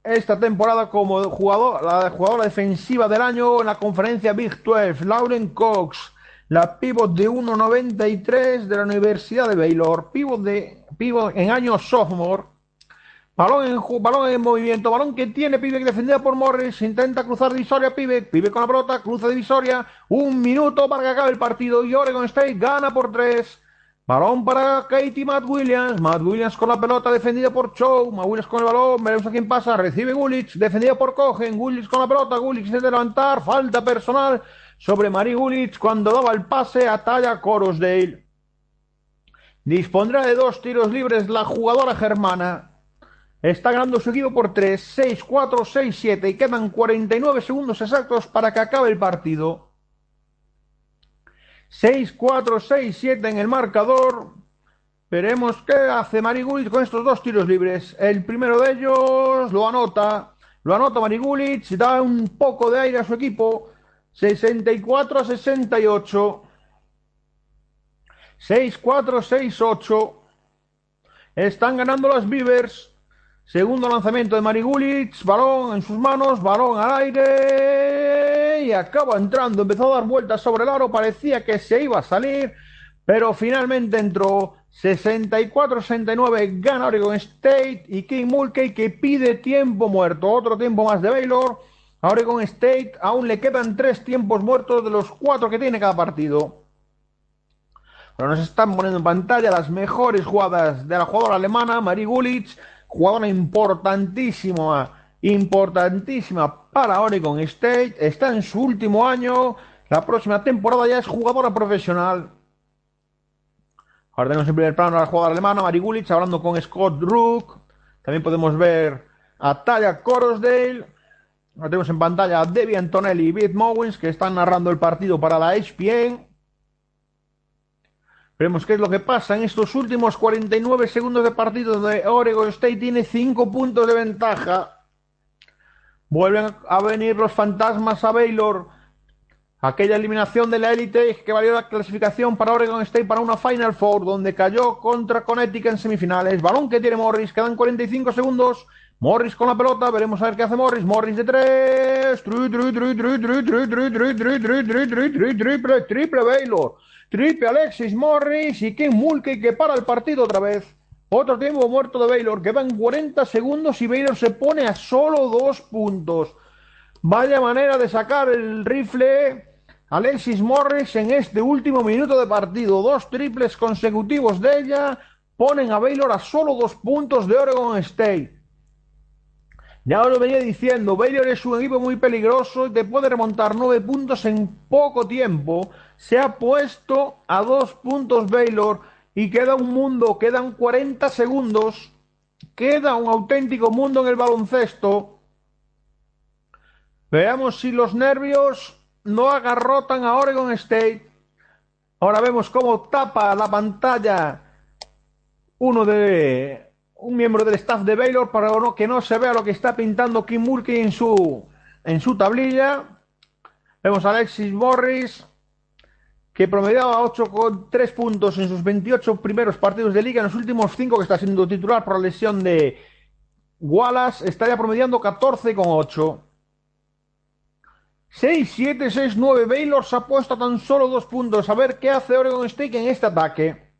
esta temporada como jugador, la jugadora defensiva del año en la conferencia Big 12, Lauren Cox, la pivot de 1.93 de la Universidad de Baylor, pivot, de, pivot en año sophomore, balón en, balón en movimiento, balón que tiene Pibe defendida por Morris, intenta cruzar divisoria Pibe, Pibe con la pelota, cruza divisoria, un minuto para que acabe el partido y Oregon State gana por tres. Balón para Katie Matt Williams. Matt Williams con la pelota defendida por Chow. Matt Williams con el balón. Veremos a quién pasa. Recibe Gulich. Defendida por Cogen. Gulich con la pelota. Gulich se levantar. Falta personal sobre Marie Gulich cuando daba el pase a Talla Corosdale. Dispondrá de dos tiros libres la jugadora germana. Está ganando su equipo por 3, 6, 4, 6, 7 y quedan 49 segundos exactos para que acabe el partido. 6-4, 6-7 en el marcador. Veremos qué hace Marigulic con estos dos tiros libres. El primero de ellos lo anota. Lo anota Marigulic, da un poco de aire a su equipo. 64 a 68. 6-4-6-8. Están ganando las Beavers. Segundo lanzamiento de Marigulic. Balón en sus manos. Balón al aire. Y acaba entrando. Empezó a dar vueltas sobre el aro. Parecía que se iba a salir. Pero finalmente entró 64-69. Gana Oregon State. Y King Mulkey que pide tiempo muerto. Otro tiempo más de Baylor. A Oregon State aún le quedan tres tiempos muertos de los cuatro que tiene cada partido. Pero nos están poniendo en pantalla las mejores jugadas de la jugadora alemana, Marie Gulich, jugadora importantísima, importantísima para Oregon State. Está en su último año. La próxima temporada ya es jugadora profesional. Ahora tenemos en primer plano a la jugadora alemana, Marie Gulich, hablando con Scott Rook. También podemos ver a Taya Corosdale. Ahora tenemos en pantalla a Debbie Antonelli y Beth Mowens que están narrando el partido para la ESPN. Veremos qué es lo que pasa en estos últimos 49 segundos de partido donde Oregon State tiene 5 puntos de ventaja. Vuelven a venir los fantasmas a Baylor. Aquella eliminación de la élite que valió la clasificación para Oregon State para una Final Four donde cayó contra Connecticut en semifinales. Balón que tiene Morris, quedan 45 segundos. Morris con la pelota, veremos a ver qué hace Morris. Morris de tres. Triple, Baylor. Triple Alexis Morris y Ken Mulkey que para el partido otra vez. Otro tiempo muerto de Baylor. Quedan 40 segundos y Baylor se pone a solo dos puntos. Vaya manera de sacar el rifle Alexis Morris en este último minuto de partido. Dos triples consecutivos de ella ponen a Baylor a solo dos puntos de Oregon State. Ya os lo venía diciendo, Baylor es un equipo muy peligroso y te puede remontar nueve puntos en poco tiempo. Se ha puesto a dos puntos Baylor y queda un mundo, quedan 40 segundos. Queda un auténtico mundo en el baloncesto. Veamos si los nervios no agarrotan a Oregon State. Ahora vemos cómo tapa la pantalla uno de un miembro del staff de Baylor para que no se vea lo que está pintando Kim Mulkey en su, en su tablilla. Vemos a Alexis Morris, que promediaba 8,3 puntos en sus 28 primeros partidos de liga. En los últimos 5 que está siendo titular por la lesión de Wallace, estaría promediando 14,8. 6-7, 6-9. Baylor se ha puesto tan solo dos puntos. A ver qué hace Oregon State en este ataque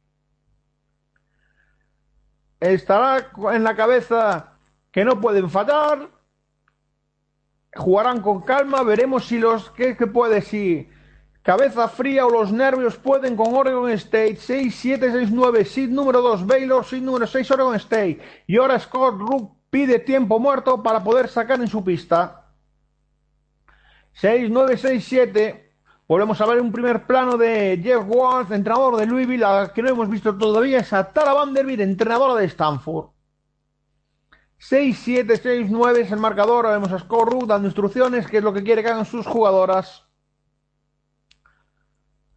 estará en la cabeza que no pueden fallar. Jugarán con calma, veremos si los que, puede, si cabeza fría o los nervios pueden con Oregon State. 6-7-6-9, seed número 2 Baylor, seed número 6 Oregon State. Y ahora Scott Rook pide tiempo muerto para poder sacar en su pista. 6-9-6-7. Volvemos a ver un primer plano de Jeff Walsh, entrenador de Louisville, que no hemos visto todavía, es a Tara Vanderbilt, entrenadora de Stanford. 6-7, 6-9 es el marcador. Vemos a Scorru dando instrucciones, que es lo que quiere que hagan sus jugadoras.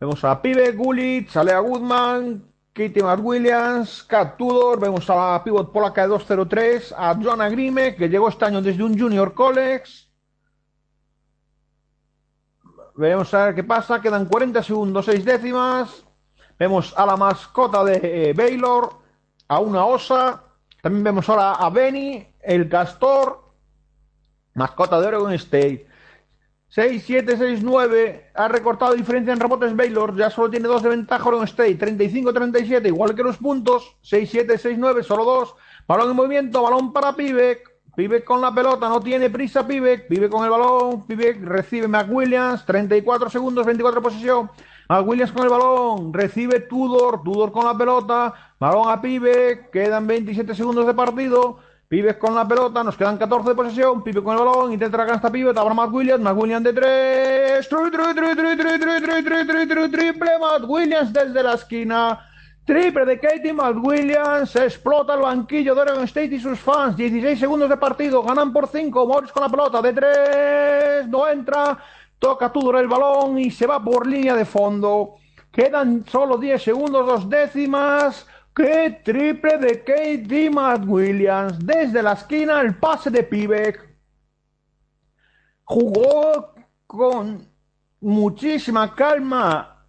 Vemos a Pibe, Gulich, Alea Goodman, Katie McWilliams, Kat Tudor. Vemos a la pivot polaca de 2-0-3, a Joanna Grime, que llegó este año desde un Junior College. Veremos a ver qué pasa. Quedan 40 segundos, 6 décimas. Vemos a la mascota de eh, Baylor, a una osa. También vemos ahora a Benny, el castor, mascota de Oregon State. 6, 7, 6, 9. Ha recortado diferencia en rebotes Baylor. Ya solo tiene dos de ventaja Oregon State. 35, 37. Igual que los puntos. 6, 7, 6, 9. Solo dos. Balón en movimiento. Balón para Pivek. Pivek con la pelota, no tiene prisa Pivek, Pivek con el balón, Pivek recibe McWilliams, 34 segundos, 24 posesión. McWilliams con el balón, recibe Tudor, Tudor con la pelota, balón a Pivek, quedan 27 segundos de partido. Pibes con la pelota, nos quedan 14 de posesión. Pibe con el balón, intenta la canasta Pibe, ahora Matt Williams, Matt Williams de 3. Triple Matt Williams desde la esquina. Triple de Katie McWilliams. Explota el banquillo de Oregon State y sus fans. 16 segundos de partido. Ganan por 5. Morris con la pelota de 3. No entra. Toca Tudor el balón y se va por línea de fondo. Quedan solo 10 segundos, dos décimas. ¡Qué triple de Katie McWilliams! Desde la esquina el pase de Pivek. Jugó con muchísima calma.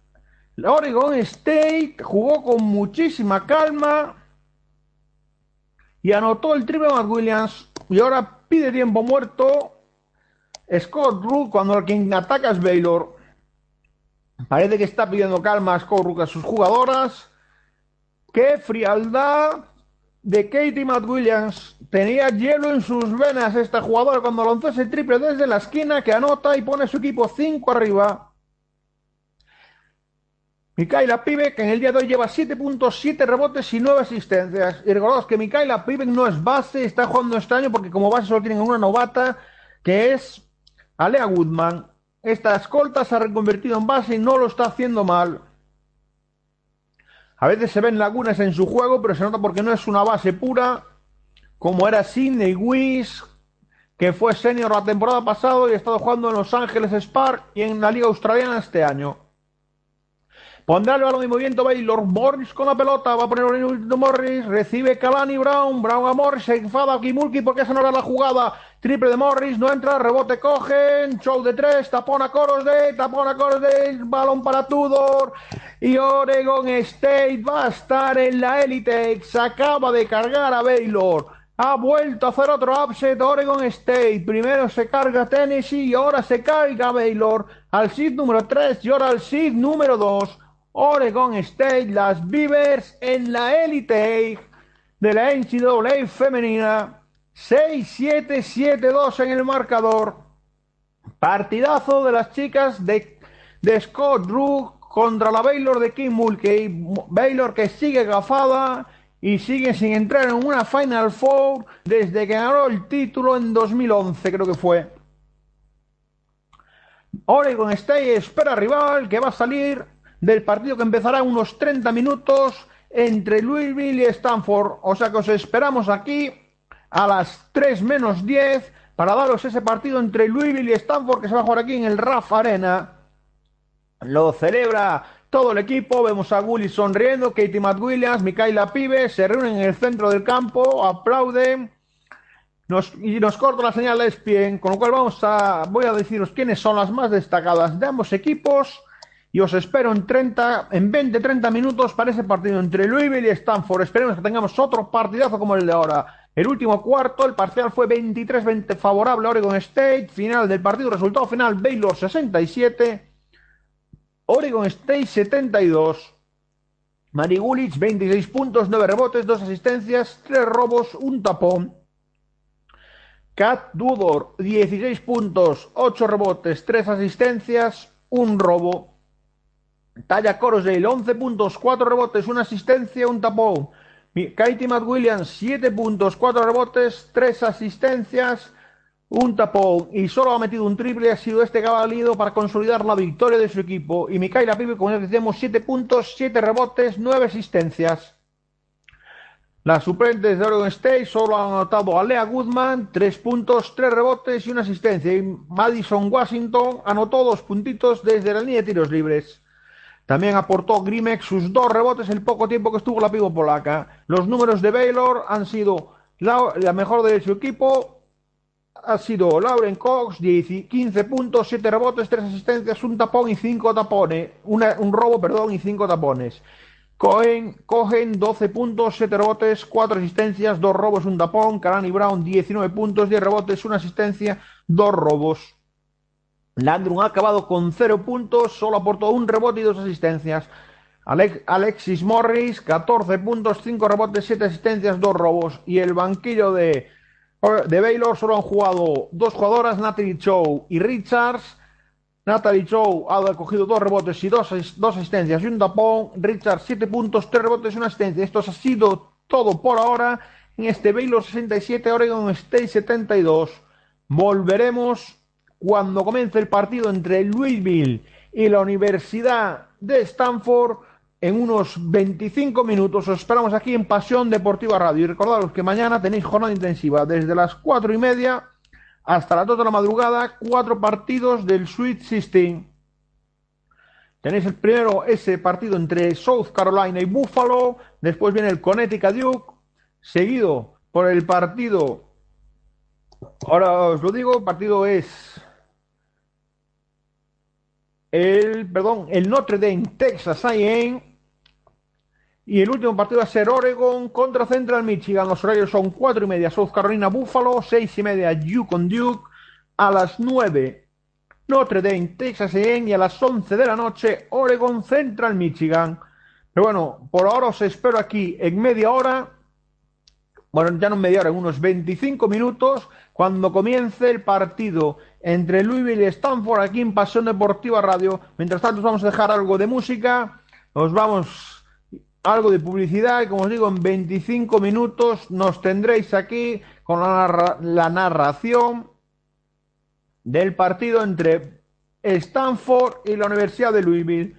Oregon State jugó con muchísima calma y anotó el triple McWilliams. Y ahora pide tiempo muerto Scott Rook cuando quien ataca es Baylor. Parece que está pidiendo calma a Scott Rook a sus jugadoras. ¡Qué frialdad de Katie McWilliams! Tenía hielo en sus venas esta jugadora cuando lanzó ese triple desde la esquina que anota y pone su equipo 5 arriba. Mikaela que en el día de hoy lleva 7.7 rebotes y 9 asistencias. Y recordaos que Mikaela Pibe no es base, está jugando este año porque como base solo tienen una novata, que es Alea Woodman. Esta escolta se ha reconvertido en base y no lo está haciendo mal. A veces se ven lagunas en su juego, pero se nota porque no es una base pura, como era Sidney Wiss, que fue senior la temporada pasada y ha estado jugando en Los Ángeles Spark y en la Liga Australiana este año. Pondrá el balón de movimiento Baylor. Morris con la pelota. Va a poner Morris. Recibe Kalani Brown. Brown a Morris. Se enfada Kimulki porque esa no era la jugada. Triple de Morris. No entra. Rebote cogen. Show de tres. Tapón a Coros de. Tapón a Coros de. Balón para Tudor. Y Oregon State va a estar en la élite. Se acaba de cargar a Baylor. Ha vuelto a hacer otro upset Oregon State. Primero se carga Tennessee y ahora se carga Baylor al seed número 3 y ahora al seed número 2. Oregon State, las Beavers en la élite de la NCAA femenina. 6-7-7-2 en el marcador. Partidazo de las chicas de, de Scott Rook contra la Baylor de Kim Mulkey. Baylor que sigue gafada y sigue sin entrar en una Final Four desde que ganó el título en 2011, creo que fue. Oregon State espera rival que va a salir del partido que empezará unos 30 minutos entre Louisville y Stanford. O sea que os esperamos aquí a las 3 menos 10 para daros ese partido entre Louisville y Stanford que se va a jugar aquí en el RAF Arena. Lo celebra todo el equipo. Vemos a Gully sonriendo, Katie McWilliams, Mikaela Pibe se reúnen en el centro del campo, aplauden. Nos, y nos corta la señal de con lo cual vamos a, voy a deciros quiénes son las más destacadas de ambos equipos y os espero en 30, en 20, 30 minutos para ese partido entre Louisville y Stanford. Esperemos que tengamos otro partidazo como el de ahora. El último cuarto, el parcial fue 23-20 favorable a Oregon State. Final del partido, resultado final, Baylor 67, Oregon State 72. Marigulich 26 puntos, 9 rebotes, 2 asistencias, 3 robos, un tapón. Cat Dudor 16 puntos, 8 rebotes, 3 asistencias, un robo. Talla Corosdale, 11 puntos, 4 rebotes, una asistencia, un tapón. Katie McWilliams, 7 puntos, 4 rebotes, 3 asistencias, un tapón. Y solo ha metido un triple, ha sido este valido para consolidar la victoria de su equipo. Y Mikaela Pibe, como ya decíamos, 7 puntos, 7 rebotes, 9 asistencias. Las suplentes de Oregon State solo han anotado a Lea Goodman, 3 puntos, 3 rebotes y una asistencia. Y Madison Washington anotó 2 puntitos desde la línea de tiros libres. También aportó Grimex sus dos rebotes el poco tiempo que estuvo la pivo polaca. Los números de Baylor han sido la, mejor de su equipo. Ha sido Lauren Cox, 15 puntos, 7 rebotes, 3 asistencias, un tapón y 5 tapones. un robo, perdón, y 5 tapones. Cohen, Cohen 12 puntos, 7 rebotes, 4 asistencias, 2 robos, un tapón. Kalani Brown, 19 puntos, 10 rebotes, una asistencia, 2 robos. Landrum ha acabado con cero puntos, solo aportó un rebote y dos asistencias. Alexis Morris, 14 puntos, 5 rebotes, 7 asistencias, 2 robos. Y el banquillo de, de Baylor solo han jugado dos jugadoras, Natalie Chow y Richards. Natalie Chow ha cogido dos rebotes y dos, dos asistencias y un tapón. Richards, 7 puntos, 3 rebotes y una asistencia. Esto ha sido todo por ahora en este Baylor 67, Oregon State 72. Volveremos cuando comience el partido entre Louisville y la Universidad de Stanford en unos 25 minutos. Os esperamos aquí en Pasión Deportiva Radio. Y recordaros que mañana tenéis jornada intensiva desde las 4 y media hasta las 2 de la madrugada, cuatro partidos del Sweet System. Tenéis el primero, ese partido entre South Carolina y Buffalo, Después viene el Connecticut Duke, seguido por el partido. Ahora os lo digo, el partido es el, perdón, el Notre Dame Texas A&M y el último partido va a ser Oregon contra Central Michigan. Los horarios son cuatro y media South Carolina Buffalo, seis y media Yukon Duke, a las 9 Notre Dame Texas A&M y a las 11 de la noche Oregon Central Michigan. Pero bueno, por ahora os espero aquí en media hora, bueno, ya no en media hora, en unos 25 minutos, cuando comience el partido entre Louisville y Stanford aquí en Pasión Deportiva Radio. Mientras tanto, os vamos a dejar algo de música, os vamos algo de publicidad y como os digo, en 25 minutos nos tendréis aquí con la, la narración del partido entre Stanford y la Universidad de Louisville.